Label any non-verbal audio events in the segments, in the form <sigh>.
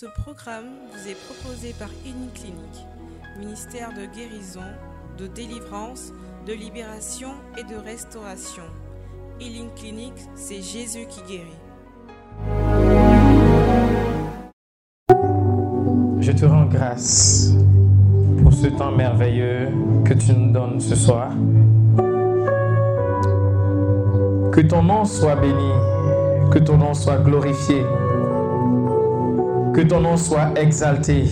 Ce programme vous est proposé par Uniclinique, ministère de guérison, de délivrance, de libération et de restauration. Healing Clinic, c'est Jésus qui guérit. Je te rends grâce pour ce temps merveilleux que tu nous donnes ce soir. Que ton nom soit béni, que ton nom soit glorifié, que ton nom soit exalté.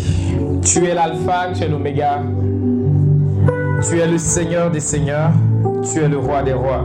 Tu es l'alpha, tu es l'oméga, tu es le Seigneur des seigneurs, tu es le roi des rois.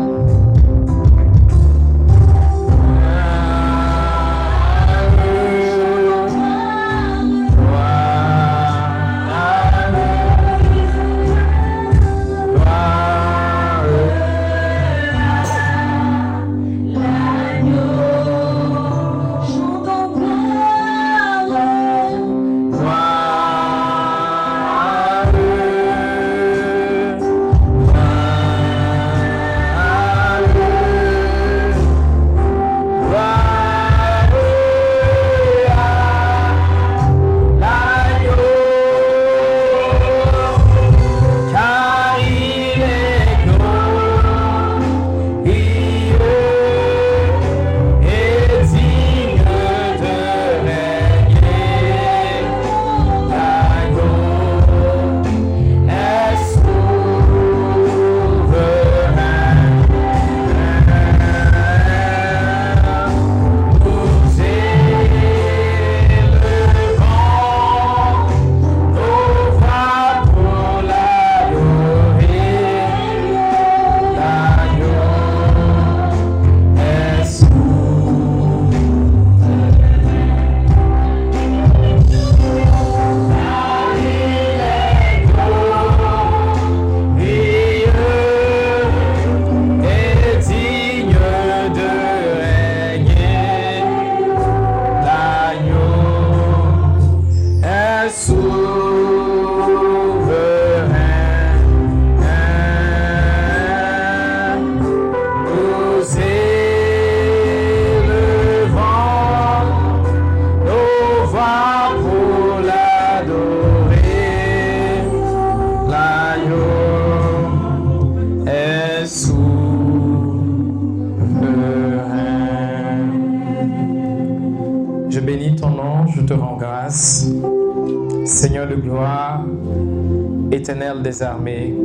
des armées.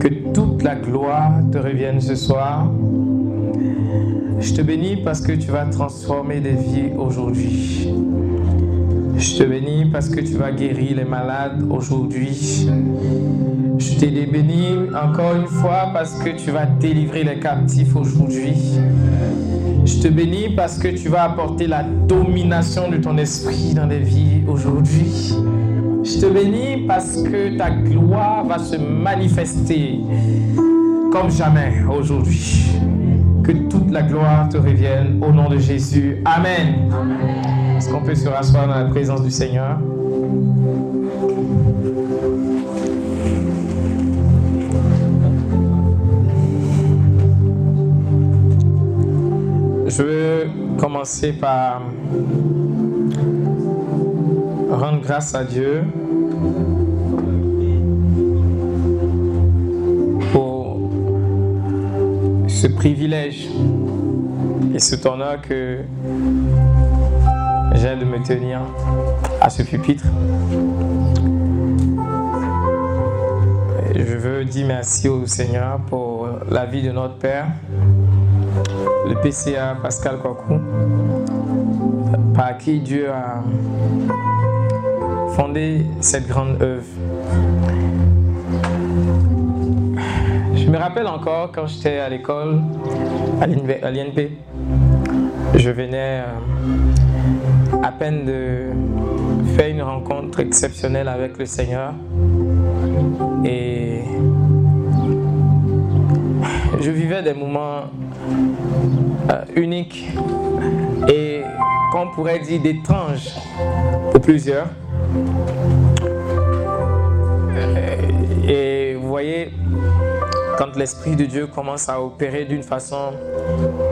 Que toute la gloire te revienne ce soir. Je te bénis parce que tu vas transformer des vies aujourd'hui. Je te bénis parce que tu vas guérir les malades aujourd'hui. Je t'ai béni encore une fois parce que tu vas délivrer les captifs aujourd'hui. Je te bénis parce que tu vas apporter la domination de ton esprit dans les vies aujourd'hui. Je te bénis parce que ta gloire va se manifester comme jamais aujourd'hui. Que toute la gloire te revienne au nom de Jésus. Amen. Est-ce qu'on peut se rasseoir dans la présence du Seigneur? Commencer par rendre grâce à Dieu pour ce privilège et ton honneur que j'ai de me tenir à ce pupitre. Je veux dire merci au Seigneur pour la vie de notre Père, le PCA Pascal Kwaku, par qui Dieu a fondé cette grande œuvre. Je me rappelle encore quand j'étais à l'école, à l'INP, je venais euh, à peine de faire une rencontre exceptionnelle avec le Seigneur. Et je vivais des moments euh, uniques et qu'on pourrait dire d'étranges pour plusieurs. Et vous voyez, quand l'Esprit de Dieu commence à opérer d'une façon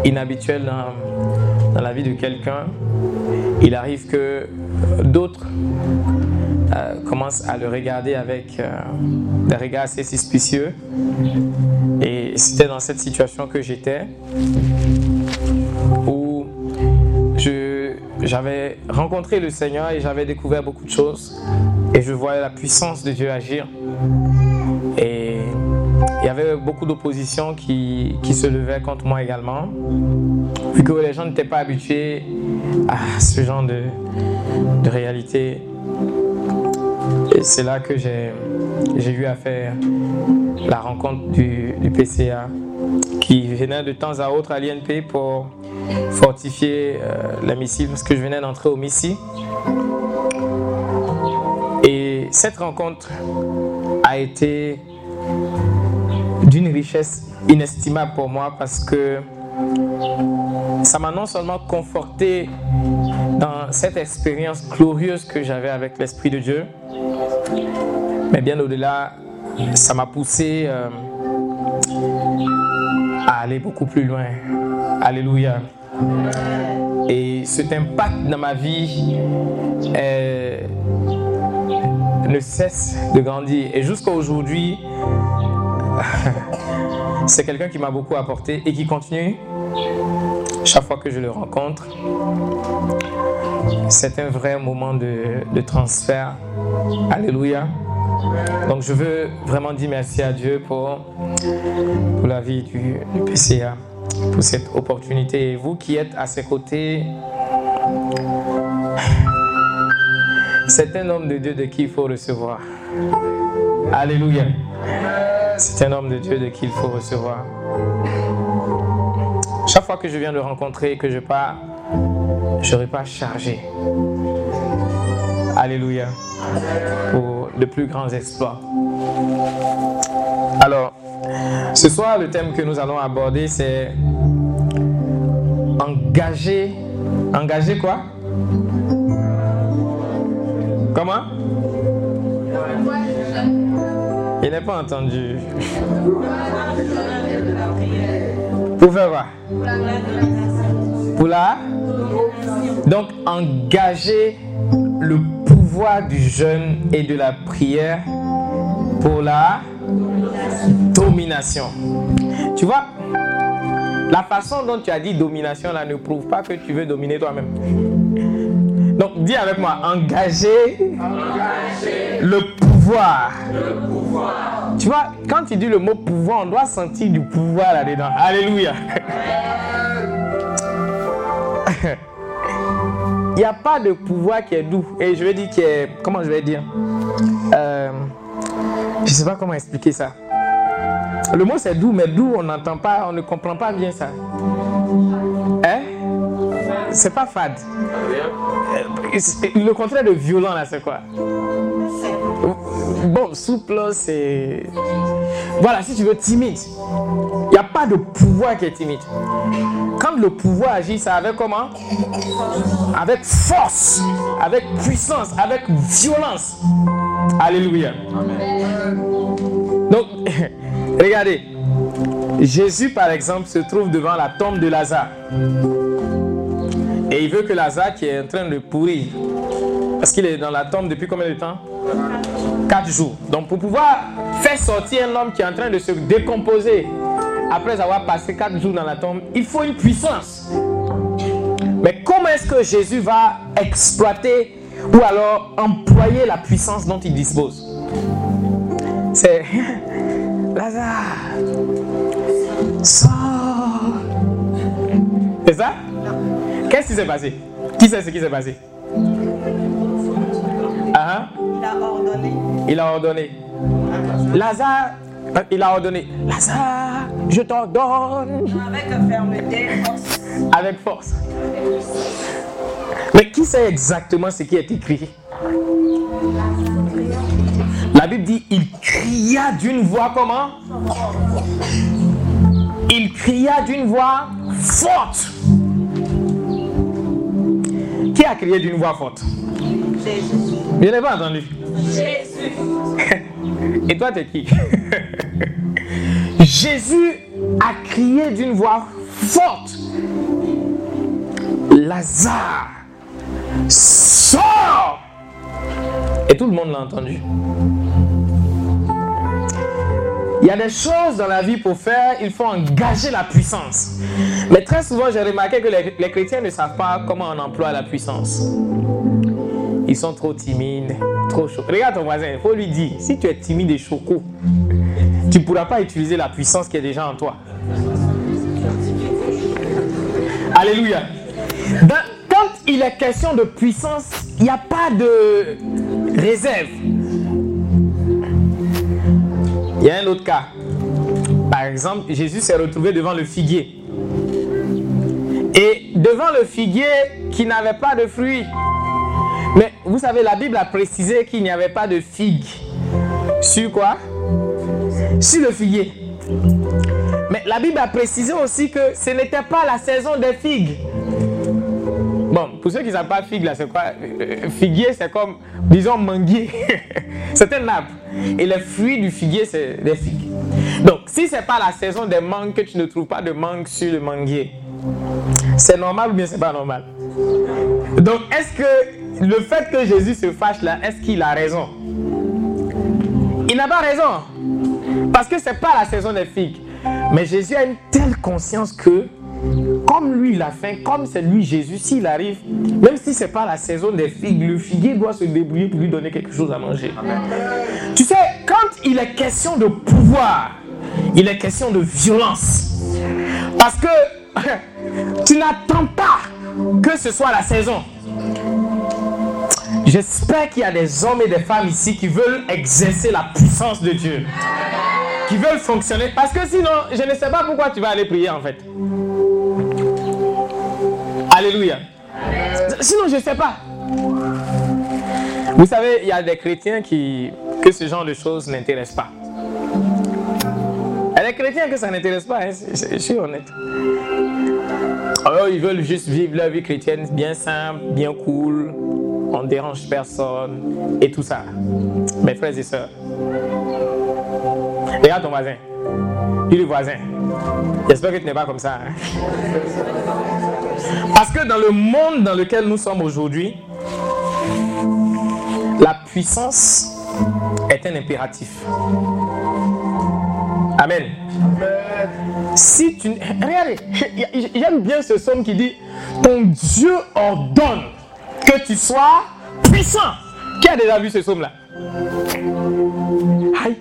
inhabituelle dans, la vie de quelqu'un, il arrive que d'autres euh, commencent à le regarder avec euh, des regards assez suspicieux. Et c'était dans cette situation que j'étais, où j'avais rencontré le Seigneur et j'avais découvert beaucoup de choses. Et je voyais la puissance de Dieu agir. Et il y avait beaucoup d'opposition qui, qui, se levait contre moi également, vu que les gens n'étaient pas habitués à ce genre de, de réalité. C'est là que j'ai eu à faire la rencontre du, PCA, qui venait de temps à autre à l'INP pour fortifier euh, la parce que je venais d'entrer au missile. Et cette rencontre a été d'une richesse inestimable pour moi parce que ça m'a non seulement conforté dans cette expérience glorieuse que j'avais avec l'Esprit de Dieu, mais bien au-delà, ça m'a poussé euh, à aller beaucoup plus loin. Alléluia. Et cet impact dans ma vie ne cesse de grandir. Et jusqu'à aujourd'hui, <laughs> c'est quelqu'un qui m'a beaucoup apporté et qui continue chaque fois que je le rencontre. C'est un vrai moment de, transfert. Alléluia. Donc je veux vraiment dire merci à Dieu pour, pour la vie du PCA, pour cette opportunité. Et vous qui êtes à ses côtés, c'est un homme de Dieu de qui il faut recevoir. Alléluia. C'est un homme de Dieu de qui il faut recevoir. Chaque fois que je viens de rencontrer, que je pars, je ne pas chargé. Alléluia. Pour de plus grands exploits. Alors, ce soir, le thème que nous allons aborder, c'est engager. Engager quoi? Comment? Il n'est pas entendu. Pour faire quoi? Pour la? Donc engager le pouvoir du jeûne et de la prière pour la domination. Tu vois, la façon dont tu as dit domination là ne prouve pas que tu veux dominer toi-même. Donc dis avec moi, engager, le pouvoir. Tu vois, quand tu dis le mot pouvoir, on doit sentir du pouvoir là-dedans. Alléluia. Il n'y a pas de pouvoir qui est doux. Et je vais dire qui est. Comment je vais dire? Euh, Je ne sais pas comment expliquer ça. Le mot c'est doux, mais doux, on n'entend pas, on ne comprend pas bien ça. Hein? C'est pas fade. Le contraire de violent là, c'est quoi? Bon, souple, c'est. Voilà, si tu veux, timide. Il n'y a pas de pouvoir qui est timide. Quand le pouvoir agit, ça avec comment? Avec force, avec puissance, avec violence. Alléluia. Donc, <laughs> regardez. Jésus, par exemple, se trouve devant la tombe de Lazare. Et il veut que Lazare, qui est en train de pourrir, parce qu'il est dans la tombe depuis combien de temps? Quatre jours. Donc pour pouvoir faire sortir un homme qui est en train de se décomposer après avoir passé quatre jours dans la tombe, il faut une puissance. Mais comment est-ce que Jésus va exploiter ou alors employer la puissance dont il dispose? C'est <laughs> Lazare, sors. C'est ça? Qu'est-ce qui s'est passé? Qui sait ce qui s'est passé? Ah, hein? Il a ordonné. Il a ordonné. Lazare, euh, il a ordonné. Lazare, je t'ordonne. Avec fermeté, force. Avec force. Mais qui sait exactement ce qui est écrit? La Bible dit, il cria d'une voix comment? Il cria d'une voix forte. Qui a crié d'une voix forte? Jésus. Je n'ai pas entendu. Jésus. Et toi, t'es qui? <laughs> Jésus a crié d'une voix forte. Lazare, sors Et tout le monde l'a entendu. Il y a des choses dans la vie pour faire, il faut engager la puissance. Mais très souvent, j'ai remarqué que les, les chrétiens ne savent pas comment on emploie la puissance. Ils sont trop timides, trop chauds. Regarde ton voisin, il faut lui dire, si tu es timide et choco, tu ne pourras pas utiliser la puissance qui est déjà en toi. Alléluia. quand il est question de puissance, il n'y a pas de réserve. Il y a un autre cas. Par exemple, Jésus s'est retrouvé devant le figuier. Et devant le figuier qui n'avait pas de fruits. Mais vous savez, la Bible a précisé qu'il n'y avait pas de figues. Sur quoi? Sur le figuier. Mais la Bible a précisé aussi que ce n'était pas la saison des figues. Bon, pour ceux qui ne savent pas figue, là, c'est quoi? Euh, Figuier, c'est comme, disons, manguier. <laughs> c'est un arbre. Et les fruits du figuier, c'est des figues. Donc, si ce n'est pas la saison des mangues, que tu ne trouves pas de mangue sur le manguier, c'est normal ou bien c'est pas normal? Donc, est-ce que le fait que Jésus se fâche là, est-ce qu'il a raison? Il n'a pas raison. Parce que ce n'est pas la saison des figues. Mais Jésus a une telle conscience que comme lui il a faim, comme c'est lui Jésus, s'il arrive, même si ce n'est pas la saison des figues, le figuier doit se débrouiller pour lui donner quelque chose à manger. Tu sais, quand il est question de pouvoir, il est question de violence. Parce que <laughs> tu n'attends pas que ce soit la saison. J'espère qu'il y a des hommes et des femmes ici qui veulent exercer la puissance de Dieu. Qui veulent fonctionner. Parce que sinon, je ne sais pas pourquoi tu vas aller prier en fait. Alléluia. Sinon, je ne sais pas. Vous savez, il y a des chrétiens qui, que ce genre de choses n'intéresse pas. Il y a des chrétiens que ça n'intéresse pas, hein, je, suis honnête. Alors, ils veulent juste vivre leur vie chrétienne bien simple, bien cool, on ne dérange personne et tout ça. Mes frères et sœurs, regarde ton voisin. Dis le voisin. J'espère que tu n'es pas comme ça. Hein. Parce que dans le monde dans lequel nous sommes aujourd'hui, la puissance est un impératif. Amen. Si tu regardez, j'aime bien ce psaume qui dit ton Dieu ordonne que tu sois puissant. Qui a déjà vu ce psaume là Aïe,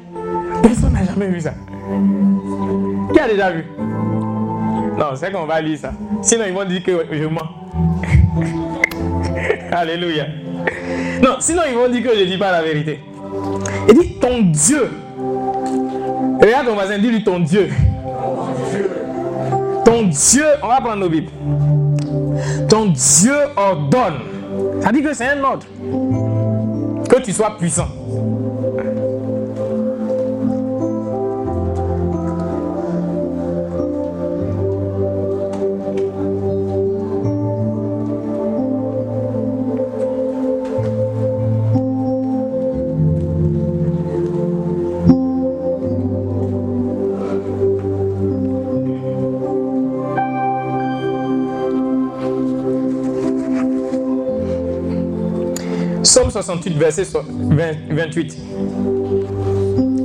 personne n'a jamais vu ça. Qui a déjà vu? Non, c'est qu'on va lire ça. Sinon, ils vont dire que je mens. <laughs> Alléluia. Non, sinon, ils vont dire que je ne dis pas la vérité. Il dit ton Dieu. Regarde ton voisin, dis-lui ton Dieu. Ton Dieu, on va prendre nos Bibles. Ton Dieu ordonne. Ça dit que c'est un ordre. Que tu sois puissant. Psaume 68, verset 28.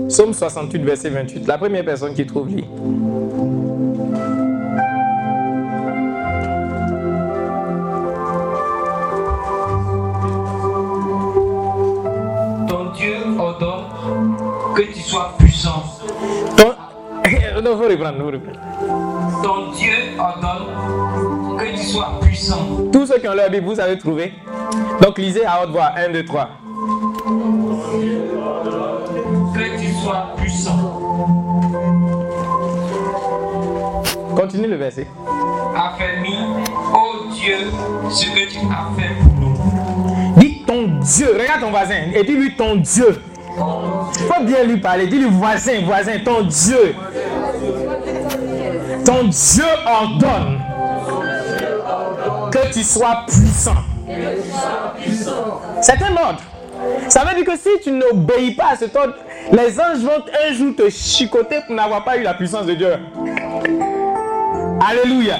Psaume 68, verset 28. La première personne qui trouve lit. Ton Dieu oh ordonne que tu sois puissant. Ton... <laughs> Non, vous reprendre, vous. Ton Dieu oh ordonne que tu sois puissant. Tous ceux qui ont leur Bible, vous avez trouvé. Donc lisez à haute voix. 1, 2, 3. Que tu sois puissant. Continue le verset. Affermis, ô Dieu, ce que tu as fait pour nous. Dis ton Dieu. Regarde ton voisin et dis-lui ton Dieu. Faut bien lui parler. Dis-lui voisin, voisin, ton Dieu. Ton Dieu ordonne que tu sois puissant. C'est un ordre. Ça veut dire que si tu n'obéis pas à cet ordre, les anges vont un jour te chicoter pour n'avoir pas eu la puissance de Dieu. Alléluia.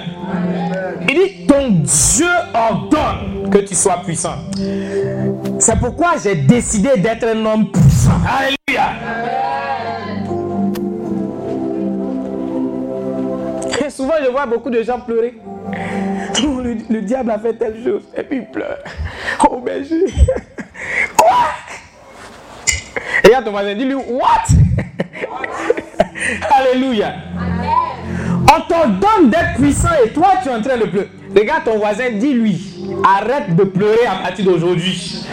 Il dit, ton Dieu ordonne que tu sois puissant. C'est pourquoi j'ai décidé d'être un homme puissant. Alléluia. Et souvent, je vois beaucoup de gens pleurer. Le, le diable a fait telle chose. Et puis il pleure. Oh, j'ai... <laughs> Quoi? Et là, ton voisin, dis-lui, what? <laughs> Alléluia. On t'ordonne d'être puissant et toi, tu es en train de pleurer. Regarde ton voisin, dis-lui, arrête de pleurer à partir d'aujourd'hui.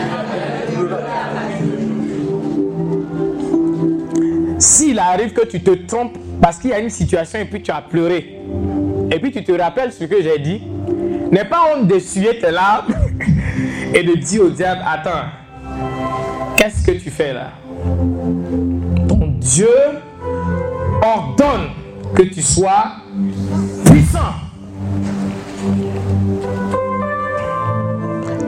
S'il arrive que tu te trompes parce qu'il y a une situation et puis tu as pleuré, et puis tu te rappelles ce que j'ai dit, n'aie pas honte d'essuyer tes larmes <laughs> et de dire au diable, attends, qu'est-ce que tu fais là? Ton Dieu ordonne que tu sois puissant.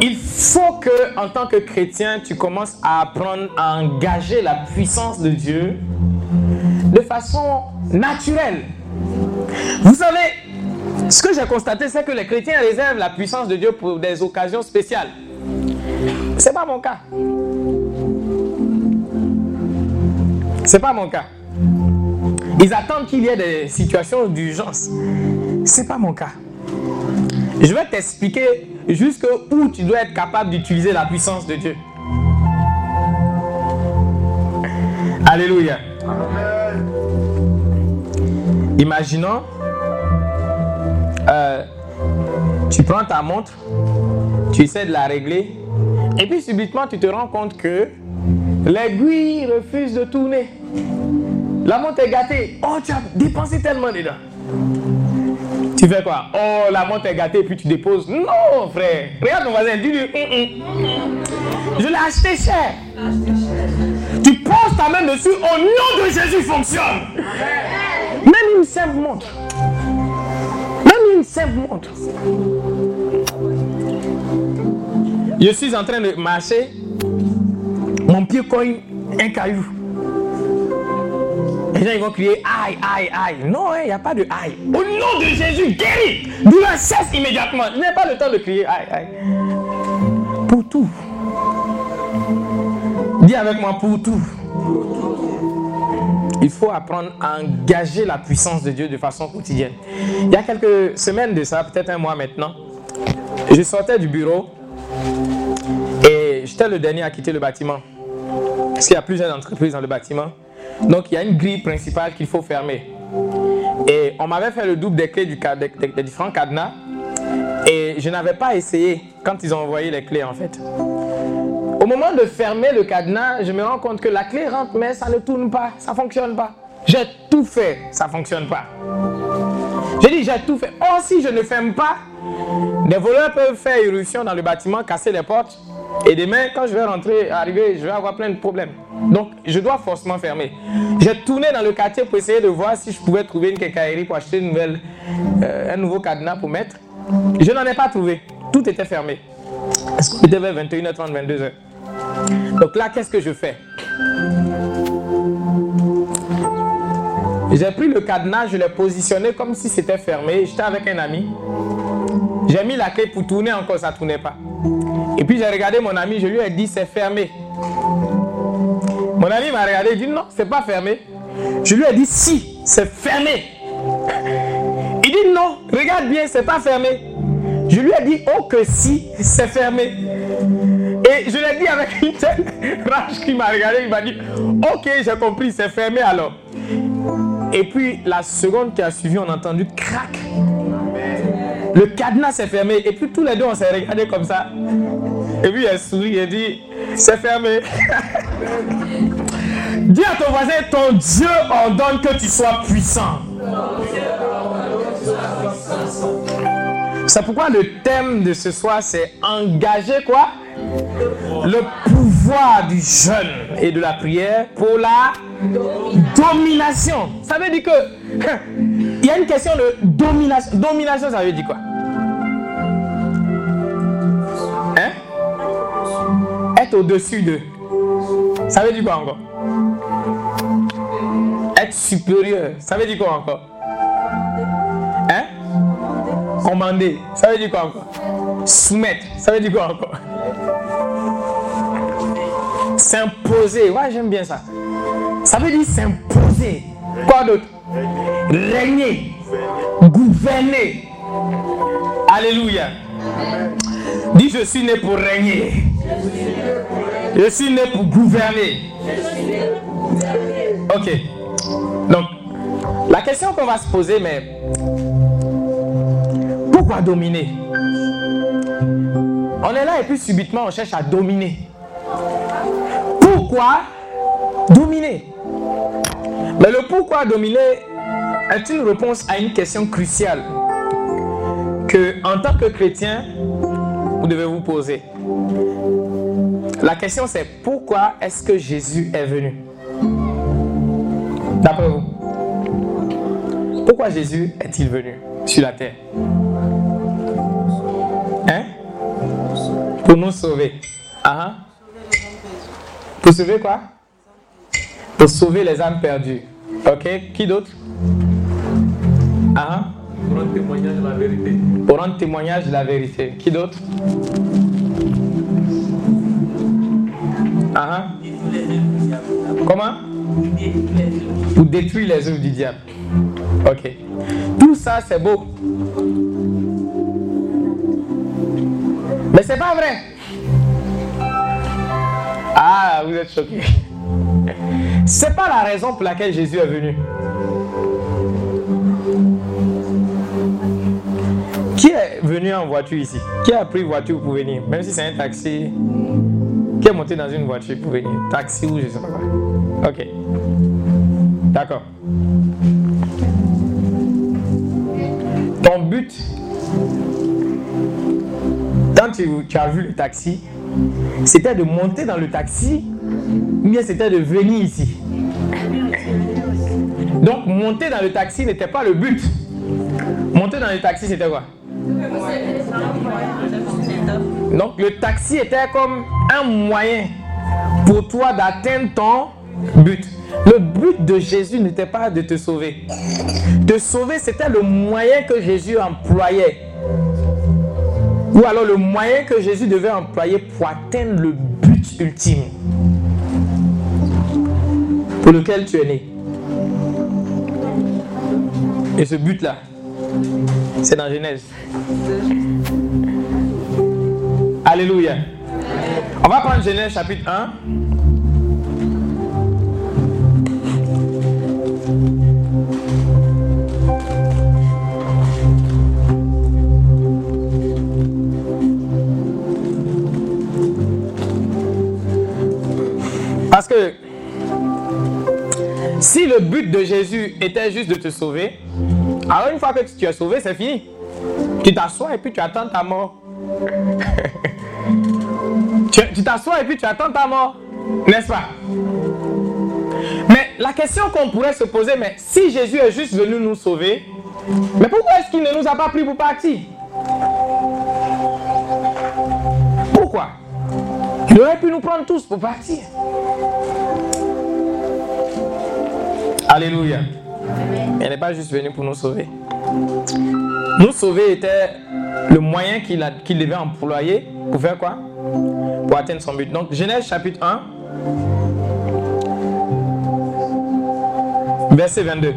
Il faut que, en tant que chrétien, tu commences à apprendre à engager la puissance de Dieu de façon naturelle. Vous savez, ce que j'ai constaté, c'est que les chrétiens réservent la puissance de Dieu pour des occasions spéciales. C'est pas mon cas. C'est pas mon cas. Ils attendent qu'il y ait des situations d'urgence. C'est pas mon cas. Je vais t'expliquer jusque où tu dois être capable d'utiliser la puissance de Dieu. Alléluia. Imaginons, euh, tu prends ta montre, tu essaies de la régler, et puis subitement tu te rends compte que l'aiguille refuse de tourner. La montre est gâtée. Oh, tu as dépensé tellement dedans. Tu fais quoi? Oh, la montre est gâtée, puis tu déposes. Non, frère. Regarde ton voisin, dis-lui. Hum, hum. Je l'ai acheté cher. Tu poses ta main dessus, au nom de Jésus fonctionne. Même une simple montre. Simple montre. Je suis en train de marcher. Mon pied cogne un caillou. Les gens ils vont crier aïe, aïe, aïe. Non, il n'y a pas de aïe. Au nom de Jésus, guéris. Douleur cesse immédiatement. Je n'ai pas le temps de crier aïe, aïe. Pour tout. Dis avec moi pour tout. Il faut apprendre à engager la puissance de Dieu de façon quotidienne. Il y a quelques semaines de ça, peut-être un mois maintenant, je sortais du bureau et j'étais le dernier à quitter le bâtiment. Parce qu'il y a plusieurs entreprises dans le bâtiment. Donc il y a une grille principale qu'il faut fermer. Et on m'avait fait le double des clés du, des, des, des différents cadenas. Et je n'avais pas essayé quand ils ont envoyé les clés en fait. Au moment de fermer le cadenas, je me rends compte que la clé rentre, mais ça ne tourne pas, ça ne fonctionne pas. J'ai tout fait, ça ne fonctionne pas. J'ai dit, j'ai tout fait. Oh, si je ne ferme pas, des voleurs peuvent faire irruption dans le bâtiment, casser les portes. Et demain, quand je vais rentrer, arriver, je vais avoir plein de problèmes. Donc, je dois forcément fermer. J'ai tourné dans le quartier pour essayer de voir si je pouvais trouver une quincaillerie pour acheter euh, un nouveau cadenas pour mettre. Je n'en ai pas trouvé. Tout était fermé. Est-ce vers 21h30, 22h Donc là, qu'est-ce que je fais? J'ai pris le cadenas, je l'ai positionné comme si c'était fermé. J'étais avec un ami. J'ai mis la clé pour tourner encore, ça ne tournait pas. Et puis j'ai regardé mon ami, je lui ai dit c'est fermé. Mon ami m'a regardé et dit non, c'est pas fermé. Je lui ai dit si, c'est fermé. Il dit non, regarde bien, c'est pas fermé. Je lui ai dit oh que si, c'est fermé. Je l'ai dit avec une telle rage qui m'a regardé, il m'a dit, ok, j'ai compris, c'est fermé alors. Et puis la seconde qui a suivi, on a entendu crac. Le cadenas s'est fermé. Et puis tous les deux, on s'est regardé comme ça. Et puis elle sourit et dit, c'est fermé. <laughs> Dis à ton voisin, ton Dieu ordonne que tu sois puissant. C'est pourquoi le thème de ce soir, c'est engager quoi? Le pouvoir du jeûne et de la prière pour la domination. Ça veut dire que il y a une question de domination. Domination, ça veut dire quoi? Hein? Être au-dessus de. Ça veut dire quoi encore? Être supérieur. Ça veut dire quoi encore? Hein Commander. Ça veut dire quoi encore? Soumettre. Ça veut dire quoi encore? S'imposer. Ouais, j'aime bien ça. Ça veut dire s'imposer. Quoi d'autre? Régner. Gouverner. Alléluia. Dis, je suis né pour régner. Je suis né pour gouverner. Ok. Donc, la question qu'on va se poser, mais pourquoi dominer? On est là et puis subitement on cherche à dominer. Pourquoi dominer? Mais le pourquoi dominer est une réponse à une question cruciale que, en tant que chrétien, vous devez vous poser. La question c'est pourquoi est-ce que Jésus est venu? D'après vous. Pourquoi Jésus est-il venu sur la terre? Pour nous sauver. Ah, ah. Pour sauver quoi? Pour sauver les âmes perdues. Ok Qui d'autre? Ah, ah. Pour rendre témoignage de la vérité. Pour rendre témoignage de la vérité. Qui d'autre? Ah. Comment? Pour détruire les œuvres du diable. Ok. Tout ça, c'est beau. Mais c'est pas vrai. Ah, vous êtes choqués. C'est pas la raison pour laquelle Jésus est venu. Qui est venu en voiture ici? Qui a pris voiture pour venir? Même si c'est un taxi. Qui est monté dans une voiture pour venir Taxi ou je sais pas quoi. Ok. D'accord. Ton but, tu, as vu le taxi, c'était de monter dans le taxi bien c'était de venir ici? Donc monter dans le taxi n'était pas le but. Monter dans le taxi, c'était quoi? Donc le taxi était comme un moyen pour toi d'atteindre ton but. Le but de Jésus n'était pas de te sauver. Te sauver, c'était le moyen que Jésus employait. Ou alors le moyen que Jésus devait employer pour atteindre le but ultime pour lequel tu es né. Et ce but-là, c'est dans Genèse. Alléluia. On va prendre Genèse chapitre 1. Parce que si le but de Jésus était juste de te sauver, alors une fois que tu es sauvé, c'est fini. Tu t'assois et puis tu attends ta mort. <laughs> tu t'assois et puis tu attends ta mort. N'est-ce pas? Mais la question qu'on pourrait se poser, mais si Jésus est juste venu nous sauver, mais pourquoi est-ce qu'il ne nous a pas pris pour partir? Pourquoi? Il aurait pu nous prendre tous pour partir. Alléluia. Il n'est pas juste venu pour nous sauver. Nous sauver était le moyen qu'il devait employer pour faire quoi? Pour atteindre son but. Donc Genèse chapitre 1, verset 22.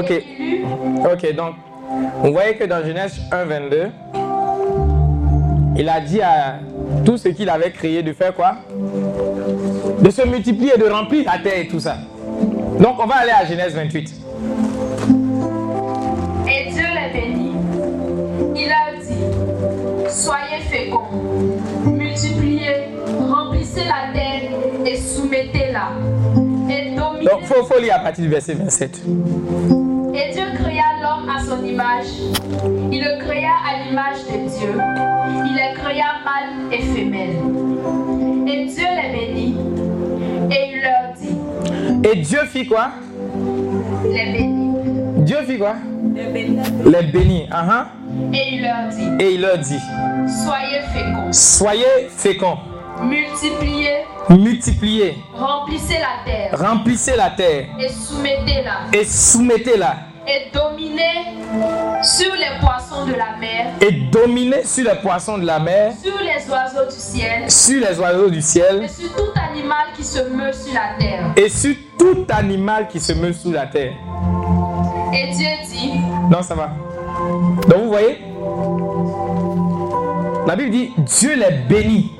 Ok. Ok, donc, vous voyez que dans Genèse 1, 22, il a dit à tout ce qu'il avait créé de faire quoi? De se multiplier, de remplir la terre et tout ça. Donc, on va aller à Genèse 28. Et Dieu les bénit. Il leur dit, Soyez féconds, multipliez, remplissez la terre et soumettez-la. Donc, il faut, faut lire à partir du verset 27. Et Dieu créa l'homme à son image. Il le créa à l'image de Dieu. Il les créa mâle et femelle. Et Dieu les bénit. Et il leur dit, Et Dieu fit quoi? les bénit. Dieu fit quoi? Les bénit. ah, ah. Et il leur dit, Et il leur dit soyez féconds, Soyez féconds, multipliez, multipliez, remplissez la terre remplissez la terre et soumettez-la. et soumettez-la. Et dominez sur les poissons de la mer, Et dominez sur les poissons de la mer, sur les oiseaux du ciel sur les oiseaux du ciel et sur tout animal qui se meut sur la terre. et sur tout animal qui se meut sous la terre. Et Dieu dit, Non, ça va. Donc vous voyez, la Bible dit Dieu les bénit.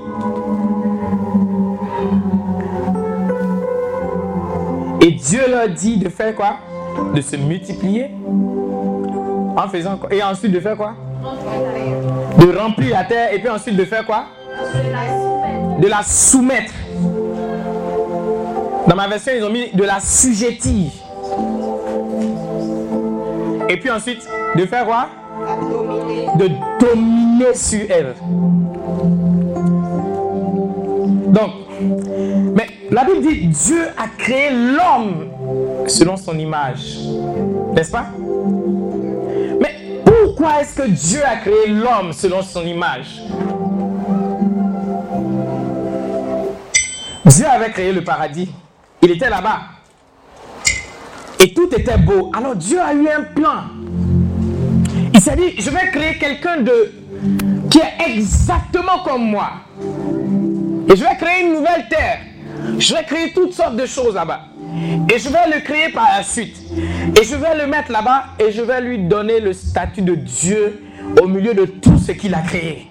Et Dieu leur dit de faire quoi? De se multiplier. En faisant quoi? Et ensuite de faire quoi? De remplir la terre et puis ensuite de faire quoi? De la soumettre. Dans ma version, ils ont mis de la sujettir. Et puis ensuite, de faire quoi? De dominer sur elle. Donc, la Bible dit Dieu a créé l'homme selon son image. N'est-ce pas? Mais pourquoi est-ce que Dieu a créé l'homme selon son image? Dieu avait créé le paradis. Il était là-bas. Et tout était beau. Alors Dieu a eu un plan. Il s'est dit, je vais créer quelqu'un de qui est exactement comme moi. Et je vais créer une nouvelle terre. Je vais créer toutes sortes de choses là-bas. Et je vais le créer par la suite. Et je vais le mettre là-bas et je vais lui donner le statut de Dieu au milieu de tout ce qu'il a créé.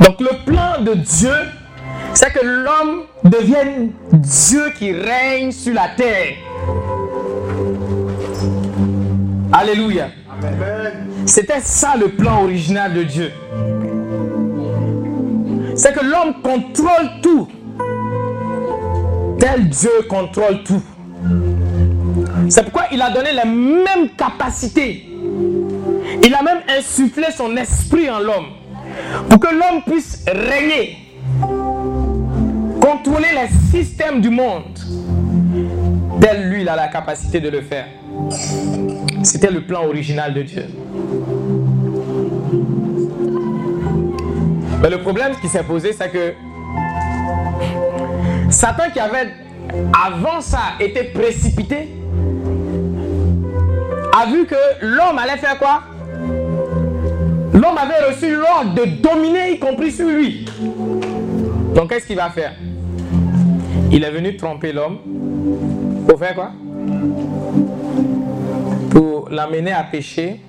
Donc le plan de Dieu, c'est que l'homme devienne Dieu qui règne sur la terre. Alléluia. C'était ça le plan original de Dieu. C'est que l'homme contrôle tout. Tel Dieu contrôle tout. C'est pourquoi il a donné les mêmes capacités. Il a même insufflé son esprit en l'homme. Pour que l'homme puisse régner. Contrôler les systèmes du monde. Tel lui, il a la capacité de le faire. C'était le plan original de Dieu. Mais le problème qui s'est posé, c'est que Satan qui avait avant ça été précipité, a vu que l'homme allait faire quoi? L'homme avait reçu l'ordre de dominer, y compris sur lui. Donc qu'est-ce qu'il va faire? Il est venu tromper l'homme pour faire quoi? Pour l'amener à pécher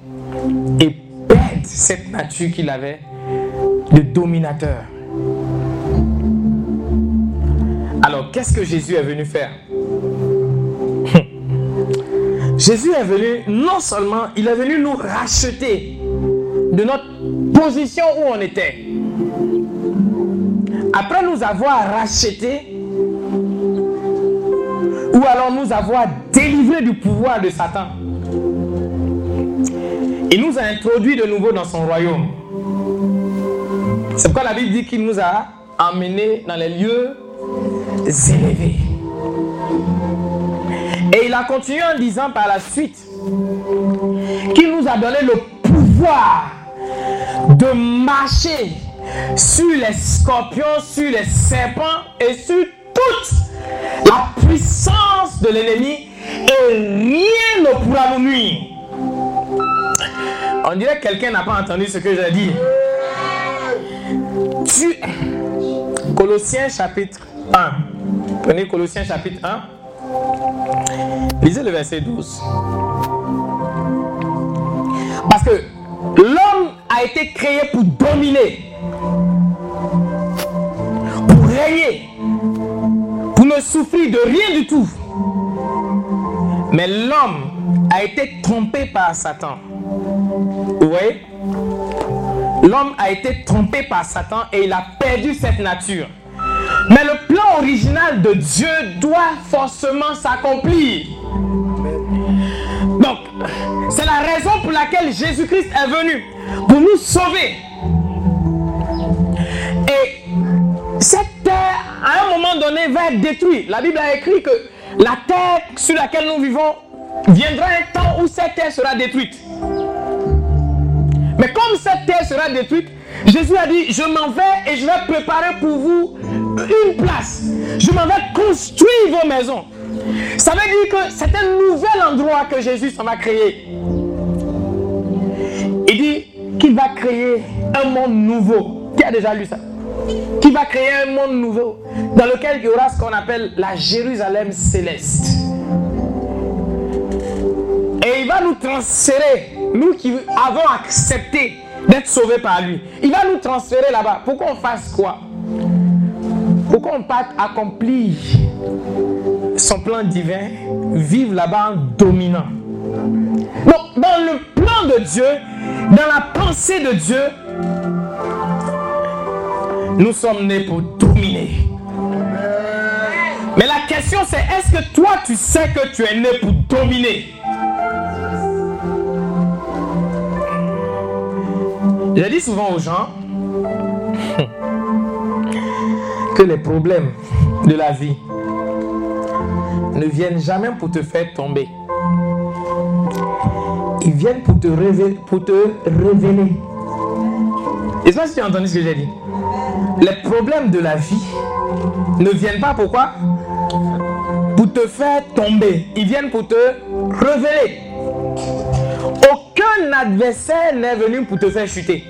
et perdre cette nature qu'il avait de dominateur. Alors, qu'est-ce que Jésus est venu faire? Jésus est venu, non seulement, il est venu nous racheter de notre position où on était. Après nous avoir rachetés, ou alors nous avoir délivrés du pouvoir de Satan, il nous a introduits de nouveau dans son royaume. C'est pourquoi la Bible dit qu'il nous a emmenés dans les lieux élevés. Et il a continué en disant par la suite qu'il nous a donné le pouvoir de marcher sur les scorpions, sur les serpents et sur toute la puissance de l'ennemi et rien ne pourra nous nuire. On dirait que quelqu'un n'a pas entendu ce que j'ai dit. Tu... Colossiens chapitre 1. Prenez Colossiens chapitre 1. Lisez le verset 12. Parce que l'homme a été créé pour dominer, pour régner, pour ne souffrir de rien du tout. Mais l'homme a été trompé par Satan. Vous voyez? L'homme a été trompé par Satan et il a perdu cette nature. Mais le plan original de Dieu doit forcément s'accomplir. Donc, c'est la raison pour laquelle Jésus-Christ est venu, pour nous sauver. Et cette terre, à un moment donné, va être détruite. La Bible a écrit que la terre sur laquelle nous vivons viendra un temps où cette terre sera détruite. Mais comme cette terre sera détruite, Jésus a dit, je m'en vais et je vais préparer pour vous une place. Je m'en vais construire vos maisons. Ça veut dire que c'est un nouvel endroit que Jésus s'en va créer. Il dit qu'il va créer un monde nouveau. Qui a déjà lu ça? Qui va créer un monde nouveau dans lequel il y aura ce qu'on appelle la Jérusalem céleste. Et il va nous transférer, nous qui avons accepté d'être sauvés par lui. Il va nous transférer là-bas. Pour qu'on fasse quoi? Pour qu'on parte accomplir son plan divin, vivre là-bas en dominant? Donc, dans le plan de Dieu, dans la pensée de Dieu, nous sommes nés pour dominer. Mais la question c'est, est-ce que toi tu sais que tu es né pour dominer? Je dis souvent aux gens que les problèmes de la vie ne viennent jamais pour te faire tomber. Ils viennent pour te révéler. Pour te révéler. Et pas si tu as entendu ce que j'ai dit. Les problèmes de la vie ne viennent pas pourquoi Pour te faire tomber. Ils viennent pour te révéler. Aucun adversaire n'est venu pour te faire chuter.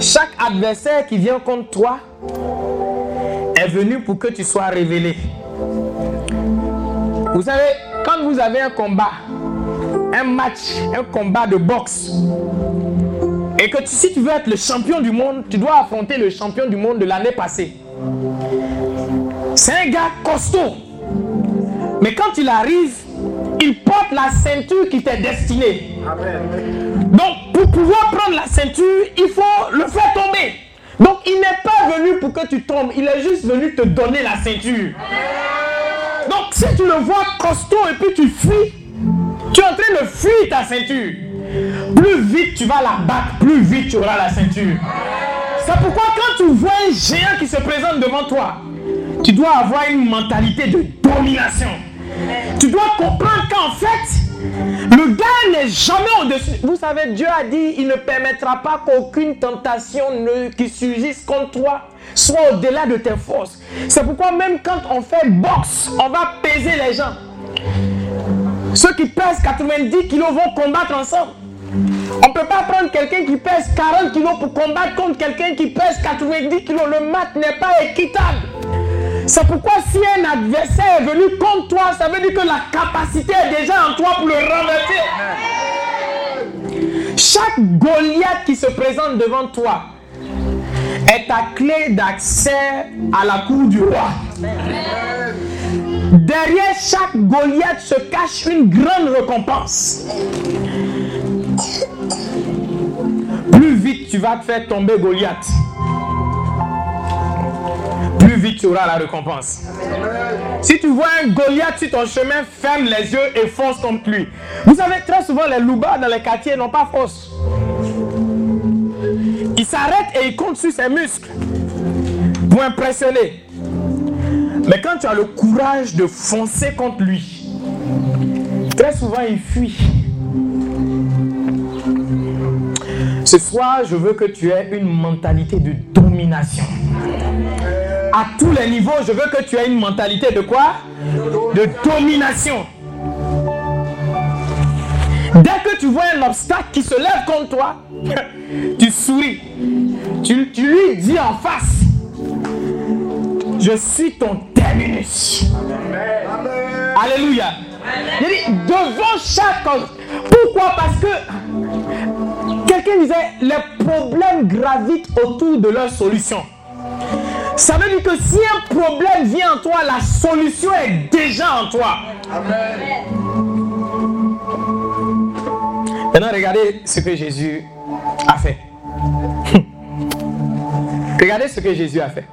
Chaque adversaire qui vient contre toi est venu pour que tu sois révélé. Vous savez, quand vous avez un combat, un match, un combat de boxe, et que si tu veux être le champion du monde, tu dois affronter le champion du monde de l'année passée. C'est un gars costaud. Mais quand il arrive, il porte la ceinture qui t'est destinée. Donc, pour pouvoir prendre la ceinture, il faut le faire tomber. Donc, il n'est pas venu pour que tu tombes, il est juste venu te donner la ceinture. Donc, si tu le vois costaud et puis tu fuis, tu es en train de fuir ta ceinture. Plus vite tu vas la battre, plus vite tu auras la ceinture. C'est pourquoi quand tu vois un géant qui se présente devant toi, tu dois avoir une mentalité de domination. Tu dois comprendre qu'en fait, le gars n'est jamais au-dessus. Vous savez, Dieu a dit, il ne permettra pas qu'aucune tentation ne, qui surgisse contre toi soit au-delà de tes forces. C'est pourquoi même quand on fait boxe, on va peser les gens. Ceux qui pèsent 90 kilos vont combattre ensemble. On ne peut pas prendre quelqu'un qui pèse 40 kilos pour combattre contre quelqu'un qui pèse 90 kilos. Le match n'est pas équitable. C'est pourquoi si un adversaire est venu contre toi, ça veut dire que la capacité est déjà en toi pour le renverser. Chaque Goliath qui se présente devant toi est ta clé d'accès à la cour du roi. Derrière chaque Goliath se cache une grande récompense. Plus vite tu vas te faire tomber Goliath, plus vite tu auras la récompense. Si tu vois un Goliath sur ton chemin, ferme les yeux et fonce contre lui. Vous savez, très souvent, les loupas dans les quartiers n'ont pas force. Il s'arrête et il compte sur ses muscles pour impressionner. Mais quand tu as le courage de foncer contre lui, très souvent il fuit. Ce soir, je veux que tu aies une mentalité de domination. À tous les niveaux, je veux que tu aies une mentalité de quoi? De domination. Dès que tu vois un obstacle qui se lève contre toi, <laughs> tu souris. Tu, tu lui dis en face, je suis ton terminus. Alléluia. Il dit, devant chaque... Pourquoi? Parce que disait, les problèmes gravitent autour de leur solution. Ça veut dire que si un problème vient en toi, la solution est déjà en toi. Maintenant, regardez ce que Jésus a fait. <laughs> regardez ce que Jésus a fait.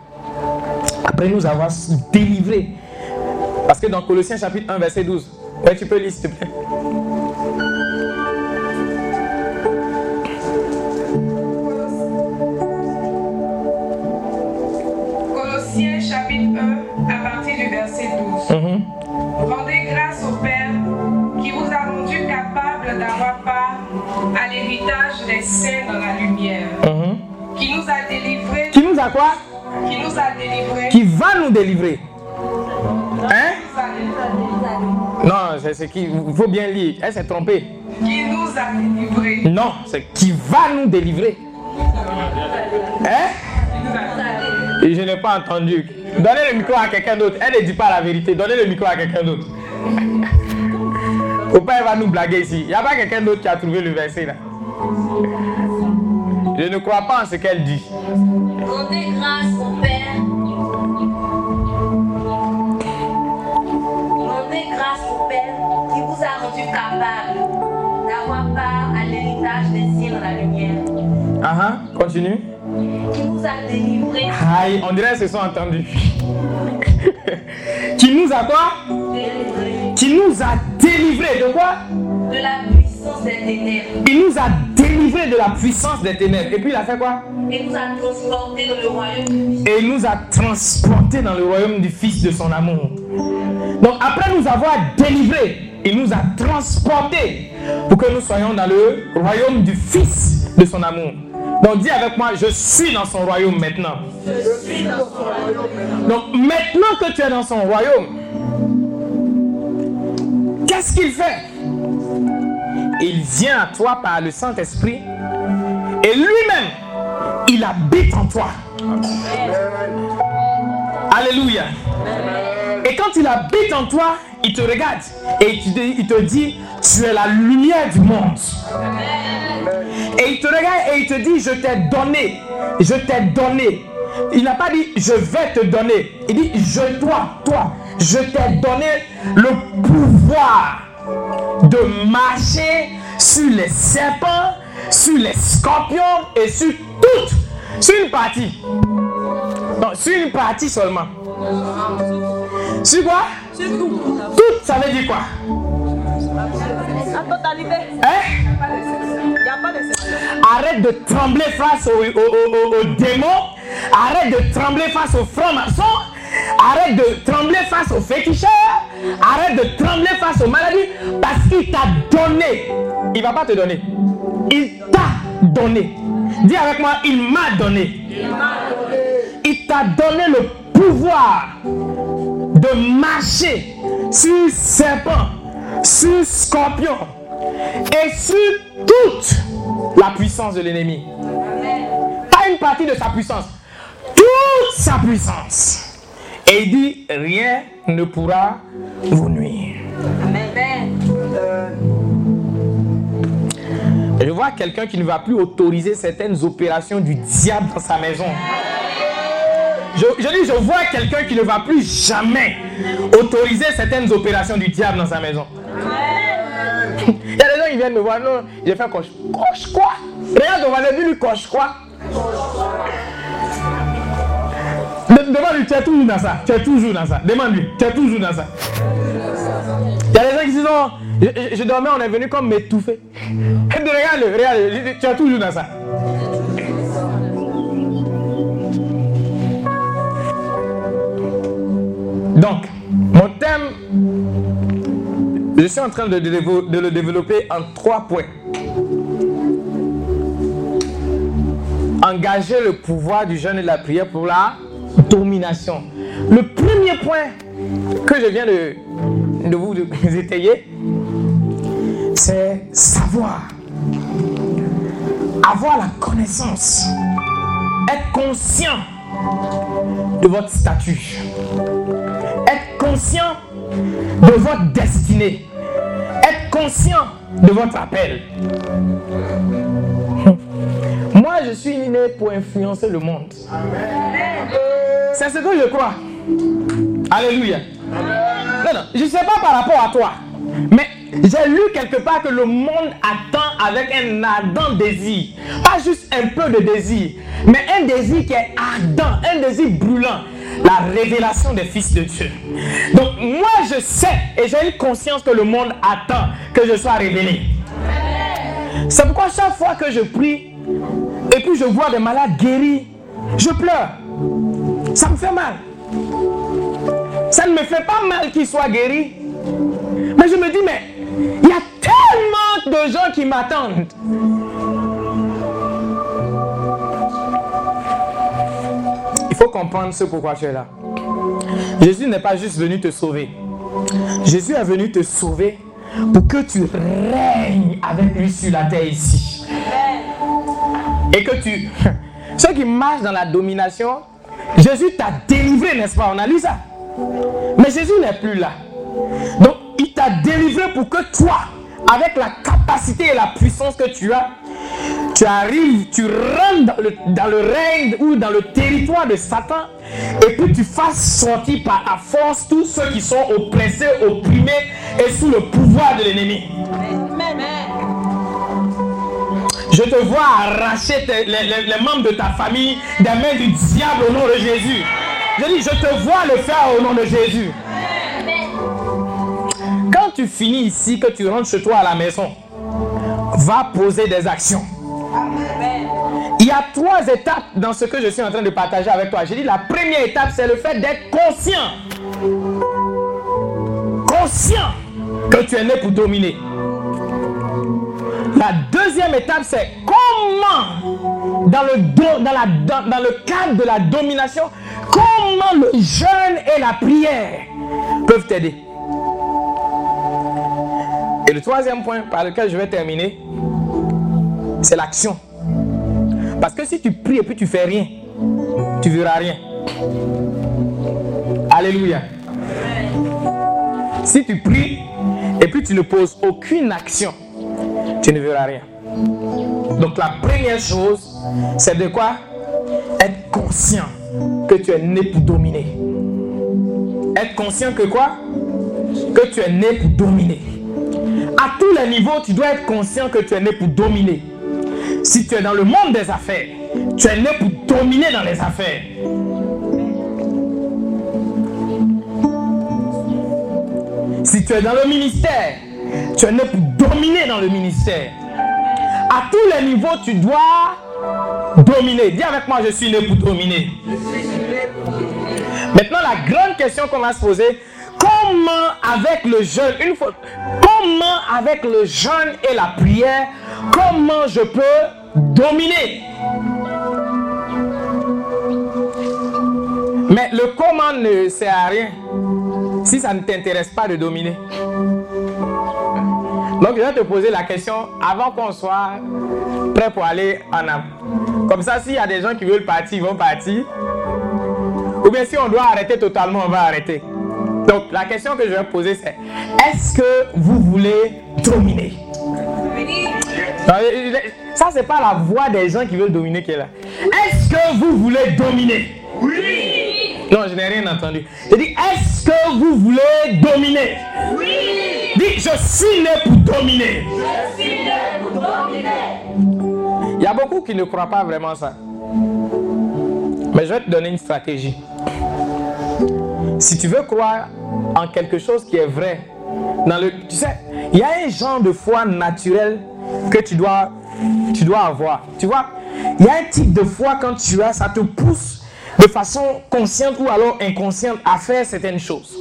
Après nous avoir délivrés. Parce que dans Colossiens chapitre 1, verset 12, tu peux lire s'il te plaît. Part à l'héritage des saints dans la lumière, Mhm. qui nous a délivrés, Qui nous a quoi? Qui nous a délivrés, Qui va nous délivrer. Hein? qui Non, c'est ce qui. Il faut bien lire. Elle s'est trompée. nous a délivrés, Non, c'est qui va nous délivrer. Hein? Et je n'ai pas entendu. Donnez le micro à quelqu'un d'autre. Elle ne dit pas la vérité. Donnez le micro à quelqu'un d'autre. <laughs> Pas, elle va nous blaguer ici. Il n'y a pas quelqu'un d'autre qui a trouvé le verset là? Je ne crois pas en ce qu'elle dit. Rendez grâce au Père. Rendez grâce au Père qui vous a rendu capable d'avoir part à l'héritage des cieux dans la lumière. Ah ah, continue. Qui vous a délivré, Aïe, on dirait qu'ils se sont entendus. <laughs> qui nous a quoi? Délivré Qui nous a délivrés de quoi? De la puissance des ténèbres Il nous a délivrés de la puissance des ténèbres. Et puis il a fait quoi? Et vous a transporté dans le royaume du Fils. Et il nous a transportés dans le royaume du Fils de son amour. Donc après nous avoir délivrés, il nous a transportés pour que nous soyons dans le royaume du Fils de son amour. Donc dis avec moi, je suis dans son royaume maintenant. Donc maintenant que tu es dans son royaume, qu'est-ce qu'il fait? Il vient à toi par le Saint-Esprit et lui-même, il habite en toi. Alléluia. Et quand il habite en toi, il te regarde et il te, il te dit, tu es la lumière du monde. Et il te regarde et il te dit, je t'ai donné, je t'ai donné. Il n'a pas dit, je vais te donner. Il dit, je toi, toi, je t'ai donné le pouvoir de marcher sur les serpents, sur les scorpions et sur toutes, sur une partie. Non, sur une partie seulement. Sur quoi? Sur tout. Tout, ça veut dire quoi? La totalité. Hein? Arrête de trembler face aux, aux- aux- aux démons. Arrête de trembler face aux francs-maçons. Arrête de trembler face aux féticheurs. Arrête de trembler face aux maladies. Parce qu'il t'a donné. Il va pas te donner. Il t'a donné. Dis avec moi, il m'a donné. Il t'a donné le pouvoir de marcher sur serpent, sur scorpion et sur toute la puissance de l'ennemi. Pas une partie de sa puissance, toute sa puissance. Et il dit, rien ne pourra vous nuire. Je vois quelqu'un qui ne va plus autoriser certaines opérations du diable dans sa maison. Je, dis, je vois quelqu'un qui ne va plus jamais autoriser certaines opérations du diable dans sa maison. Il y a des gens qui viennent me voir, non, j'ai fait coche. Coche quoi? Regarde, on va lui coche quoi? De- Demande-lui, tu es toujours dans ça. Tu es toujours dans ça. Demande-lui, tu es toujours dans ça. Il y a des gens qui disent, non, je, dormais, on est venu comme m'étouffer. Je dis, tu es toujours dans ça. Donc, mon thème, je suis en train de, le développer en trois points. Engager le pouvoir du jeûne et de la prière pour la domination. Le premier point que je viens de, de- vous étayer, c'est savoir. Avoir la connaissance. Être conscient de votre statut. Conscient de votre destinée. Être conscient de votre appel. <laughs> Moi, je suis né pour influencer le monde. C'est ce que je crois. Alléluia. Non, non, je ne sais pas par rapport à toi, mais j'ai lu quelque part que le monde attend avec un ardent désir. Pas juste un peu de désir, mais un désir qui est ardent, un désir brûlant. La révélation des fils de Dieu. Donc moi je sais et j'ai une conscience que le monde attend que je sois révélé. C'est pourquoi chaque fois que je prie et puis je vois des malades guéris, je pleure. Ça me fait mal. Ça ne me fait pas mal qu'ils soient guéris. Mais je me dis, mais il y a tellement de gens qui m'attendent. Faut comprendre ce pourquoi tu es là. Jésus n'est pas juste venu te sauver. Jésus est venu te sauver pour que tu règnes avec lui sur la terre ici. Et que tu... <laughs> Ceux qui marchent dans la domination, Jésus t'a délivré, n'est-ce pas? On a lu ça. Mais Jésus n'est plus là. Donc, il t'a délivré pour que toi, avec la capacité et la puissance que tu as, tu arrives, tu rentres dans le, règne ou dans le territoire de Satan et puis tu fasses sortir par la force tous ceux qui sont oppressés, opprimés et sous le pouvoir de l'ennemi. Je te vois arracher les- les membres de ta famille des mains du diable au nom de Jésus. Je dis, je te vois le faire au nom de Jésus. Quand tu finis ici, que tu rentres chez toi à la maison, va poser des actions. Il y a trois étapes dans ce que je suis en train de partager avec toi. J'ai dit la première étape, c'est le fait d'être conscient. Conscient que tu es né pour dominer. La deuxième étape, c'est comment, dans le, dans, la, dans le cadre de la domination, comment le jeûne et la prière peuvent t'aider. Et le troisième point par lequel je vais terminer, c'est l'action. Parce que si tu pries et puis tu fais rien, tu verras rien. Alléluia. Si tu pries et puis tu ne poses aucune action, tu ne verras rien. Donc la première chose, c'est de quoi? Être conscient que tu es né pour dominer. Être conscient que quoi? Que tu es né pour dominer. À tous les niveaux, tu dois être conscient que tu es né pour dominer. Si tu es dans le monde des affaires, tu es né pour dominer dans les affaires. Si tu es dans le ministère, tu es né pour dominer dans le ministère. À tous les niveaux, tu dois dominer. Dis avec moi, je suis né pour dominer. Maintenant, la grande question qu'on va se poser, comment avec le jeûne, une fois, comment avec le jeûne et la prière, comment je peux dominer? Mais le comment ne sert à rien si ça ne t'intéresse pas de dominer. Donc je vais te poser la question avant qu'on soit prêt pour aller en âme. Comme ça, s'il y a des gens qui veulent partir, ils vont partir. Ou bien si on doit arrêter totalement, on va arrêter. Donc la question que je vais poser c'est est-ce que vous voulez dominer? Je- je- Ça c'est pas la voix des gens qui veulent dominer qui est là. Est-ce que vous voulez dominer? Oui. Non, je n'ai rien entendu. Je dis est-ce que vous voulez dominer? Oui. Dis je suis né pour dominer. Il y a beaucoup qui ne croient pas vraiment ça. Mais je vais te donner une stratégie. Si tu veux croire en quelque chose qui est vrai, tu sais, il y a un genre de foi naturelle que tu dois, tu dois avoir. Tu vois, il y a un type de foi quand tu as, ça te pousse de façon consciente ou alors inconsciente à faire certaines choses.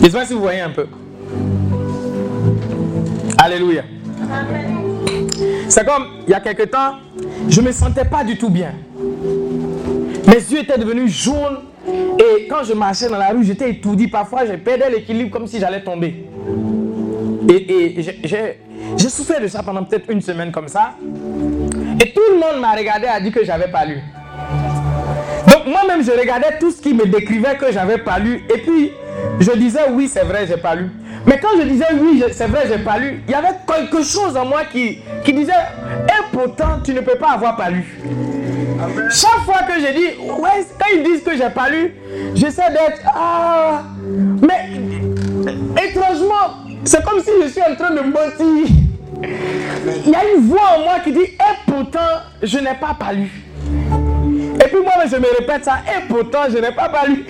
Je ne sais pas si vous voyez un peu. Alléluia. C'est comme, il y a quelque temps, je ne me sentais pas du tout bien. Mes yeux étaient devenus jaunes. Et quand je marchais dans la rue, j'étais étourdi. Parfois, je perdais l'équilibre comme si j'allais tomber. Et, j'ai souffert de ça pendant peut-être une semaine comme ça. Et tout le monde m'a regardé et a dit que j'avais pas lu. Donc moi-même, je regardais tout ce qui me décrivait que j'avais pas lu. Et puis, je disais oui, c'est vrai, j'ai pas lu. Mais quand je disais oui, je- c'est vrai, j'ai pas lu, il y avait quelque chose en moi qui, qui disait et pourtant, tu ne peux pas avoir pas lu. Chaque fois que j'ai dit ouais, quand ils disent que j'ai pas lu, j'essaie d'être ah, mais étrangement, c'est comme si je suis en train de mentir. Il y a une voix en moi qui dit et pourtant, je n'ai pas pas lu. Et puis moi, je me répète ça, et pourtant, je n'ai pas pas lu.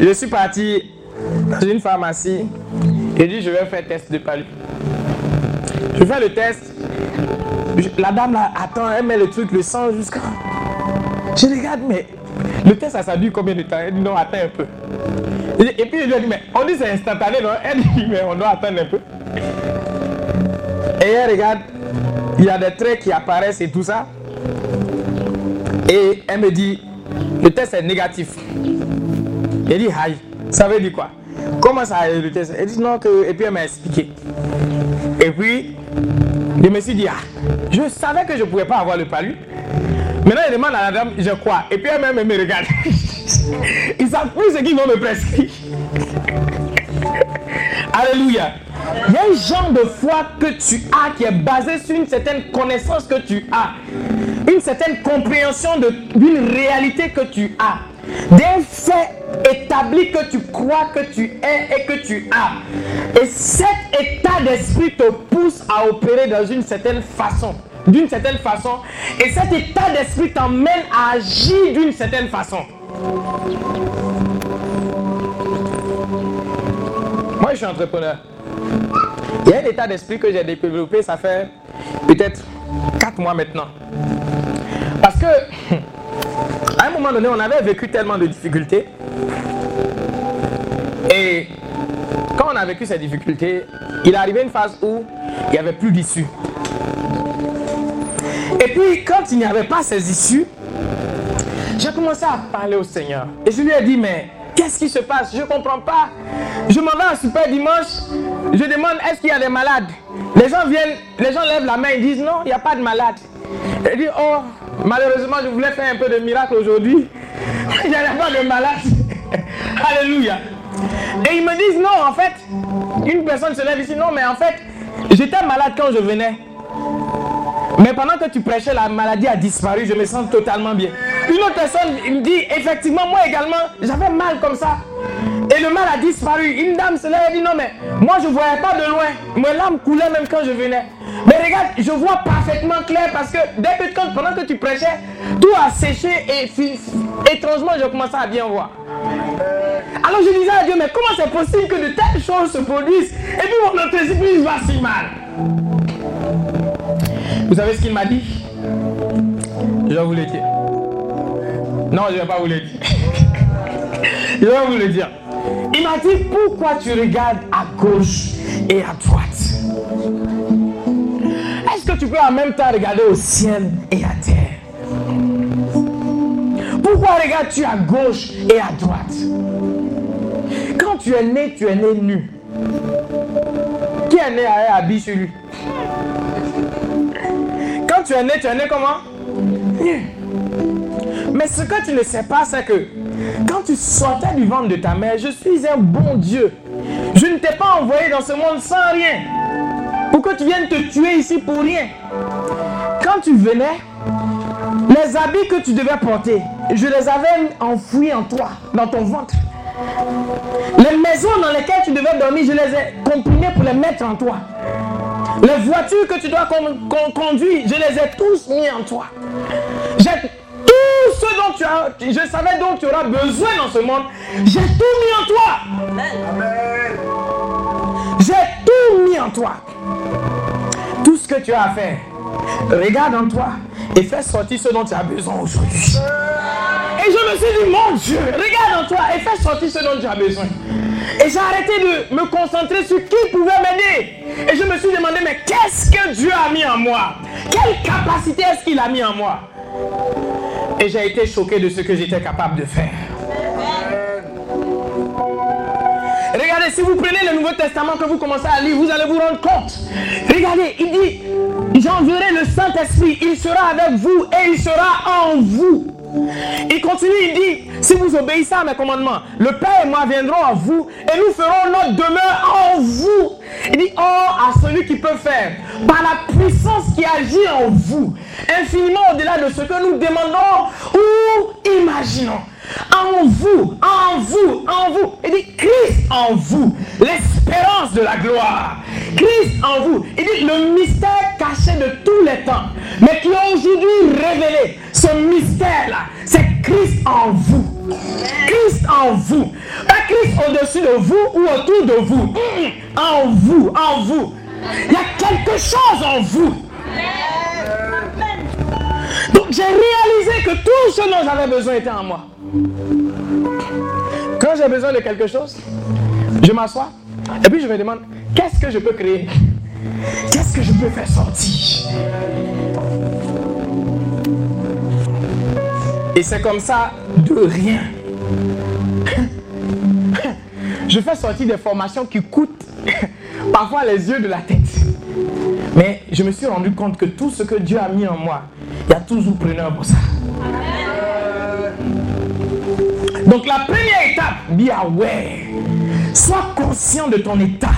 Je suis parti dans une pharmacie et dit, je vais faire test de palu. Je fais le test. La dame là, attend, elle met le truc, le sang jusqu'à... Je regarde, mais le test, ça, ça dure combien de temps? Elle dit, non, attends un peu. Et, puis je lui dit, mais on dit c'est instantané, non? Elle dit, mais on doit attendre un peu. Et elle regarde, il y a des traits qui apparaissent et tout ça. Et elle me dit, le test est négatif. Elle dit, aïe, ça veut dire quoi? Comment ça, le test Elle dit, non, que... Et puis elle m'a expliqué. Et puis, je me suis dit, ah, je savais que je ne pouvais pas avoir le palu. Maintenant, je demande à la dame, je crois. Et puis elle-même, elle regarde. <laughs> Ils savent plus ce qu'ils vont me prescrire. <laughs> Alléluia. Il y a un genre de foi que tu as qui est basé sur une certaine connaissance que tu as, une certaine compréhension d'une réalité que tu as, d'un fait établi que tu crois que tu es et que tu as. Et cet état d'esprit te pousse à opérer dans une certaine façon. D'une certaine façon. Et cet état d'esprit t'emmène à agir d'une certaine façon. Moi, je suis entrepreneur. Il y a un état d'esprit que j'ai développé, ça fait peut-être 4 mois maintenant. Parce que, un moment donné, on avait vécu tellement de difficultés. Et quand on a vécu ces difficultés, il est arrivé une phase où il n'y avait plus d'issue. Et puis, quand il n'y avait pas ces issues, j'ai commencé à parler au Seigneur. Et je lui ai dit, mais qu'est-ce qui se passe? Je ne comprends pas. Je m'en vais à super dimanche. Je demande, est-ce qu'il y a des malades? Les gens viennent, les gens lèvent la main, ils disent, non, il n'y a pas de malade. Et dit, oh, malheureusement, je voulais faire un peu de miracle aujourd'hui. Il n'y a pas de malade. <laughs> Alléluia. Et ils me disent, non, en fait, une personne se lève ici, non, mais en fait, j'étais malade quand je venais. Mais pendant que tu prêchais, la maladie a disparu, je me sens totalement bien. Une autre personne me dit, effectivement, moi également, j'avais mal comme ça. Et le mal a disparu. Une dame se lève et dit, non mais, moi je ne voyais pas de loin. Mes larmes coulaient même quand je venais. Mais regarde, je vois parfaitement clair parce que dès que pendant que tu prêchais, tout a séché et étrangement, je commençais à bien voir. Alors je disais à Dieu, mais comment c'est possible que de telles choses se produisent? Et puis mon entreprise va si mal Vous savez ce qu'il m'a dit? Je vais vous le dire. Non, je ne vais pas vous le dire. <laughs> je vais vous le dire. Il m'a dit, pourquoi tu regardes à gauche et à droite? Est-ce que tu peux en même temps regarder au ciel et à terre? Pourquoi regardes-tu à gauche et à droite? Quand tu es né, tu es né nu. Qui est né un habit sur lui tu es né, tu es né comment? Mais ce que tu ne sais pas, c'est que quand tu sortais du ventre de ta mère, je suis un bon Dieu. Je ne t'ai pas envoyé dans ce monde sans rien. Pour que tu viennes te tuer ici pour rien. Quand tu venais, les habits que tu devais porter, je les avais enfouis en toi, dans ton ventre. Les maisons dans lesquelles tu devais dormir, je les ai comprimées pour les mettre en toi. Les voitures que tu dois con- con- conduire, je les ai tous mis en toi. J'ai tout ce dont tu as, je savais dont tu auras besoin dans ce monde, j'ai tout mis en toi. J'ai tout mis en toi. Tout ce que tu as à faire, regarde en toi et fais sortir ce dont tu as besoin aujourd'hui. Et je me suis dit, mon Dieu, regarde en toi et fais sortir ce dont tu as besoin. Et j'ai arrêté de me concentrer sur qui pouvait m'aider. Et je me suis demandé, mais qu'est-ce que Dieu a mis en moi? Quelle capacité est-ce qu'il a mis en moi? Et j'ai été choqué de ce que j'étais capable de faire. Regardez, si vous prenez le Nouveau Testament que vous commencez à lire, vous allez vous rendre compte. Regardez, il dit, j'enverrai le Saint-Esprit, il sera avec vous et il sera en vous. Il continue, il dit, si vous obéissez à mes commandements, le Père et moi viendrons à vous et nous ferons notre demeure en vous. Il dit, oh, à celui qui peut faire, par la puissance qui agit en vous, infiniment au-delà de ce que nous demandons ou imaginons. En vous, en vous, en vous. Il dit Christ en vous, l'espérance de la gloire. Christ en vous. Il dit le mystère caché de tous les temps, mais qui a aujourd'hui révélé. Ce mystère-là, c'est Christ en vous. Christ en vous. Pas Christ au-dessus de vous ou autour de vous. En vous, en vous. Il y a quelque chose en vous. Donc j'ai réalisé que tout ce dont j'avais besoin était en moi. Quand j'ai besoin de quelque chose, je m'assois et puis je me demande qu'est-ce que je peux créer? Qu'est-ce que je peux faire sortir? Et c'est comme ça de rien. Je fais sortir des formations qui coûtent parfois les yeux de la tête. Mais je me suis rendu compte que tout ce que Dieu a mis en moi, il y a toujours preneur pour ça. Donc la première étape, be aware. Sois conscient de ton état.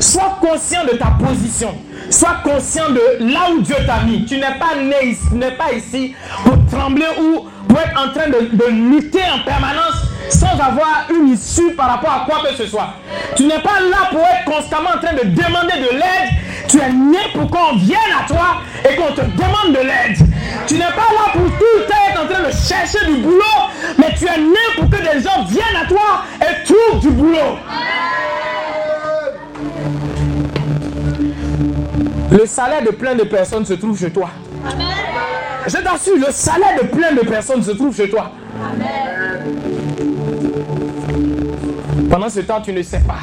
Sois conscient de ta position. Sois conscient de là où Dieu t'a mis. Tu n'es pas né ici, n'es pas ici pour trembler ou pour être en train de, de lutter en permanence sans avoir une issue par rapport à quoi que ce soit. Tu n'es pas là pour être constamment en train de demander de l'aide. Tu es né pour qu'on vienne à toi et qu'on te demande de l'aide. Tu n'es pas là pour tout être en train de chercher du boulot, mais tu es né pour que des gens viennent à toi et trouvent du boulot. Le salaire de plein de personnes se trouve chez toi. Je t'assure, le salaire de plein de personnes se trouve chez toi. Pendant ce temps, tu ne sais pas.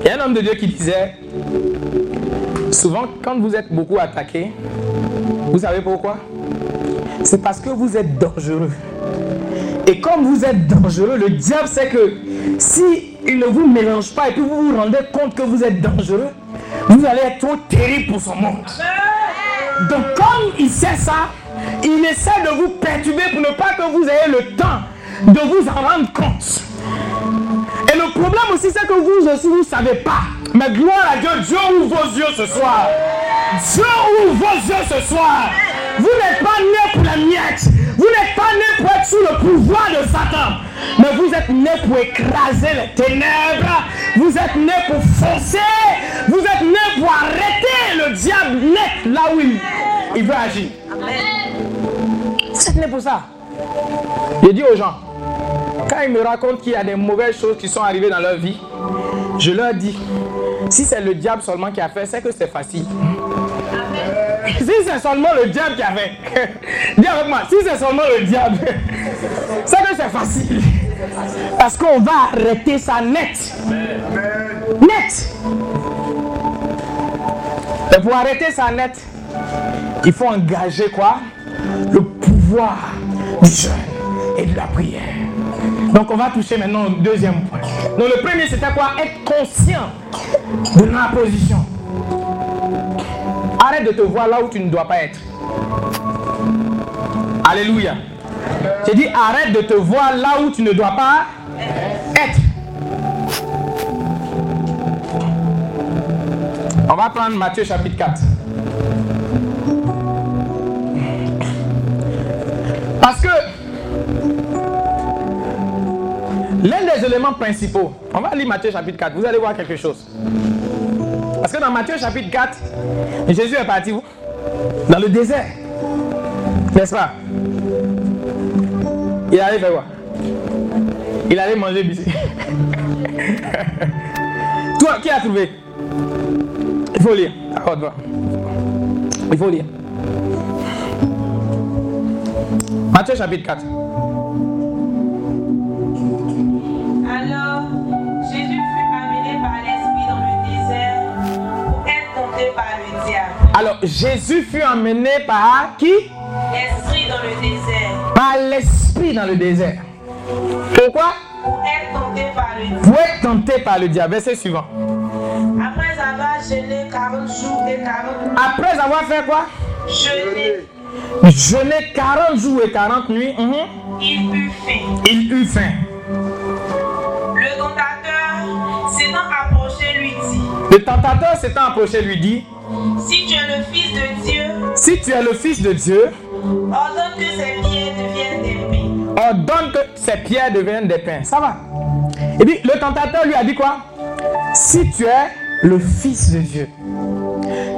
Il y a un homme de Dieu qui disait, souvent quand vous êtes beaucoup attaqué, vous savez pourquoi? C'est parce que vous êtes dangereux. Et comme vous êtes dangereux, le diable sait que si il ne vous mélange pas et que vous vous rendez compte que vous êtes dangereux, vous allez être trop terrible pour son monde. Donc comme il sait ça, il essaie de vous perturber pour ne pas que vous ayez le temps de vous en rendre compte. Et le problème aussi, c'est que vous aussi, vous ne savez pas. Mais gloire à Dieu, Dieu ouvre vos yeux ce soir. Dieu ouvre vos yeux ce soir. Vous n'êtes pas né pour la miette. Vous n'êtes pas né pour être sous le pouvoir de Satan. Mais vous êtes né pour écraser les ténèbres. Vous êtes né pour foncer. Vous êtes né pour arrêter le diable net là où il, il veut agir. Vous êtes né pour ça. Je dis aux gens, quand ils me racontent qu'il y a des mauvaises choses qui sont arrivées dans leur vie, je leur dis, si c'est le diable seulement qui a fait, c'est que c'est facile. Si c'est seulement le diable qui a fait, <laughs> dis avec moi, si c'est seulement le diable, <laughs> c'est que c'est facile. Parce qu'on va arrêter ça net. Net. Et pour arrêter ça net, il faut engager quoi? Le pouvoir du jeûne et de la prière. Donc on va toucher maintenant au deuxième point. Donc le premier c'était quoi? Être conscient de ma position. Arrête de te voir là où tu ne dois pas être. Alléluia. J'ai dit arrête de te voir là où tu ne dois pas être. On va prendre Matthieu chapitre 4. Parce que l'un des éléments principaux, on va lire Matthieu chapitre 4, vous allez voir quelque chose. Parce que dans Matthieu chapitre 4, Jésus est parti où? Dans le désert. N'est-ce pas? Il allait faire quoi? Il allait manger biscuit. <laughs> Toi, qui a trouvé? Il faut lire. Il faut lire. Matthieu chapitre 4. Alors, Jésus fut emmené par qui? L'esprit dans le désert. Par l'esprit dans le désert. Pourquoi Pour être tenté par le diable. Pour être tenté par le diable. Verset suivant. Après avoir jeûné 40 jours et 40 nuits. Après avoir fait quoi? Jeûné. Jeûné 40 jours et 40 nuits. mhm, Il eut faim. Il eut faim. Le tentateur s'étant approché lui dit Le tentateur s'étant approché lui dit Si tu es le Fils de Dieu, Si tu es le Fils de Dieu, ordonne que ces pierres deviennent des pains. ordonne que ces pierres deviennent des pains. Ça va. Et puis le tentateur lui a dit quoi? Si tu es le Fils de Dieu,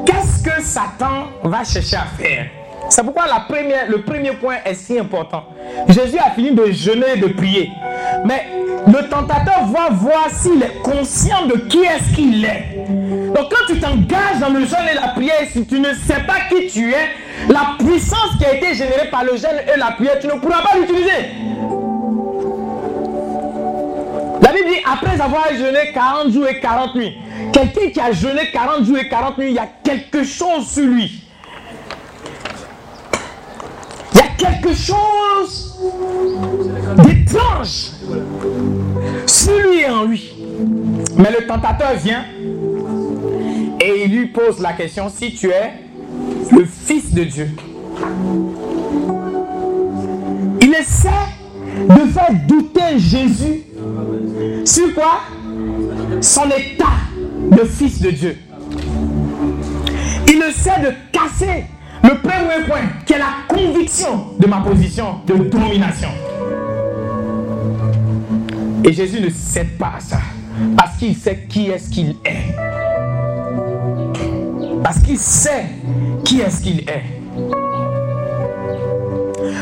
qu'est-ce que Satan va chercher à faire? C'est pourquoi la première, le premier point est si important. Jésus a fini de jeûner et de prier. Mais le tentateur va voir s'il est conscient de qui est-ce qu'il est. Donc quand tu t'engages dans le jeûne et la prière, si tu ne sais pas qui tu es, la puissance qui a été générée par le jeûne et la prière, tu ne pourras pas l'utiliser. La Bible dit, après avoir jeûné 40 jours et 40 nuits, quelqu'un qui a jeûné 40 jours et 40 nuits, il y a quelque chose sur lui. Il y a quelque chose d'étrange sur lui et en lui. Mais le tentateur vient et il lui pose la question si tu es le Fils de Dieu. Il essaie de faire douter Jésus sur quoi? Son état de Fils de Dieu. Il essaie de casser le premier point qui est la conviction de ma position de domination. Et Jésus ne cède pas à ça. Parce qu'il sait qui est-ce qu'il est. Parce qu'il sait qui est-ce qu'il est.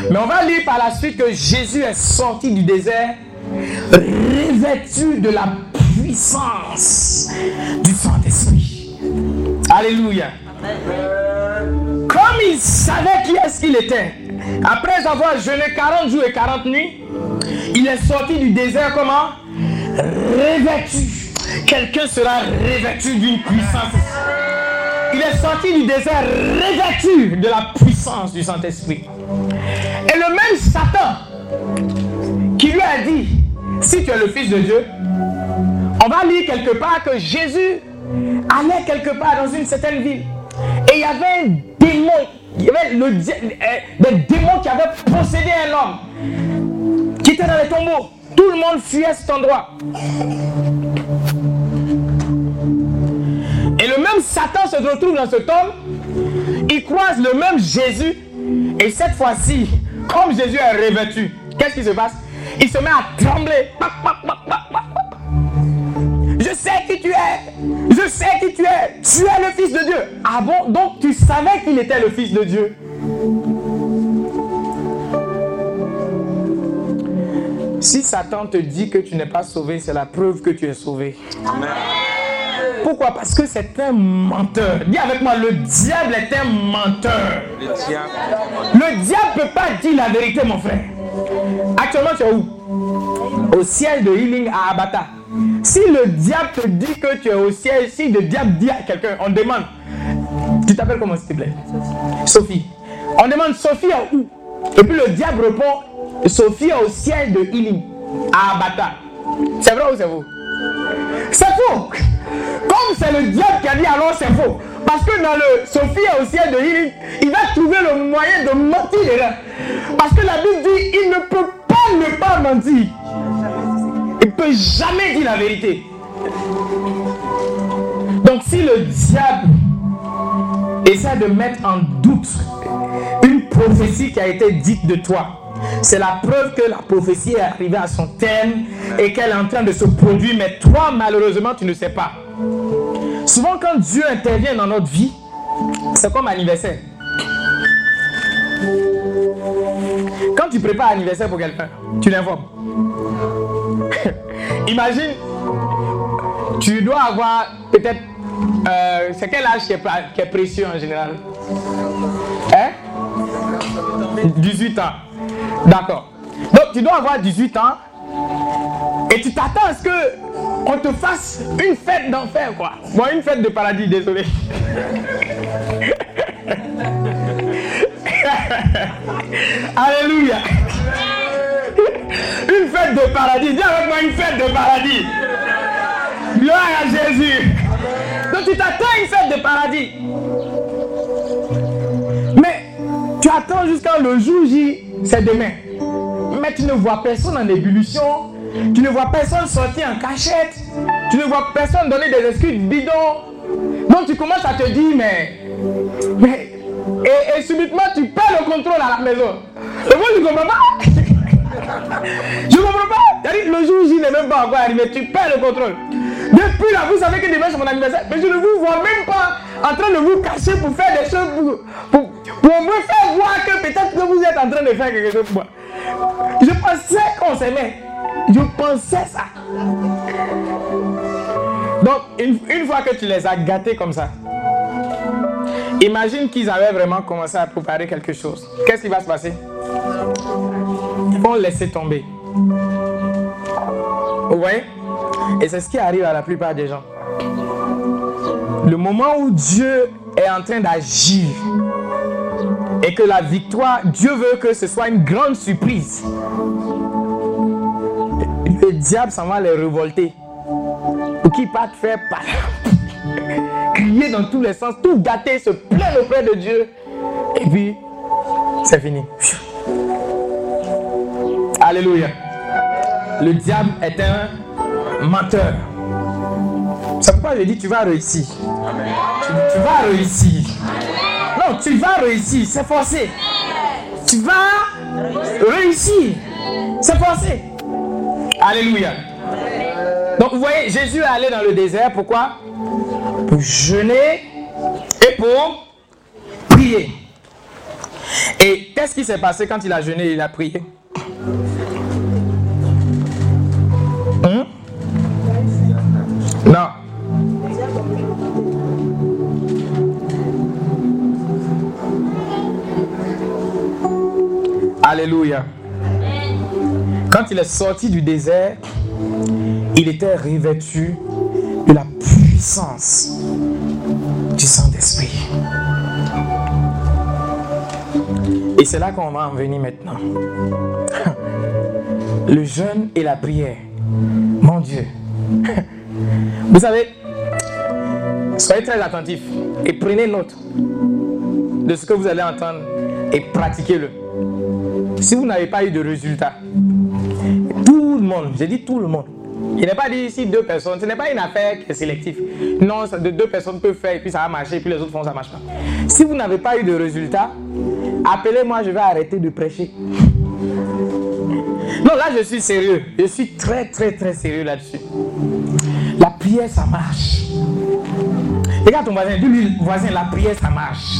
Mais on va lire par la suite que Jésus est sorti du désert revêtu de la puissance du Saint-Esprit. Alléluia. Comme il savait qui est-ce qu'il était, après avoir jeûné 40 jours et 40 nuits, il est sorti du désert comment? Revêtu. Quelqu'un sera revêtu d'une puissance. Il est sorti du désert revêtu de la puissance du Saint-Esprit. Et le même Satan qui lui a dit, si tu es le Fils de Dieu, on va lire quelque part que Jésus allait quelque part dans une certaine ville. Et il y avait un démon, il y avait le, euh, des démons qui avaient possédé un homme qui était dans les tombeaux. Tout le monde fuyait cet endroit. Le même Satan se retrouve dans cet homme. Il croise le même Jésus. Et cette fois-ci, comme Jésus est revêtu, qu'est-ce qui se passe? Il se met à trembler. Je sais qui tu es. Je sais qui tu es. Tu es le Fils de Dieu. Ah bon? Donc tu savais qu'il était le Fils de Dieu. Si Satan te dit que tu n'es pas sauvé, c'est la preuve que tu es sauvé. Pourquoi? Parce que c'est un menteur. Dis avec moi, le diable est un menteur. Le diable. Le diable ne peut pas dire la vérité, mon frère. Actuellement, tu es où? Au siège de Healing à Abata. Si le diable te dit que tu es au siège, si le diable dit à quelqu'un, on demande, tu t'appelles comment s'il te plaît? Sophie. On demande Sophie à où? Et puis le diable répond, Sophie est au siège de Healing à Abata. C'est vrai ou c'est faux? C'est faux. Comme c'est le diable qui a dit alors c'est faux. Parce que dans le Sophie au ciel de Healing, il va trouver le moyen de mentir. Parce que la Bible dit il ne peut pas ne pas mentir. Il ne peut jamais dire la vérité. Donc si le diable essaie de mettre en doute une prophétie qui a été dite de toi, c'est la preuve que la prophétie est arrivée à son terme et qu'elle est en train de se produire, mais toi, malheureusement, tu ne sais pas. Souvent, quand Dieu intervient dans notre vie, c'est comme anniversaire. Quand tu prépares anniversaire pour quelqu'un, tu l'informes. <laughs> Imagine, tu dois avoir peut-être. euh, c'est quel âge qui est, qui est précieux en général? Hein? 18 ans. D'accord. Donc tu dois avoir 18 ans et tu t'attends à ce que on te fasse une fête d'enfer, quoi. Bon, une fête de paradis, désolé. <laughs> Alléluia. <laughs> Une fête de paradis. Dis avec moi une fête de paradis. Gloire à Jésus. Donc tu t'attends à une fête de paradis tu attends jusqu'à le jour J, c'est demain. Mais tu ne vois personne en ébullition. Tu ne vois personne sortir en cachette. Tu ne vois personne donner des excuses bidons. Donc tu commences à te dire, mais. mais et, et subitement, tu perds le contrôle à la maison. Et moi, je ne comprends pas. <laughs> je ne comprends pas. Le jour J n'est même pas encore arrivé. Tu perds le contrôle. Depuis là, vous savez que demain c'est mon anniversaire. Mais je ne vous vois même pas en train de vous cacher pour faire des choses pour, pour, me faire voir que peut-être que vous êtes en train de faire quelque chose pour moi. Je pensais qu'on s'aimait. Je pensais ça. Donc, une, une fois que tu les as gâtés comme ça, imagine qu'ils avaient vraiment commencé à préparer quelque chose. Qu'est-ce qui va se passer? Ils vont laisser tomber. Vous voyez? Et c'est ce qui arrive à la plupart des gens. Le moment où Dieu est en train d'agir et que la victoire, Dieu veut que ce soit une grande surprise. Le diable s'en va les révolter. Pour qu'ils partent faire par crier dans tous les sens, tout gâter, se plaindre auprès de Dieu. Et puis, c'est fini. Alléluia. Le diable est un menteur. C'est pourquoi je dis tu vas réussir. Tu, vas réussir. Non, tu vas réussir. C'est forcé. Tu vas réussir. C'est forcé. Alléluia. Donc vous voyez, Jésus est allé dans le désert. Pourquoi? Pour jeûner et pour prier. Et qu'est-ce qui s'est passé quand il a jeûné? Et il a prié Non. Alléluia. Quand il est sorti du désert, il était revêtu de la puissance du Saint-Esprit. Et c'est là qu'on va en venir maintenant. Le jeûne et la prière. Mon Dieu. Vous savez, soyez très attentifs et prenez note de ce que vous allez entendre et pratiquez-le. Si vous n'avez pas eu de résultat, tout le monde, j'ai dit tout le monde, il n'est pas dit ici deux personnes, ce n'est pas une affaire qui est sélective. Non, de deux personnes peuvent faire et puis ça va marcher et puis les autres font ça marche pas. Si vous n'avez pas eu de résultat, appelez-moi, je vais arrêter de prêcher. Non, là je suis sérieux. Je suis très très très sérieux là-dessus. Prière, ça marche. Regarde ton voisin, dis-lui, voisin, la prière, ça marche.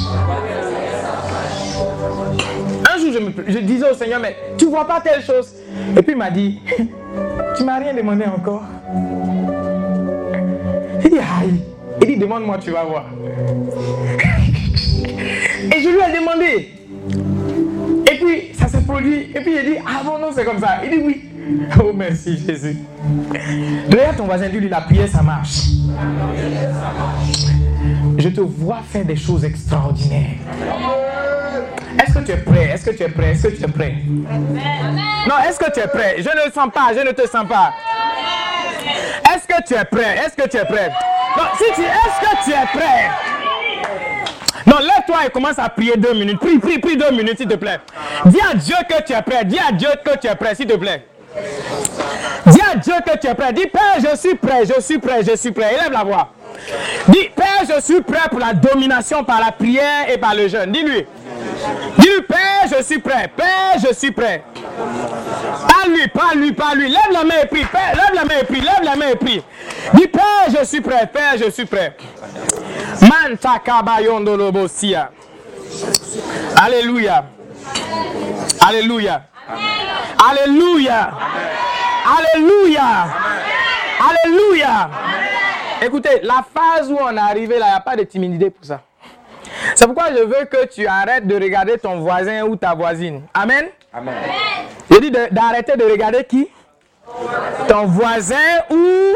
Un jour, je, me, disais au Seigneur, mais tu vois pas telle chose. Et puis il m'a dit, <laughs> tu m'as rien demandé encore. Il dit, aïe. Il dit, demande-moi, tu vas voir. <laughs> Et je lui ai demandé. Et puis, ça s'est produit. Et puis, il dit, ah bon, non, c'est comme ça. Il dit, oui. <laughs> Oh, merci, Jésus. Regarde ton voisin, dis-lui, la prière, ça marche. Je te vois faire des choses extraordinaires. Est-ce que tu es prêt? Est-ce que tu es prêt? Est-ce que tu es prêt? Non, est-ce que tu es prêt? Je ne le sens pas, je ne te sens pas. Est-ce que tu es prêt? Est-ce que tu es prêt? Non, si tu est-ce que tu es prêt? Non, lève-toi et commence à prier deux minutes. Prie, prie, prie deux minutes, s'il te plaît. Dis à Dieu que tu es prêt. Dis à Dieu que tu es prêt, s'il te plaît. Dis à Dieu que tu es prêt. Dis, Père, je suis prêt, je suis prêt, je suis prêt. Élève la voix. Dis, Père, je suis prêt pour la domination par la prière et par le jeûne. Dis-lui. Dis-lui, Père, je suis prêt. Père, je suis prêt. Pas lui, pas lui, pas lui. Lève la main et prie. Père, lève la main et prie. Lève la main et prie. Dis, Père, je suis prêt. Père, je suis prêt. Manta. Alléluia. Alléluia. Alléluia. Alléluia. Alléluia. Écoutez, la phase où on est arrivé là, il n'y a pas de timidité pour ça. C'est pourquoi je veux que tu arrêtes de regarder ton voisin ou ta voisine. Amen? Amen. Je dis d'arrêter de, regarder qui? Ton voisin ou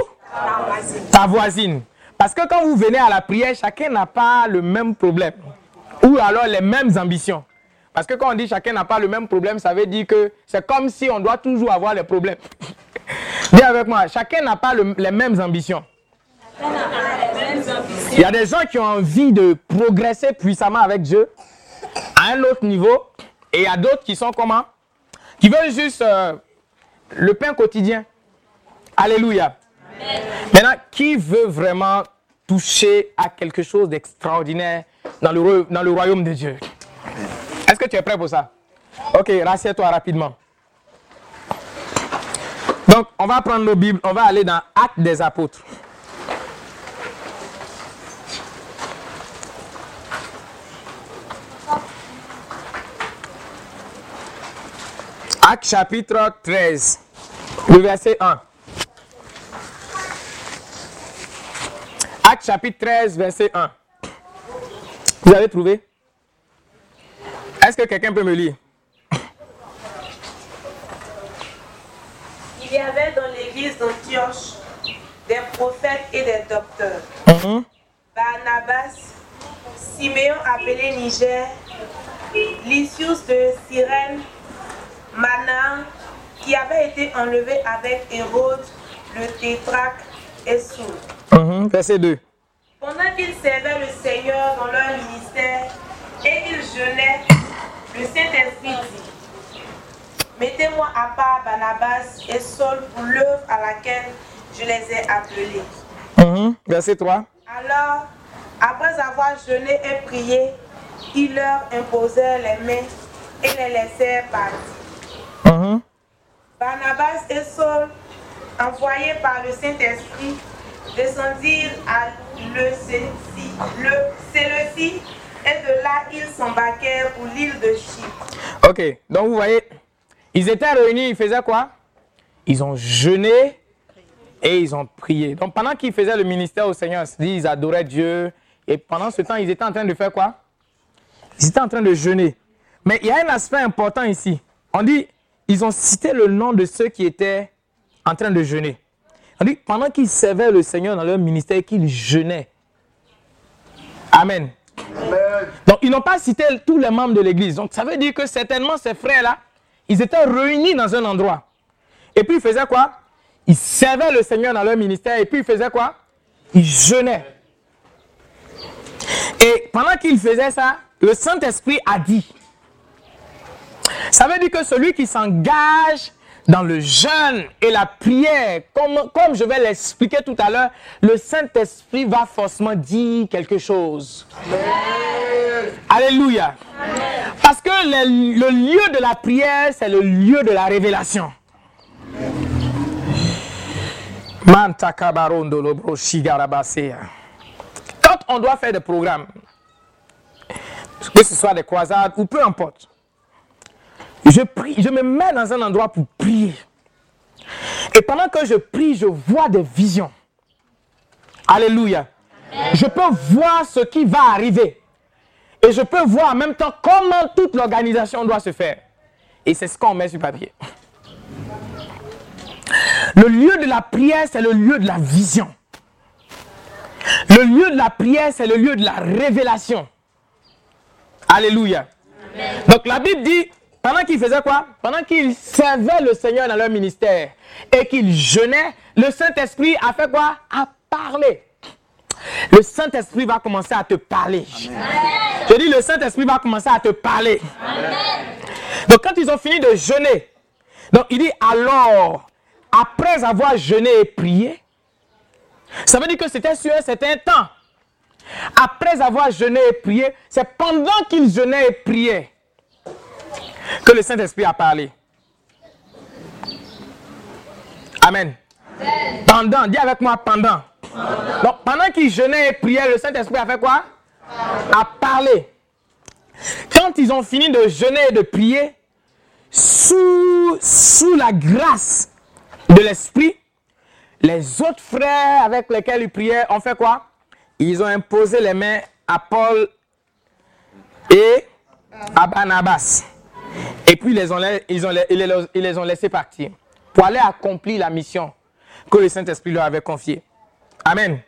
ta voisine. Parce que quand vous venez à la prière, chacun n'a pas le même problème. Ou alors les mêmes ambitions. Parce que quand on dit chacun n'a pas le même problème, ça veut dire que c'est comme si on doit toujours avoir les problèmes. <laughs> Dis avec moi, chacun n'a pas le- les mêmes ambitions. Il y a des gens qui ont envie de progresser puissamment avec Dieu à un autre niveau. Et il y a d'autres qui sont comment? Qui veulent juste euh, le pain quotidien. Alléluia. Maintenant, qui veut vraiment toucher à quelque chose d'extraordinaire dans le, dans le royaume de Dieu? Est-ce que tu es prêt pour ça? Ok, rassieds-toi rapidement. Donc, on va prendre nos Bibles, on va aller dans Actes des Apôtres. Actes chapitre 13, le verset 1. Actes chapitre 13, verset 1. Vous avez trouvé? Est-ce que quelqu'un peut me lire? Il y avait dans l'église d'Antioche des prophètes et des docteurs. Mhm. Barnabas, Siméon appelé Niger, Lysius de Cyrène, Manan, qui avait été enlevé avec Hérode, le tétrarque et Saul. Mhm, Verset 2. Pendant qu'ils servaient le Seigneur dans leur ministère et qu'ils jeûnaient, le Saint-Esprit dit Mettez-moi à part Barnabas et Saul pour l'œuvre à laquelle je les ai appelés. Mhm, Verset 3. Alors, après avoir jeûné et prié, ils leur imposèrent les mains et les laissèrent partir. Mhm. Barnabas et Saul, envoyés par le Saint-Esprit, descendirent à le Séleucie, et de là ils s'embarquèrent pour l'île de Chypre. Ok, donc vous voyez, ils étaient réunis, ils faisaient quoi? Ils ont jeûné et ils ont prié. Donc pendant qu'ils faisaient le ministère au Seigneur, ils adoraient Dieu. Et pendant ce temps, ils étaient en train de faire quoi? Ils étaient en train de jeûner. Mais il y a un aspect important ici. On dit, ils ont cité le nom de ceux qui étaient en train de jeûner. On dit, pendant qu'ils servaient le Seigneur dans leur ministère, qu'ils jeûnaient. Amen. Donc, ils n'ont pas cité tous les membres de l'église. Donc, ça veut dire que certainement ces frères-là, ils étaient réunis dans un endroit. Et puis, ils faisaient quoi? Ils servaient le Seigneur dans leur ministère. Et puis, ils faisaient quoi? Ils jeûnaient. Et pendant qu'ils faisaient ça, le Saint-Esprit a dit. Ça veut dire que celui qui s'engage dans le jeûne et la prière, comme, comme je vais l'expliquer tout à l'heure, le Saint-Esprit va forcément dire quelque chose. Alléluia. Parce que le, le lieu de la prière, c'est le lieu de la révélation. Quand on doit faire des programmes, que ce soit des croisades ou peu importe, je prie, je me mets dans un endroit pour prier. Et pendant que je prie, je vois des visions. Alléluia. Je peux voir ce qui va arriver. Et je peux voir en même temps comment toute l'organisation doit se faire. Et c'est ce qu'on met sur papier. Le lieu de la prière, c'est le lieu de la vision. Le lieu de la prière, c'est le lieu de la révélation. Alléluia. Donc la Bible dit, pendant qu'ils faisaient quoi? Pendant qu'ils servaient le Seigneur dans leur ministère et qu'ils jeûnaient, le Saint-Esprit a fait quoi? A parlé. Le Saint-Esprit va commencer à te parler. Je dis, le Saint-Esprit va commencer à te parler. Donc quand ils ont fini de jeûner, donc il dit alors, après avoir jeûné et prié, ça veut dire que c'était sur un certain temps. Après avoir jeûné et prié, c'est pendant qu'ils jeûnaient et priaient que le Saint-Esprit a parlé. Amen. Pendant, dis avec moi pendant. Donc pendant qu'ils jeûnaient et priaient, le Saint-Esprit a fait quoi? A parlé. Quand ils ont fini de jeûner et de prier, sous, sous la grâce de l'Esprit, les autres frères avec lesquels ils priaient ont fait quoi? Ils ont imposé les mains à Paul et à Barnabas. Et puis ils les, ont, laissés partir pour aller accomplir la mission que le Saint-Esprit leur avait confiée. Amen.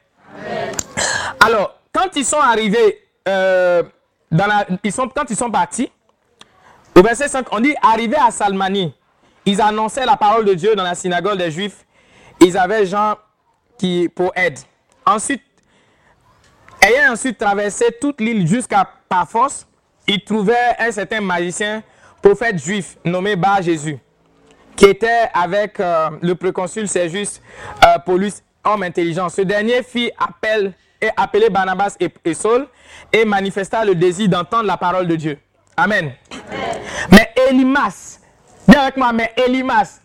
Alors, quand ils sont arrivés, euh, dans la, quand ils sont partis, Au verset 5, on dit Arrivé à Salmanie, ils annonçaient la parole de Dieu dans la synagogue des Juifs. Ils avaient Jean qui, pour aide. Ensuite, ayant ensuite traversé toute l'île jusqu'à Paphos, ils trouvaient un certain magicien, prophète juif, nommé Bar Jésus, qui était avec euh, le préconsul Sergius euh, Paulus, homme intelligent. Ce dernier fit appel et appelé Barnabas et, Saul et manifesta le désir d'entendre la parole de Dieu. Amen. Mais Elimas, dis avec moi, mais Elimas,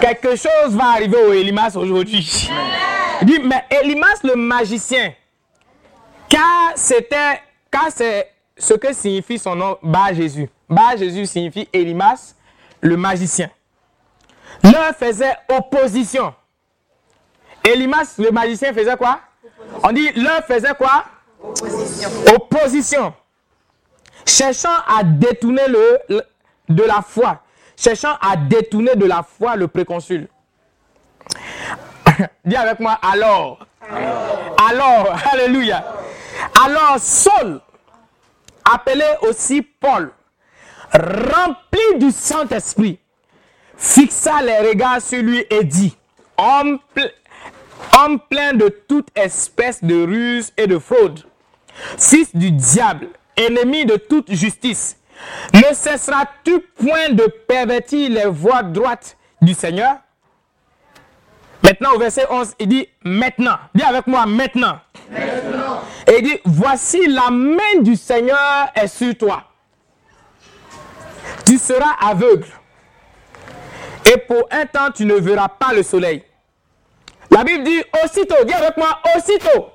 quelque chose va arriver au Elimas aujourd'hui. Dit, mais Elimas le magicien, car c'était, car c'est ce que signifie son nom, Bar Jésus. Bar Jésus signifie Elimas, le magicien. Leur faisait opposition. Elimas, le magicien, faisait quoi? On dit, leur faisait quoi? Opposition. Opposition. Cherchant à détourner le, le- de la foi. Cherchant à détourner de la foi le préconsul. <laughs> Dis avec moi, alors. Alors, <laughs> alléluia. Alors, Saul, appelé aussi Paul, rempli du Saint-Esprit, fixa les regards sur lui et dit, homme, ple- homme plein de toute espèce de ruse et de fraude, fils du diable, ennemi de toute justice, ne cesseras-tu point de pervertir les voies droites du Seigneur? Maintenant, au verset 11, il dit maintenant. Dis avec moi maintenant. Et il dit, voici la main du Seigneur est sur toi. Tu seras aveugle. Et pour un temps, tu ne verras pas le soleil. La Bible dit aussitôt, dis avec moi, aussitôt.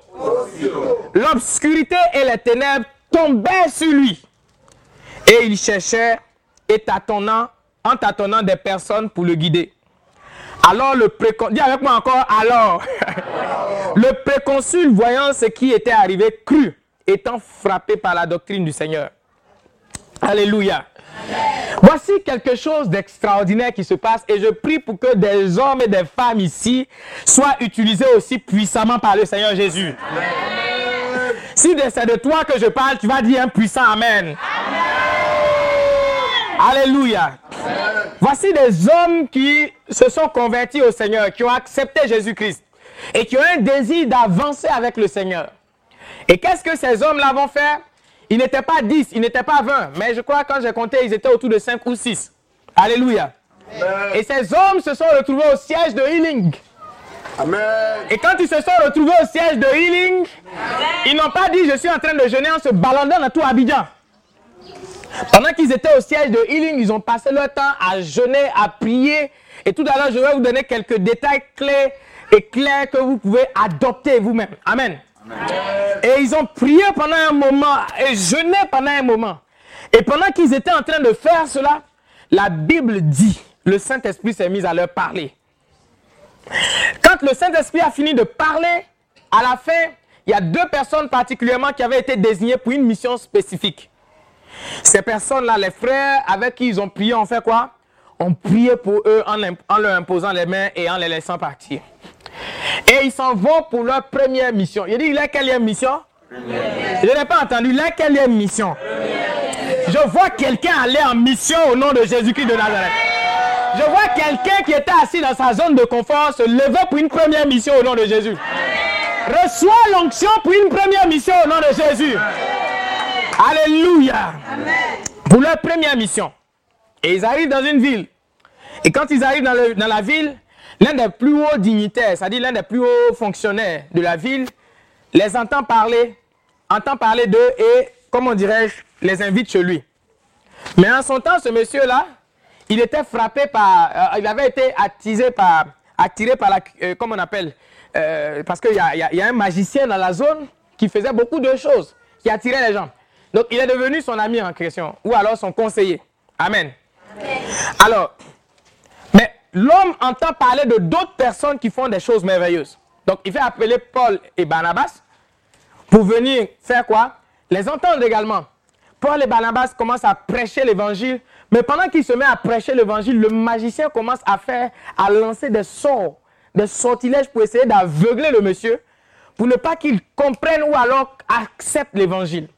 L'obscurité et les ténèbres tombaient sur lui. Et il cherchait, et tâtonnant, en tâtonnant des personnes pour le guider. Alors le préconsul, dis avec moi encore, alors. le préconsul, voyant ce qui était arrivé, crut, étant frappé par la doctrine du Seigneur. Alléluia. Voici quelque chose d'extraordinaire qui se passe et je prie pour que des hommes et des femmes ici soient utilisés aussi puissamment par le Seigneur Jésus. Si c'est de toi que je parle, tu vas dire un puissant Amen. Alléluia. Voici des hommes qui se sont convertis au Seigneur, qui ont accepté Jésus-Christ et qui ont un désir d'avancer avec le Seigneur. Et qu'est-ce que ces hommes-là vont faire? Ils n'étaient pas 10, ils n'étaient pas 20, mais je crois que quand j'ai compté, ils étaient autour de 5 ou 6. Alléluia. Et ces hommes se sont retrouvés au siège de Healing. Et quand ils se sont retrouvés au siège de Healing, ils n'ont pas dit je suis en train de jeûner en se baladant dans tout Abidjan. Pendant qu'ils étaient au siège de Healing, ils ont passé leur temps à jeûner, à prier. Et tout à l'heure, je vais vous donner quelques détails clés et clairs que vous pouvez adopter vous-même. Amen. Et ils ont prié pendant un moment et jeûné pendant un moment. Et pendant qu'ils étaient en train de faire cela, la Bible dit, le Saint-Esprit s'est mis à leur parler. Quand le Saint-Esprit a fini de parler, à la fin, il y a deux personnes particulièrement qui avaient été désignées pour une mission spécifique. Ces personnes-là, les frères avec qui ils ont prié, ont fait quoi? On prié pour eux en, leur imposant les mains et en les laissant partir. Et ils s'en vont pour leur première mission. Il dit, laquelle mission? Je n'ai pas entendu, laquelle mission Je vois quelqu'un aller en mission au nom de Jésus-Christ de Nazareth. Je vois quelqu'un qui était assis dans sa zone de confort se lever pour une première mission au nom de Jésus. Reçois l'onction pour une première mission au nom de Jésus. Alléluia. Pour leur première mission. Et ils arrivent dans une ville. Et quand ils arrivent dans, la ville, l'un des plus hauts dignitaires, c'est-à-dire l'un des plus hauts fonctionnaires de la ville, les entend parler, entend parler d'eux et, comment dirais-je, les invite chez lui. Mais en son temps, ce monsieur-là, il était frappé par, euh, il avait été attisé par, attiré par la, euh, comment on appelle, euh, parce qu'il y y a- il y a un magicien dans la zone qui faisait beaucoup de choses, qui attirait les gens. Donc il est devenu son ami en question, ou alors son conseiller. Amen. Alors, mais l'homme entend parler de d'autres personnes qui font des choses merveilleuses. Donc il fait appeler Paul et Barnabas pour venir faire quoi? Les entendre également. Paul et Barnabas commencent à prêcher l'évangile, mais pendant qu'il se met à prêcher l'évangile, le magicien commence à faire, à lancer des sorts, des sortilèges pour essayer d'aveugler le monsieur, pour ne pas qu'il comprenne ou alors accepte l'évangile.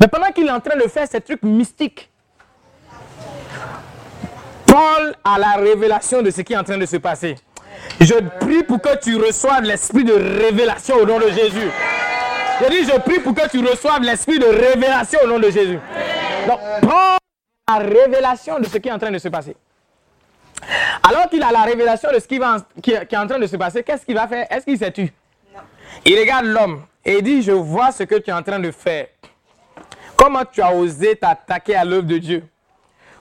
Mais pendant qu'il est en train de faire ces trucs mystiques, Paul a la révélation de ce qui est en train de se passer. Je prie pour que tu reçoives l'esprit de révélation au nom de Jésus. Je dis, je prie pour que tu reçoives l'esprit de révélation au nom de Jésus. Donc, Paul a la révélation de ce qui est en train de se passer. Alors qu'il a la révélation de ce qui, va en- qui est qui est en train de se passer, qu'est-ce qu'il va faire? Est-ce qu'il s'est tu Il regarde l'homme et il dit, je vois ce que tu es en train de faire. Comment tu as osé t'attaquer à l'œuvre de Dieu?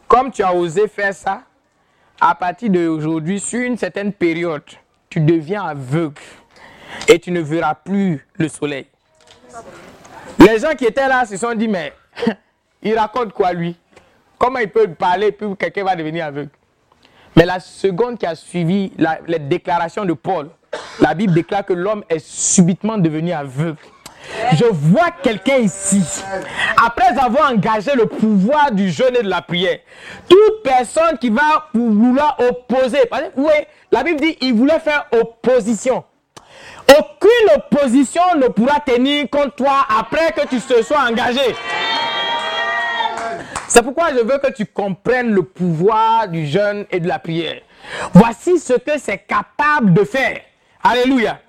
Comme tu as osé faire ça, à partir d'aujourd'hui, sur une certaine période, tu deviens aveugle et tu ne verras plus le soleil. Les gens qui étaient là se sont dit, mais <laughs> il raconte quoi lui? Comment il peut parler puis quelqu'un va devenir aveugle? Mais la seconde qui a suivi les déclarations de Paul, la Bible déclare que l'homme est subitement devenu aveugle. Je vois quelqu'un ici, après avoir engagé le pouvoir du jeûne et de la prière, toute personne qui va vouloir opposer, oui, la Bible dit il voulait faire opposition. Aucune opposition ne pourra tenir contre toi après que tu te sois engagé. C'est pourquoi je veux que tu comprennes le pouvoir du jeûne et de la prière. Voici ce que c'est capable de faire. Alléluia.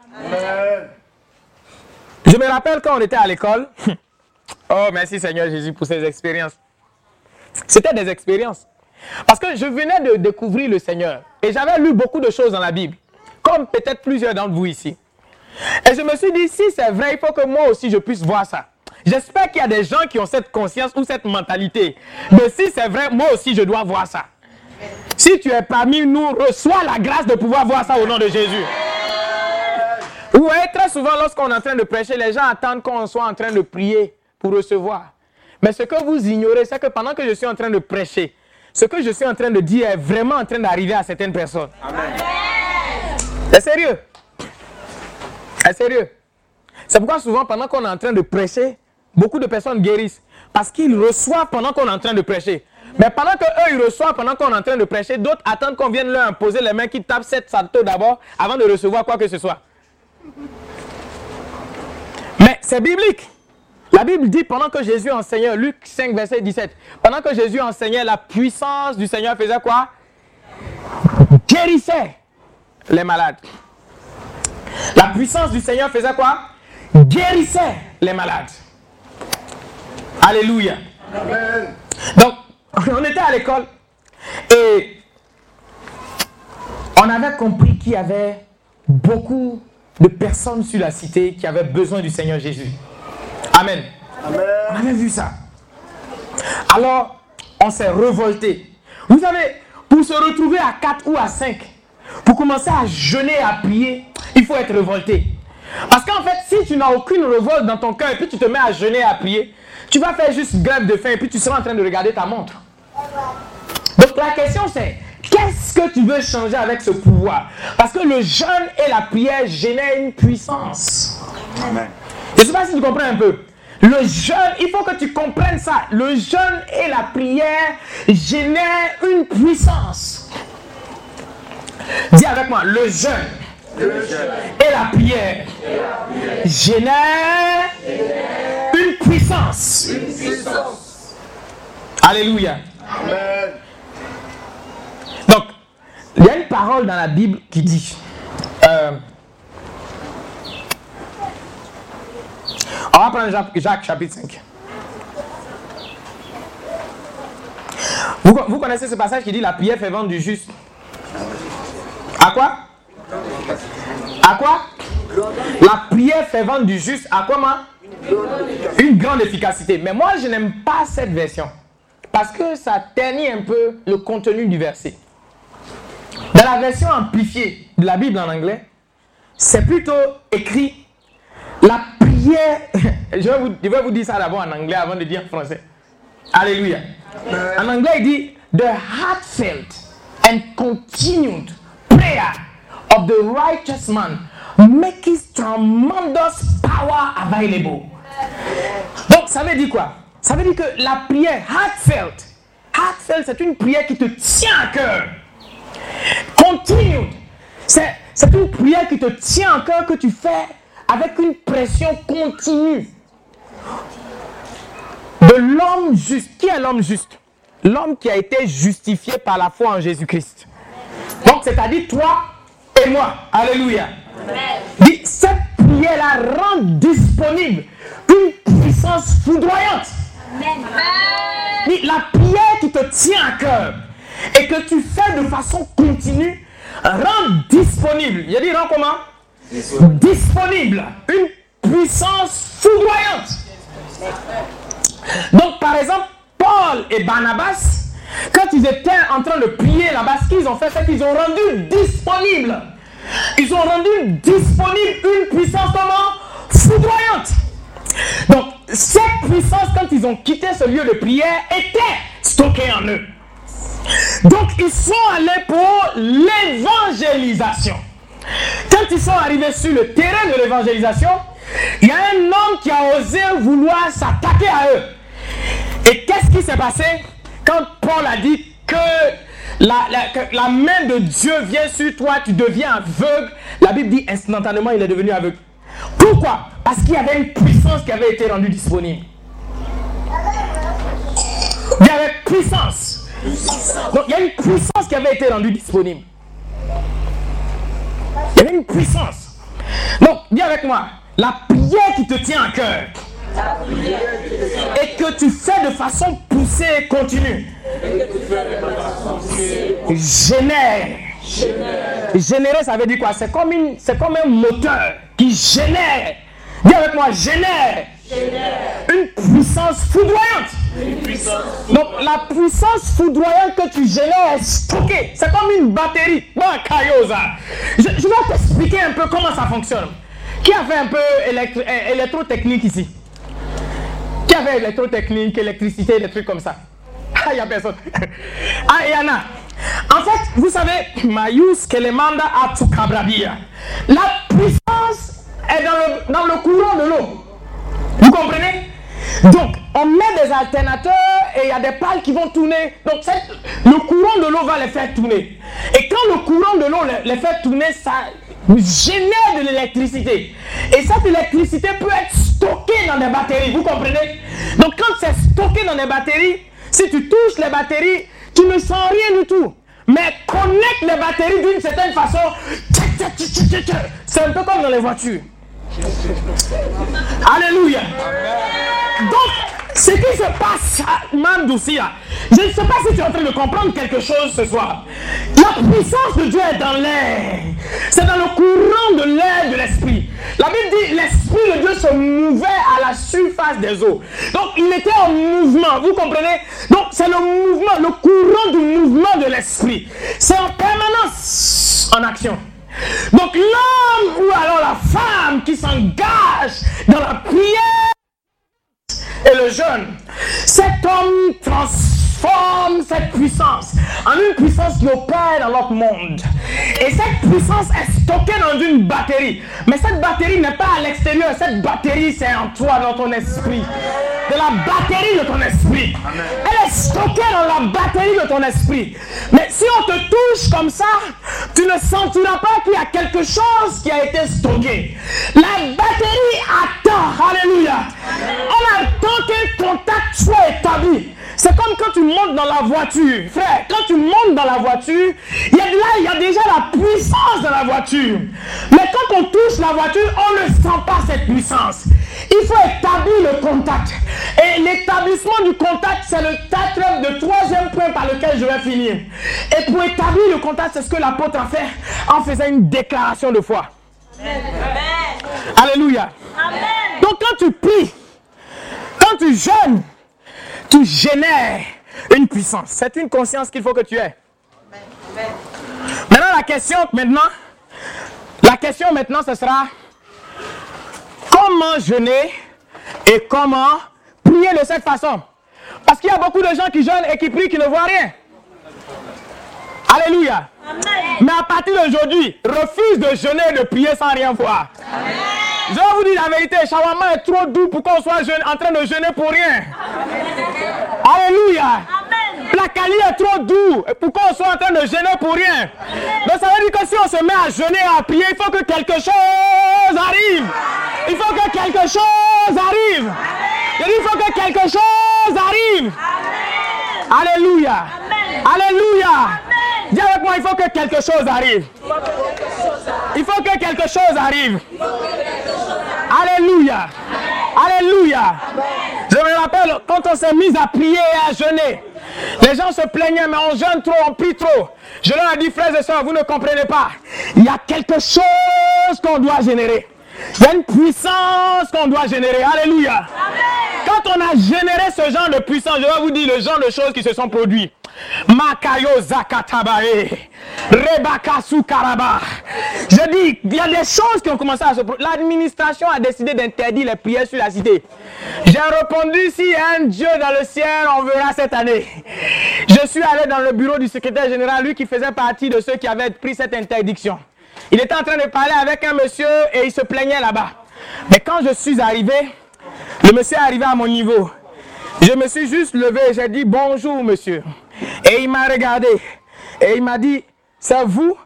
Je me rappelle quand on était à l'école. <laughs> Oh, merci Seigneur Jésus pour ces expériences. C'était des expériences. Parce que je venais de découvrir le Seigneur. Et j'avais lu beaucoup de choses dans la Bible. Comme peut-être plusieurs d'entre vous ici. Et je me suis dit, si c'est vrai, il faut que moi aussi je puisse voir ça. J'espère qu'il y a des gens qui ont cette conscience ou cette mentalité. De si c'est vrai, moi aussi je dois voir ça. Si tu es parmi nous, reçois la grâce de pouvoir voir ça au nom de Jésus. Vous voyez, très souvent, lorsqu'on est en train de prêcher, les gens attendent qu'on soit en train de prier pour recevoir? Mais ce que vous ignorez, c'est que pendant que je suis en train de prêcher, ce que je suis en train de dire est vraiment en train d'arriver à certaines personnes. C'est sérieux? C'est sérieux? C'est pourquoi souvent, pendant qu'on est en train de prêcher, beaucoup de personnes guérissent. Parce qu'ils reçoivent pendant qu'on est en train de prêcher. Mais pendant que eux ils reçoivent pendant qu'on est en train de prêcher, d'autres attendent qu'on vienne leur imposer les mains, qu'ils tapent cette salto d'abord avant de recevoir quoi que ce soit. Mais c'est biblique. La Bible dit pendant que Jésus enseignait, Luc 5, verset 17, pendant que Jésus enseignait, la puissance du Seigneur faisait quoi? Guérissait les malades. La puissance du Seigneur faisait quoi? Guérissait les malades. Alléluia. Donc, on était à l'école et on avait compris qu'il y avait beaucoup de personnes sur la cité qui avaient besoin du Seigneur Jésus. Amen. On avait vu ça. Alors, on s'est révolté. Vous savez, pour se retrouver à 4 ou à 5, pour commencer à jeûner et à prier, il faut être révolté. Parce qu'en fait, si tu n'as aucune révolte dans ton cœur et puis tu te mets à jeûner et à prier, tu vas faire juste grève de faim et puis tu seras en train de regarder ta montre. Donc la question c'est, qu'est-ce que tu veux changer avec ce pouvoir? Parce que le jeûne et la prière génèrent une puissance. Je ne sais pas si tu comprends un peu. Le jeûne, il faut que tu comprennes ça. Le jeûne et la prière génèrent une puissance. Dis avec moi, le jeûne, et la prière, génèrent une puissance. Alléluia. Donc, il y a une parole dans la Bible qui dit, euh, on va prendre Jacques, chapitre 5. Vous, vous connaissez ce passage qui dit la prière fait vendre du juste. À quoi? À quoi? La prière fait vendre du juste. À quoi, moi? Une grande efficacité. Mais moi, je n'aime pas cette version. Parce que ça ternit un peu le contenu du verset. Dans la version amplifiée de la Bible en anglais, c'est plutôt écrit la prière. <laughs> Je vais, vous, je vais vous dire ça d'abord en anglais avant de dire en français. Alléluia. En anglais, il dit The heartfelt and continued prayer of the righteous man makes tremendous power available. Donc, ça veut dire quoi? Ça veut dire que la prière heartfelt, heartfelt, c'est une prière qui te tient à cœur. Continued, c'est c'est une prière qui te tient à cœur que tu fais avec une pression continue. De l'homme juste. Qui est l'homme juste? L'homme qui a été justifié par la foi en Jésus-Christ. Donc, c'est-à-dire toi et moi. Alléluia. Cette prière-là rend disponible une puissance foudroyante. La prière qui te tient à cœur et que tu fais de façon continue rend disponible. Il a dit rend comment? Disponible. Une puissance foudroyante. Donc, par exemple, Paul et Barnabas, quand ils étaient en train de prier là-bas, ce qu'ils ont fait, c'est qu'ils ont rendu disponible. Ils ont rendu disponible une puissance comment? Foudroyante. Donc, cette puissance, quand ils ont quitté ce lieu de prière, était stockée en eux. Donc, ils sont allés pour l'évangélisation. Quand ils sont arrivés sur le terrain de l'évangélisation, il y a un homme qui a osé vouloir s'attaquer à eux. Et qu'est-ce qui s'est passé? Quand Paul a dit que la, la, main de Dieu vient sur toi, tu deviens aveugle, la Bible dit instantanément il est devenu aveugle. Pourquoi? Parce qu'il y avait une puissance qui avait été rendue disponible. Il y avait puissance. Donc il y a une puissance qui avait été rendue disponible. Il y avait une puissance. Donc, dis avec moi, la prière qui te tient à cœur et que tu fais de façon poussée et continue génère. Générer, ça veut dire quoi? C'est comme, comme un moteur qui génère. Dis avec moi, génère. Une puissance foudroyante. Donc la puissance foudroyante que tu génères est stockée. C'est comme une batterie. Bon, je, je vais t'expliquer un peu comment ça fonctionne. Qui a fait un peu euh, électrotechnique ici? Qui a fait électrotechnique, électricité, des trucs comme ça? <laughs> Ah, il n'y a personne. <laughs> Ah, il y en a. En fait, vous savez, Mayus Kelemanda Atsukabrabia. La puissance est dans le, dans le courant de l'eau. Vous comprenez? Donc, on met des alternateurs et il y a des pales qui vont tourner. Donc, le courant de l'eau va les faire tourner. Et quand le courant de l'eau les, fait tourner, ça génère de l'électricité. Et cette électricité peut être stockée dans des batteries. Vous comprenez? Donc, quand c'est stocké dans des batteries, si tu touches les batteries, tu ne sens rien du tout. Mais connecte les batteries d'une certaine façon. C'est un peu comme dans les voitures. Alléluia. Donc, ce qui se passe à Mandoussia, je ne sais pas si tu es en train de comprendre quelque chose ce soir. La puissance de Dieu est dans l'air. C'est dans le courant de l'air de l'esprit. La Bible dit l'esprit de Dieu se mouvait à la surface des eaux. Donc il était en mouvement, vous comprenez? Donc c'est le mouvement, le courant du mouvement de l'esprit. C'est en permanence en action. Donc l'homme ou alors la femme qui s'engage dans la prière et le jeune, cet homme transforme cette puissance en une puissance qui opère dans notre monde. Et cette puissance est stockée dans une batterie. Mais cette batterie n'est pas à l'extérieur, cette batterie c'est en toi, dans ton esprit. De la batterie de ton esprit. Elle est stockée dans la batterie de ton esprit. Mais si on te touche comme ça, tu ne sentiras pas qu'il y a quelque chose qui a été stocké. La batterie attend. Alléluia. Elle attend qu'un contact soit établi. C'est comme quand tu montes dans la voiture. Frère, quand tu montes dans la voiture, il y a, là, il y a déjà la puissance de la voiture. Mais quand on touche la voiture, on ne sent pas cette puissance. Il faut établir le contact. Et l'établissement du contact, c'est le le troisième point par lequel je vais finir. Et pour établir le contact, c'est ce que l'apôtre a fait en faisant une déclaration de foi. Alléluia. Donc quand tu pries, quand tu jeûnes, tu génères une puissance. C'est une conscience qu'il faut que tu aies. Maintenant, la question maintenant, la question maintenant, ce sera comment jeûner et comment prier de cette façon? Parce qu'il y a beaucoup de gens qui jeûnent et qui prient qui ne voient rien. Alléluia. Mais à partir d'aujourd'hui, refuse de jeûner et de prier sans rien voir. Je vais vous dire la vérité, shawarma est trop doux pour qu'on soit en train de jeûner pour rien. Alléluia. La cali est trop doux pour qu'on soit en train de jeûner pour rien. Donc ça veut dire que si on se met à jeûner et à prier, il faut que quelque chose arrive. Il faut que quelque chose arrive. Il faut que quelque chose arrive. Alléluia. Alléluia. Dis avec moi, il faut que quelque chose arrive. Il faut que quelque chose arrive. Alléluia. Alléluia. Je me rappelle quand on s'est mis à prier et à jeûner. Les gens se plaignaient, mais on jeûne trop, on prie trop. Je leur ai dit, frères et sœurs, vous ne comprenez pas. Il y a quelque chose qu'on doit générer. Il y a une puissance qu'on doit générer. Alléluia. Quand on a généré ce genre de puissance, je vais vous dire le genre de choses qui se sont produites. Makayo Zakatabae, Rebakasu Karaba. Je dis, il y a des choses qui ont commencé à se produire. L'administration a décidé d'interdire les prières sur la cité. J'ai répondu, a un Dieu dans le ciel, on verra cette année. Je suis allé dans le bureau du secrétaire général, lui qui faisait partie de ceux qui avaient pris cette interdiction. Il était en train de parler avec un monsieur et il se plaignait là-bas. Mais quand je suis arrivé, le monsieur est arrivé à mon niveau. Je me suis juste levé et j'ai dit bonjour monsieur. Et il m'a regardé et il m'a dit c'est vous?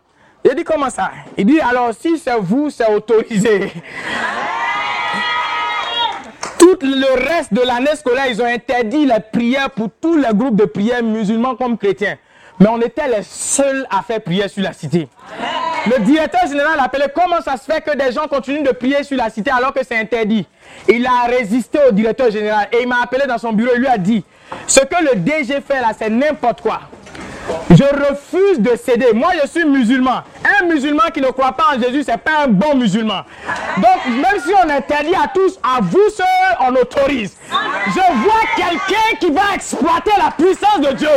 J'ai dit comment ça? Il dit alors si c'est vous, c'est autorisé. Tout le reste de l'année scolaire, ils ont interdit les prières pour tous les groupes de prières musulmans comme chrétiens. Mais on était les seuls à faire prière sur la cité. Le directeur général a appelé comment ça se fait que des gens continuent de prier sur la cité alors que c'est interdit? Il a résisté au directeur général et il m'a appelé dans son bureau et lui a dit ce que le DG fait là, c'est n'importe quoi. Je refuse de céder. Moi, je suis musulman. Un musulman qui ne croit pas en Jésus, c'est pas un bon musulman. Donc, même si on interdit à tous, à vous seuls, on autorise. Je vois quelqu'un qui va exploiter la puissance de Dieu.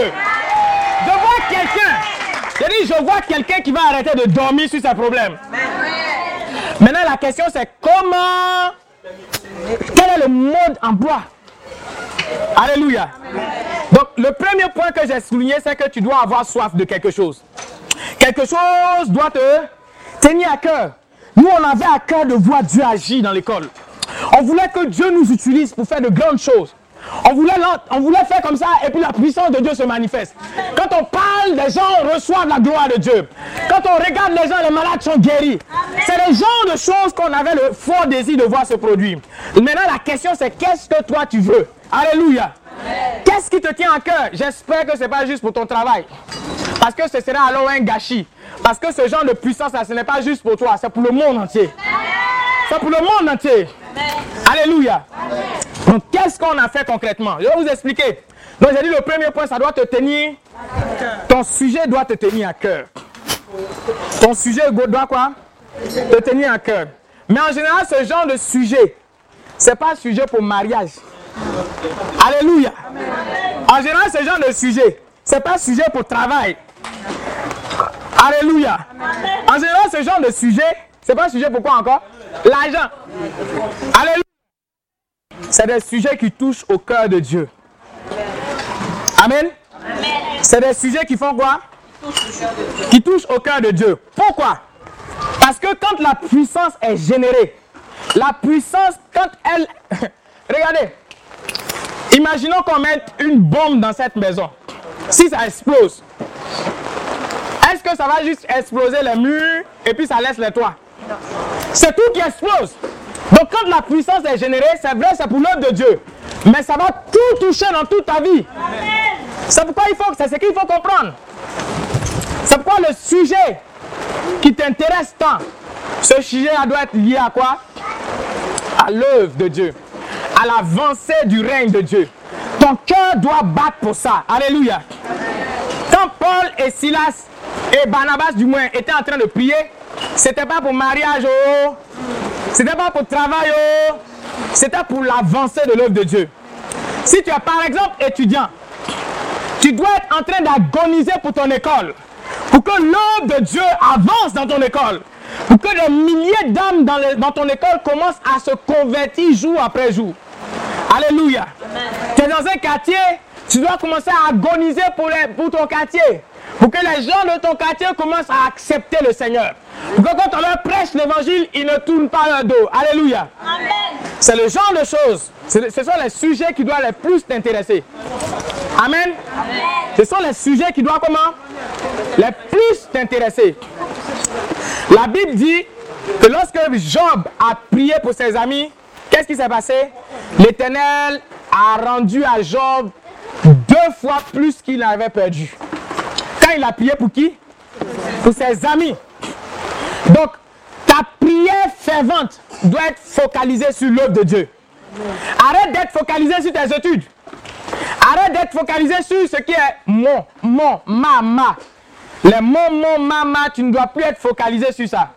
Je vois quelqu'un. Je dis, je vois quelqu'un qui va arrêter de dormir sur ses problèmes. Maintenant, la question, c'est comment. Quel est le mode emploi Alléluia. Donc, le premier point que j'ai souligné, c'est que tu dois avoir soif de quelque chose. Quelque chose doit te tenir à cœur. Nous, on avait à cœur de voir Dieu agir dans l'école. On voulait que Dieu nous utilise pour faire de grandes choses. On voulait, faire comme ça et puis la puissance de Dieu se manifeste. Quand on parle, les gens reçoivent la gloire de Dieu. Quand on regarde les gens, les malades sont guéris. C'est le genre de choses qu'on avait le fort désir de voir se produire. Maintenant, la question c'est qu'est-ce que toi tu veux? Alléluia. Qu'est-ce qui te tient à cœur? J'espère que ce n'est pas juste pour ton travail. Parce que ce sera alors un gâchis. Parce que ce genre de puissance, ce n'est pas juste pour toi, c'est pour le monde entier. C'est pour le monde entier. Alléluia. Donc, qu'est-ce qu'on a fait concrètement? Je vais vous expliquer. Donc, j'ai dit le premier point, ça doit te tenir. Ton sujet doit te tenir à cœur. Ton sujet doit quoi? Te tenir à cœur. Mais en général, ce genre de sujet, ce n'est pas un sujet pour mariage. Alléluia. En général, ce genre de sujet, ce n'est pas un sujet pour travail. Alléluia. En général, ce genre de sujet, ce n'est pas un sujet pour quoi encore? L'argent. Alléluia. C'est des sujets qui touchent au cœur de Dieu. Amen. C'est des sujets qui font quoi? Qui touchent au cœur de Dieu. Pourquoi? Parce que quand la puissance est générée, la puissance, quand elle... <laughs> Regardez, imaginons qu'on mette une bombe dans cette maison. Si ça explose, est-ce que ça va juste exploser les murs et puis ça laisse les toits? C'est tout qui explose. Donc quand la puissance est générée, c'est vrai, c'est pour l'œuvre de Dieu. Mais ça va tout toucher dans toute ta vie. C'est pourquoi il faut, c'est ce qu'il faut comprendre. C'est pourquoi le sujet qui t'intéresse tant, ce sujet doit être lié à quoi? À l'œuvre de Dieu, à l'avancée du règne de Dieu. Ton cœur doit battre pour ça. Alléluia. Quand Paul et Silas et Barnabas du moins étaient en train de prier, c'était pas pour mariage, oh, c'était pas pour travail, oh, c'était pour l'avancée de l'œuvre de Dieu. Si tu es par exemple étudiant, tu dois être en train d'agoniser pour ton école, pour que l'œuvre de Dieu avance dans ton école, pour que des milliers d'âmes dans, dans, ton école commencent à se convertir jour après jour. Alléluia. Tu es dans un quartier, tu dois commencer à agoniser pour, les, pour ton quartier. Pour que les gens de ton quartier commencent à accepter le Seigneur. Pour que quand on leur prêche l'évangile, ils ne tournent pas leur dos. Alléluia. C'est le genre de choses. Ce sont les sujets qui doivent les plus t'intéresser. Amen. Amen. Ce sont les sujets qui doivent comment? Les plus t'intéresser. La Bible dit que lorsque Job a prié pour ses amis, qu'est-ce qui s'est passé? L'Éternel a rendu à Job deux fois plus qu'il avait perdu. Quand il a prié pour qui? Pour ses amis. Donc, ta prière fervente doit être focalisée sur l'œuvre de Dieu. Arrête d'être focalisé sur tes études. Arrête d'être focalisé sur ce qui est mon, mon, ma, ma. Les mon, mon, ma, ma, tu ne dois plus être focalisé sur ça.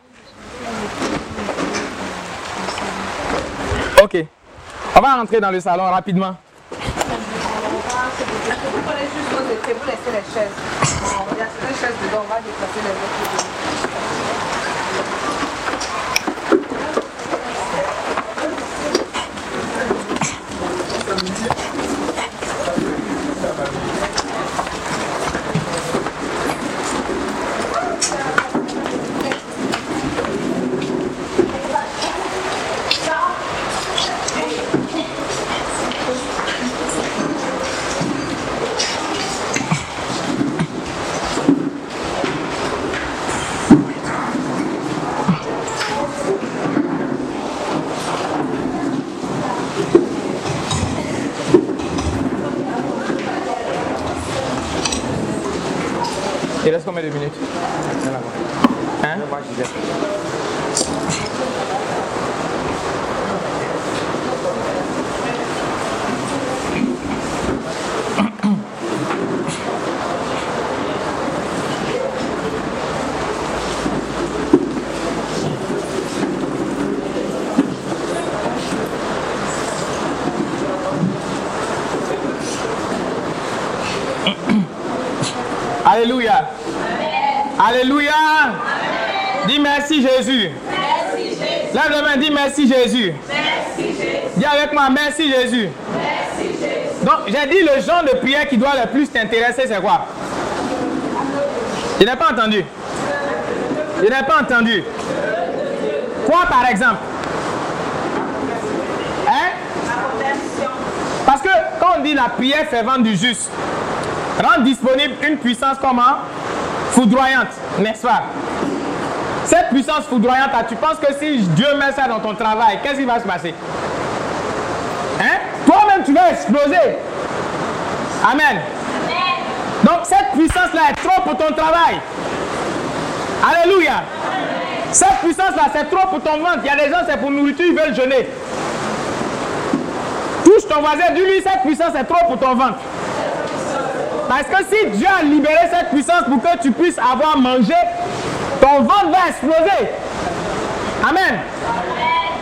Ok. On va rentrer dans le salon rapidement. Vous les chaises. Il y a certaines chaises dedans, on va déplacer les autres. Il reste combien de minutes Hein Alléluia. Alléluia. Dis merci Jésus. Lève la main, dis merci Jésus. Dis avec moi, merci Jésus. Donc, j'ai dit le genre de prière qui doit le plus t'intéresser, c'est quoi? Je n'ai pas entendu. Je n'ai pas entendu. Quoi par exemple? Hein? Parce que quand on dit la prière fervente du juste, rend disponible une puissance comment? Foudroyante, n'est-ce pas? Puissance foudroyante, tu penses que si Dieu met ça dans ton travail, qu'est-ce qui va se passer? Hein? Toi-même, tu vas exploser. Amen. Donc cette puissance-là est trop pour ton travail. Alléluia. Cette puissance-là, c'est trop pour ton ventre. Il y a des gens, c'est pour nourriture, ils veulent jeûner. Touche ton voisin, dis-lui, cette puissance est trop pour ton ventre. Parce que si Dieu a libéré cette puissance pour que tu puisses avoir mangé, ton va exploser. Amen.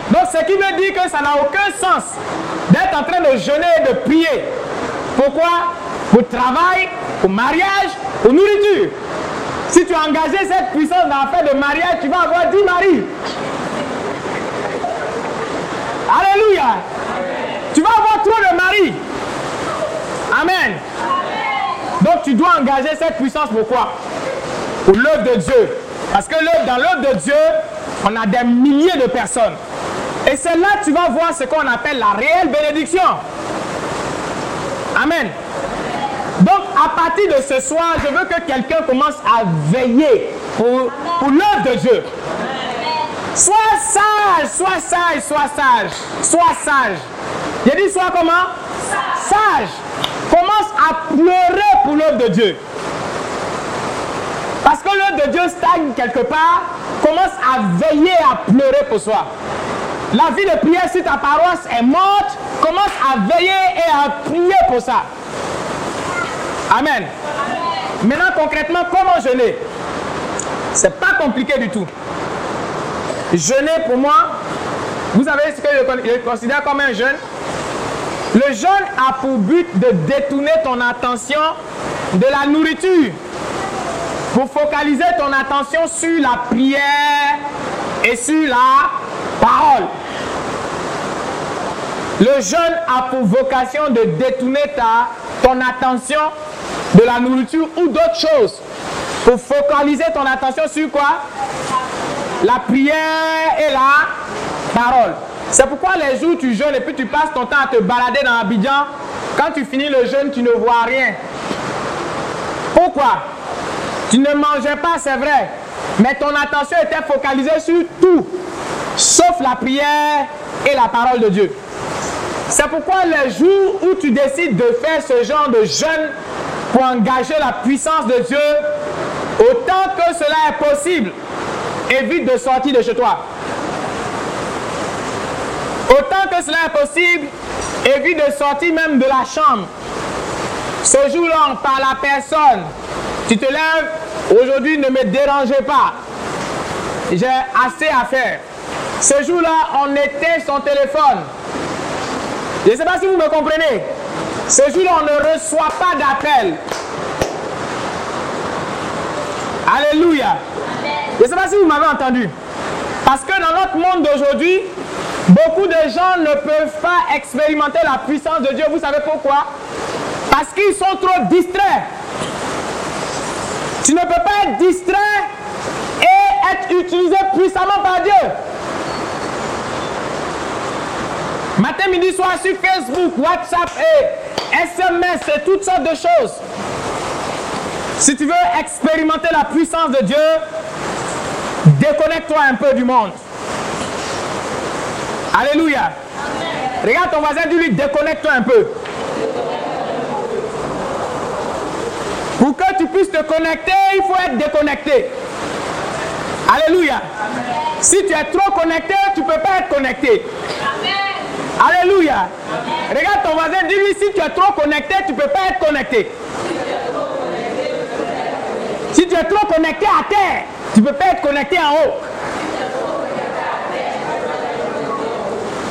Donc ce qui veut dire que ça n'a aucun sens d'être en train de jeûner et de prier. Pourquoi? Pour travail, pour mariage, pour nourriture. Si tu as engagé cette puissance dans l'affaire de mariage, tu vas avoir 10 maris. Alléluia. Tu vas avoir trop de maris. Amen. Donc tu dois engager cette puissance pourquoi Pour l'œuvre de Dieu. Parce que dans l'œuvre de Dieu, on a des milliers de personnes. Et c'est là que tu vas voir ce qu'on appelle la réelle bénédiction. Amen. Donc à partir de ce soir, je veux que quelqu'un commence à veiller pour, pour l'œuvre de Dieu. Sois sage, sois sage, sois sage, sois sage. J'ai dit sois comment? Sage. Commence à pleurer pour l'œuvre de Dieu. L'œuvre de Dieu stagne quelque part, commence à veiller à pleurer pour soi. La vie de prière si ta paroisse est morte, commence à veiller et à prier pour ça. Amen. Maintenant, concrètement, comment jeûner C'est pas compliqué du tout. Jeûner pour moi, vous savez ce que je considère comme un jeûne? Le jeûne a pour but de détourner ton attention de la nourriture pour focaliser ton attention sur la prière et sur la parole. Le jeûne a pour vocation de détourner ta, ton attention de la nourriture ou d'autres choses. Pour focaliser ton attention sur quoi? La prière et la parole. C'est pourquoi les jours tu jeûnes et puis tu passes ton temps à te balader dans Abidjan, quand tu finis le jeûne, tu ne vois rien. Pourquoi? Tu ne mangeais pas, c'est vrai, mais ton attention était focalisée sur tout, sauf la prière et la parole de Dieu. C'est pourquoi les jours où tu décides de faire ce genre de jeûne pour engager la puissance de Dieu, autant que cela est possible, évite de sortir de chez toi. Autant que cela est possible, évite de sortir même de la chambre. Ce jour-là, on parle à personne. Tu te lèves, aujourd'hui ne me dérangez pas. J'ai assez à faire. Ce jour-là, on éteint son téléphone. Je ne sais pas si vous me comprenez. Ce jour-là, on ne reçoit pas d'appel. Alléluia. Je ne sais pas si vous m'avez entendu. Parce que dans notre monde d'aujourd'hui, beaucoup de gens ne peuvent pas expérimenter la puissance de Dieu. Vous savez pourquoi? Parce qu'ils sont trop distraits. Tu ne peux pas être distrait et être utilisé puissamment par Dieu. Matin, midi, soir sur Facebook, WhatsApp et SMS et toutes sortes de choses. Si tu veux expérimenter la puissance de Dieu, déconnecte-toi un peu du monde. Alléluia. Regarde ton voisin, dis-lui, déconnecte-toi un peu. Pour que tu puisses te connecter, il faut être déconnecté. Alléluia. Si tu es trop connecté, tu ne peux pas être connecté. Alléluia. Regarde ton voisin, dis-lui, si tu es trop connecté, tu ne peux pas être connecté. Si tu es trop connecté à terre, tu ne peux pas être connecté en haut.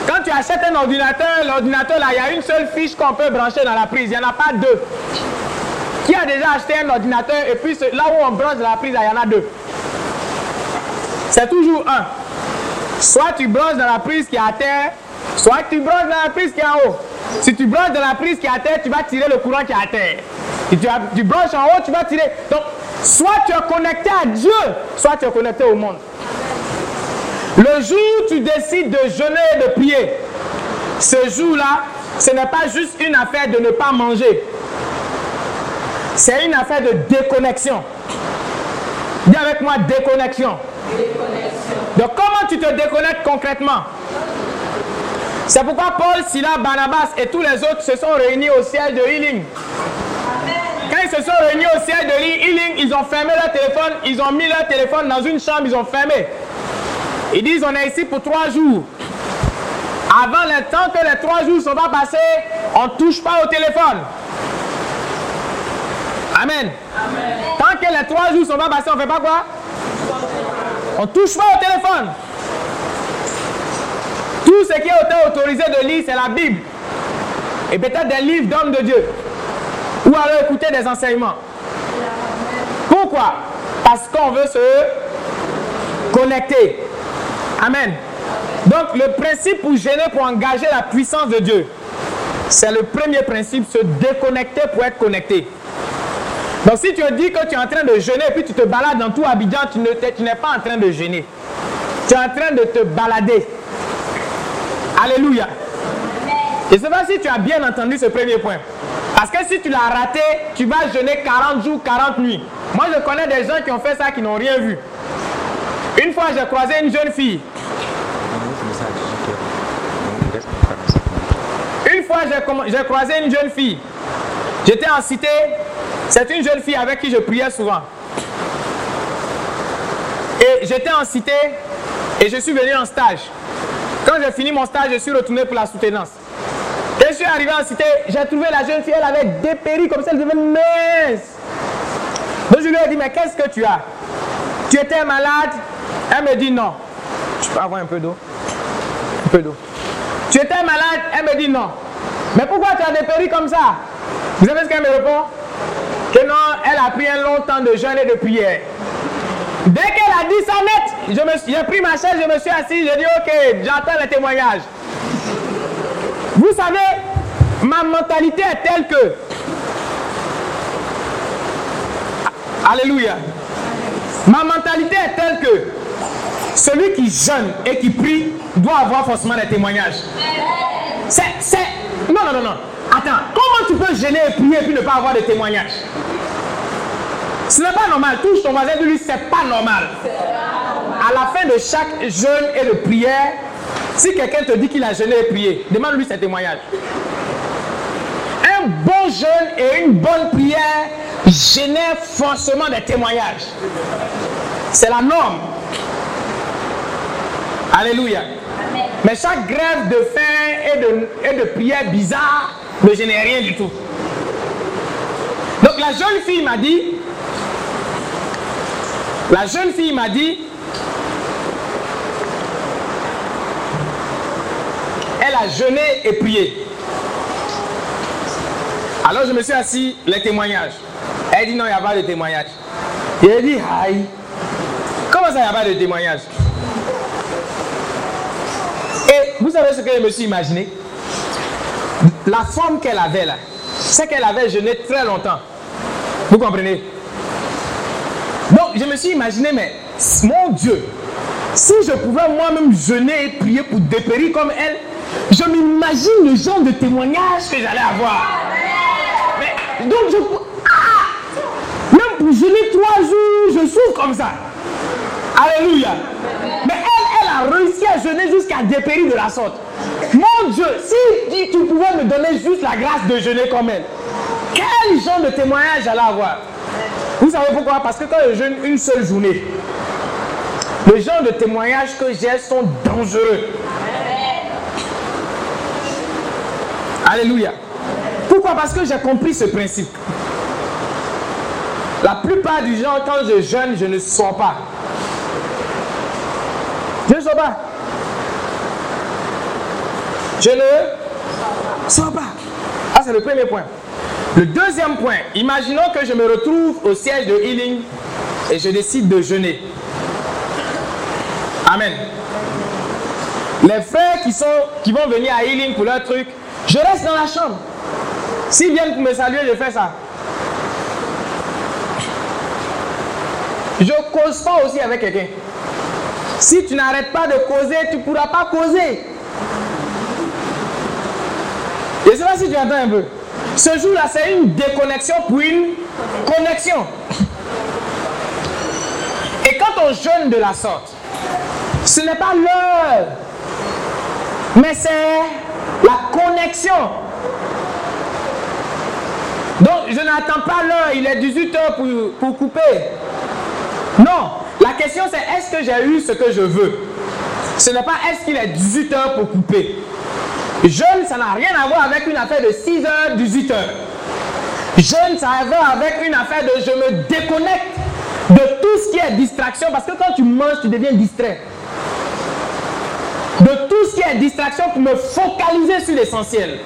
Quand tu achètes un ordinateur, l'ordinateur là, il y a une seule fiche qu'on peut brancher dans la prise. Il n'y en a pas deux. Qui a déjà acheté un ordinateur et puis là où on branche la prise, il y en a deux. C'est toujours un. Soit tu branches dans la prise qui est à terre, soit tu branches dans la prise qui est en haut. Si tu branches dans la prise qui est à terre, tu vas tirer le courant qui est à terre. Si tu, tu branches en haut, tu vas tirer. Donc, soit tu es connecté à Dieu, soit tu es connecté au monde. Le jour où tu décides de jeûner et de prier, ce jour-là, ce n'est pas juste une affaire de ne pas manger. C'est une affaire de déconnexion. Dis avec moi déconnexion. Donc comment tu te déconnectes concrètement? C'est pourquoi Paul, Sila, Barnabas et tous les autres se sont réunis au siège de Healing. Quand ils se sont réunis au siège de Healing, ils ont fermé leur téléphone, ils ont mis leur téléphone dans une chambre, ils ont fermé. Ils disent on est ici pour trois jours. Avant le temps que les trois jours ne sont pas passés, on ne touche pas au téléphone. Amen. Tant que les trois jours sont pas passés, on ne fait pas quoi? On ne touche pas au téléphone. Tout ce qui est autorisé de lire, c'est la Bible. Et peut-être des livres d'hommes de Dieu. Ou alors écouter des enseignements. Pourquoi? Parce qu'on veut se connecter. Amen. Donc le principe pour gêner, pour engager la puissance de Dieu, c'est le premier principe, se déconnecter pour être connecté. Donc si tu dis que tu es en train de jeûner et puis tu te balades dans tout Abidjan, tu n'es pas en train de jeûner. Tu es en train de te balader. Alléluia. Je ne sais pas si tu as bien entendu ce premier point. Parce que si tu l'as raté, tu vas jeûner 40 jours, 40 nuits. Moi, je connais des gens qui ont fait ça, qui n'ont rien vu. Une fois, j'ai croisé une jeune fille. Une fois, j'ai croisé une jeune fille. J'étais en cité. C'est une jeune fille avec qui je priais souvent. Et j'étais en cité et je suis venu en stage. Quand j'ai fini mon stage, je suis retourné pour la soutenance. Et je suis arrivé en cité, j'ai trouvé la jeune fille, elle avait dépéri comme ça, elle devait mince. Donc je lui ai dit, mais qu'est-ce que tu as? Tu étais malade? Elle me dit non. Je peux avoir un peu d'eau? Un peu d'eau. Tu étais malade? Elle me dit non. Mais pourquoi tu as dépéri comme ça? Vous savez ce qu'elle me répond? Que non, elle a pris un long temps de jeûne et de prière. Dès qu'elle a dit ça net, j'ai pris ma chaise, je me suis assis, j'ai dit ok, j'entends le témoignage. Vous savez, ma mentalité est telle que... Alléluia. Ma mentalité est telle que celui qui jeûne et qui prie doit avoir forcément des témoignages. C'est... Non, non, non, non. Attends, comment tu peux jeûner et prier et puis ne pas avoir de témoignages Ce n'est pas normal. Touche ton voisin de lui, c'est pas normal. À la fin de chaque jeûne et de prière, Si quelqu'un te dit qu'il a jeûné et prié, demande-lui ses témoignages. Un bon jeûne et une bonne prière génèrent forcément des témoignages. C'est la norme. Alléluia. Mais chaque grève de faim et de, et prière bizarre ne génère rien du tout. Donc la jeune fille m'a dit, la jeune fille m'a dit, elle a jeûné et prié. Alors je me suis assis, les témoignages. Elle dit non, il n'y a pas de témoignage. J'ai dit, aïe, comment ça, il n'y a pas de témoignage? Vous savez ce que je me suis imaginé? La forme qu'elle avait là, c'est qu'elle avait jeûné très longtemps. Vous comprenez? Donc je me suis imaginé, mais mon Dieu, si je pouvais moi-même jeûner et prier pour dépérir comme elle, je m'imagine le genre de témoignage que j'allais avoir. Mais, donc je... Ah Même pour jeûner trois jours, je souffre comme ça. Alléluia. Réussi à jeûner jusqu'à dépérir de la sorte. Mon Dieu, si tu pouvais me donner juste la grâce de jeûner comme elle, quel genre de témoignage j'allais avoir? Vous savez pourquoi? Parce que quand je jeûne une seule journée, les genre de témoignages que j'ai sont dangereux. Alléluia. Pourquoi? Parce que j'ai compris ce principe. La plupart du gens, quand je jeûne, je ne sors pas. Je ne sors pas. Je ne sors pas. Ah, c'est le premier point. Le deuxième point, imaginons que je me retrouve au siège de Healing et je décide de jeûner. Amen. Les frères qui, sont, qui vont venir à Healing pour leur truc, je reste dans la chambre. S'ils viennent pour me saluer, je fais ça. Je cause pas aussi avec quelqu'un. Si tu n'arrêtes pas de causer, tu ne pourras pas causer. Je ne sais pas si tu entends un peu. Ce jour-là, c'est une déconnexion pour une connexion. Et quand on jeûne de la sorte, ce n'est pas l'heure, mais c'est la connexion. Donc, je n'attends pas l'heure, il est 18h pour, pour couper. Non, la question c'est est-ce que j'ai eu ce que je veux? Ce n'est pas est-ce qu'il est 18h pour couper? Jeûne, ça n'a rien à voir avec une affaire de 6h, 18h. Jeûne, ça a à voir avec une affaire de je me déconnecte de tout ce qui est distraction parce que quand tu manges, tu deviens distrait. De tout ce qui est distraction pour me focaliser sur l'essentiel.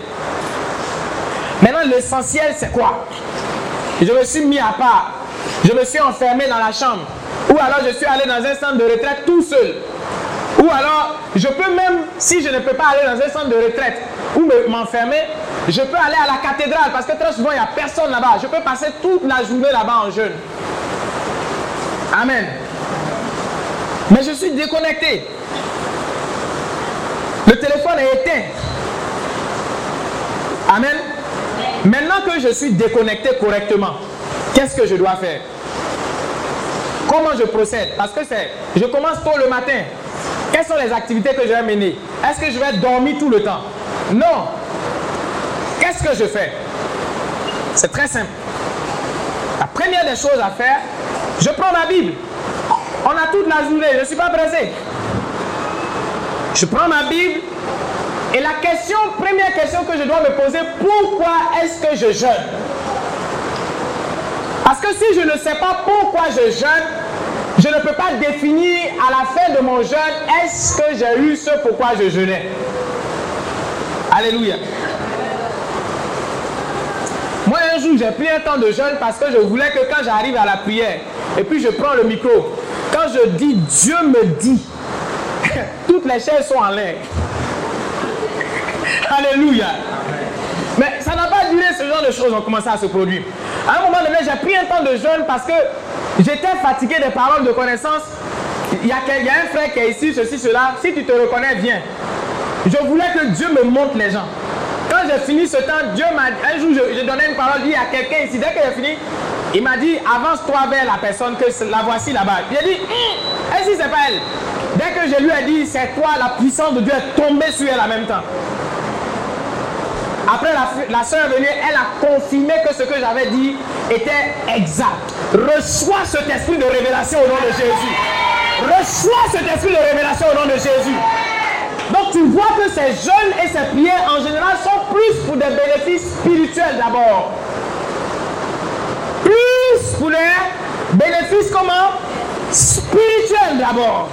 Maintenant, l'essentiel, c'est quoi? Je me suis mis à part. Je me suis enfermé dans la chambre. Ou alors je suis allé dans un centre de retraite tout seul. Ou alors, je peux même, si je ne peux pas aller dans un centre de retraite ou m'enfermer, je peux aller à la cathédrale parce que très souvent, il n'y a personne là-bas. Je peux passer toute la journée là-bas en jeûne. Amen. Mais je suis déconnecté. Le téléphone est éteint. Amen. Maintenant que je suis déconnecté correctement, qu'est-ce que je dois faire? Comment je procède? Parce que c'est, je commence tôt le matin. Quelles sont les activités que je vais mener? Est-ce que je vais dormir tout le temps? Non. Qu'est-ce que je fais? C'est très simple. La première des choses à faire, je prends ma Bible. On a toute la journée, je ne suis pas pressé. Je prends ma Bible et la question, première question que je dois me poser, pourquoi est-ce que je jeûne? Parce que si je ne sais pas pourquoi je jeûne, je ne peux pas définir à la fin de mon jeûne, est-ce que j'ai eu ce pourquoi je jeûnais? Alléluia. Moi, un jour, j'ai pris un temps de jeûne parce que je voulais que quand j'arrive à la prière, et puis je prends le micro, quand je dis Dieu me dit, <laughs> toutes les chaises sont en l'air. <laughs> Alléluia. Mais ça n'a pas duré, ce genre de choses ont commencé à se produire. À un moment donné, j'ai pris un temps de jeûne parce que j'étais fatigué des paroles de connaissance. Il y, a, un frère qui est ici, ceci, cela. Si tu te reconnais, viens. Je voulais que Dieu me montre les gens. Quand j'ai fini ce temps, Dieu m'a un jour, je, donnais une parole, y a quelqu'un ici. Dès que j'ai fini, il m'a dit, avance-toi vers la personne que la voici là-bas. J'ai dit, hum, est-ce que c'est pas elle Dès que je lui ai dit, c'est toi, la puissance de Dieu est tombée sur elle en même temps. Après, la, la soeur est venue, elle a confirmé que ce que j'avais dit était exact. Reçois cet esprit de révélation au nom de Jésus. Reçois cet esprit de révélation au nom de Jésus. Donc tu vois que ces jeûnes et ces prières en général sont plus pour des bénéfices spirituels d'abord. Plus pour des bénéfices comment? Spirituels d'abord.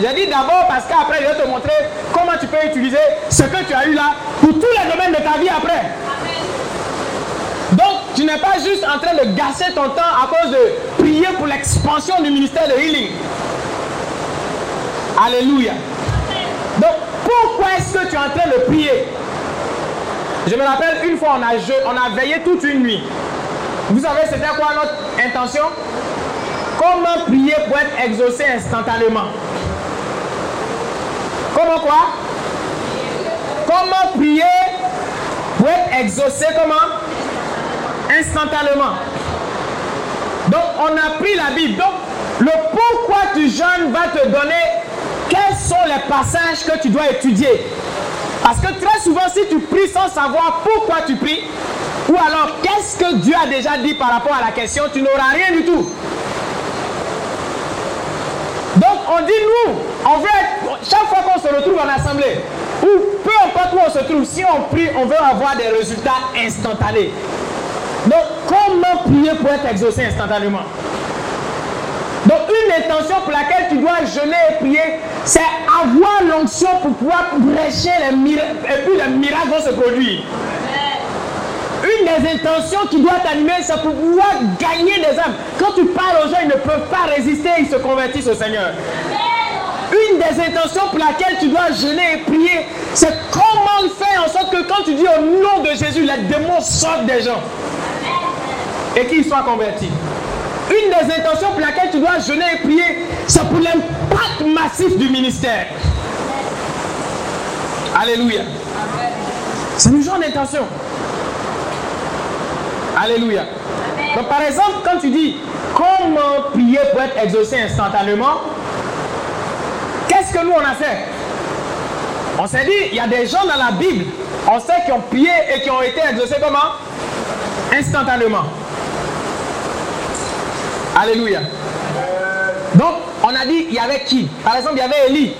J'ai dit d'abord parce qu'après je vais te montrer comment tu peux utiliser ce que tu as eu là pour tous les domaines de ta vie après. Donc tu n'es pas juste en train de gâcher ton temps à cause de prier pour l'expansion du ministère de healing. Alléluia. Donc, pourquoi est-ce que tu es en train de prier? Je me rappelle, une fois, on a, on a veillé toute une nuit. Vous savez, c'était quoi notre intention? Comment prier pour être exaucé instantanément Comment quoi? Comment prier pour être exaucé comment? Instantanément. Donc, on a pris la Bible. Donc, le pourquoi tu jeûnes va te donner quels sont les passages que tu dois étudier. Parce que très souvent, si tu pries sans savoir pourquoi tu pries, ou alors qu'est-ce que Dieu a déjà dit par rapport à la question, tu n'auras rien du tout. Donc on dit nous, on veut être, chaque fois qu'on se retrouve en assemblée, ou peu importe où on se trouve, si on prie, on veut avoir des résultats instantanés. Donc comment prier pour être exaucé instantanément? Donc une intention pour laquelle tu dois jeûner et prier, c'est avoir l'onction pour pouvoir prêcher les miracles et puis les miracles vont se produire. Une des intentions qui doit t'animer, c'est pour pouvoir gagner des âmes. Quand tu parles aux gens, ils ne peuvent pas résister, ils se convertissent au Seigneur. Une des intentions pour laquelle tu dois jeûner et prier, c'est comment faire en sorte que quand tu dis au nom de Jésus, les démons sortent des gens et qu'ils soient convertis. Une des intentions pour laquelle tu dois jeûner et prier, c'est pour l'impact massif du ministère. Alléluia. C'est une genre d'intention. Alléluia. Donc par exemple, quand tu dis comment prier pour être exaucé instantanément, que nous on a fait On s'est dit, il y a des gens dans la Bible, on sait qui ont prié et qui ont été exaucés comment? Instantanément. Alléluia. Donc, on a dit, il y avait qui? Par exemple, il y avait Élie.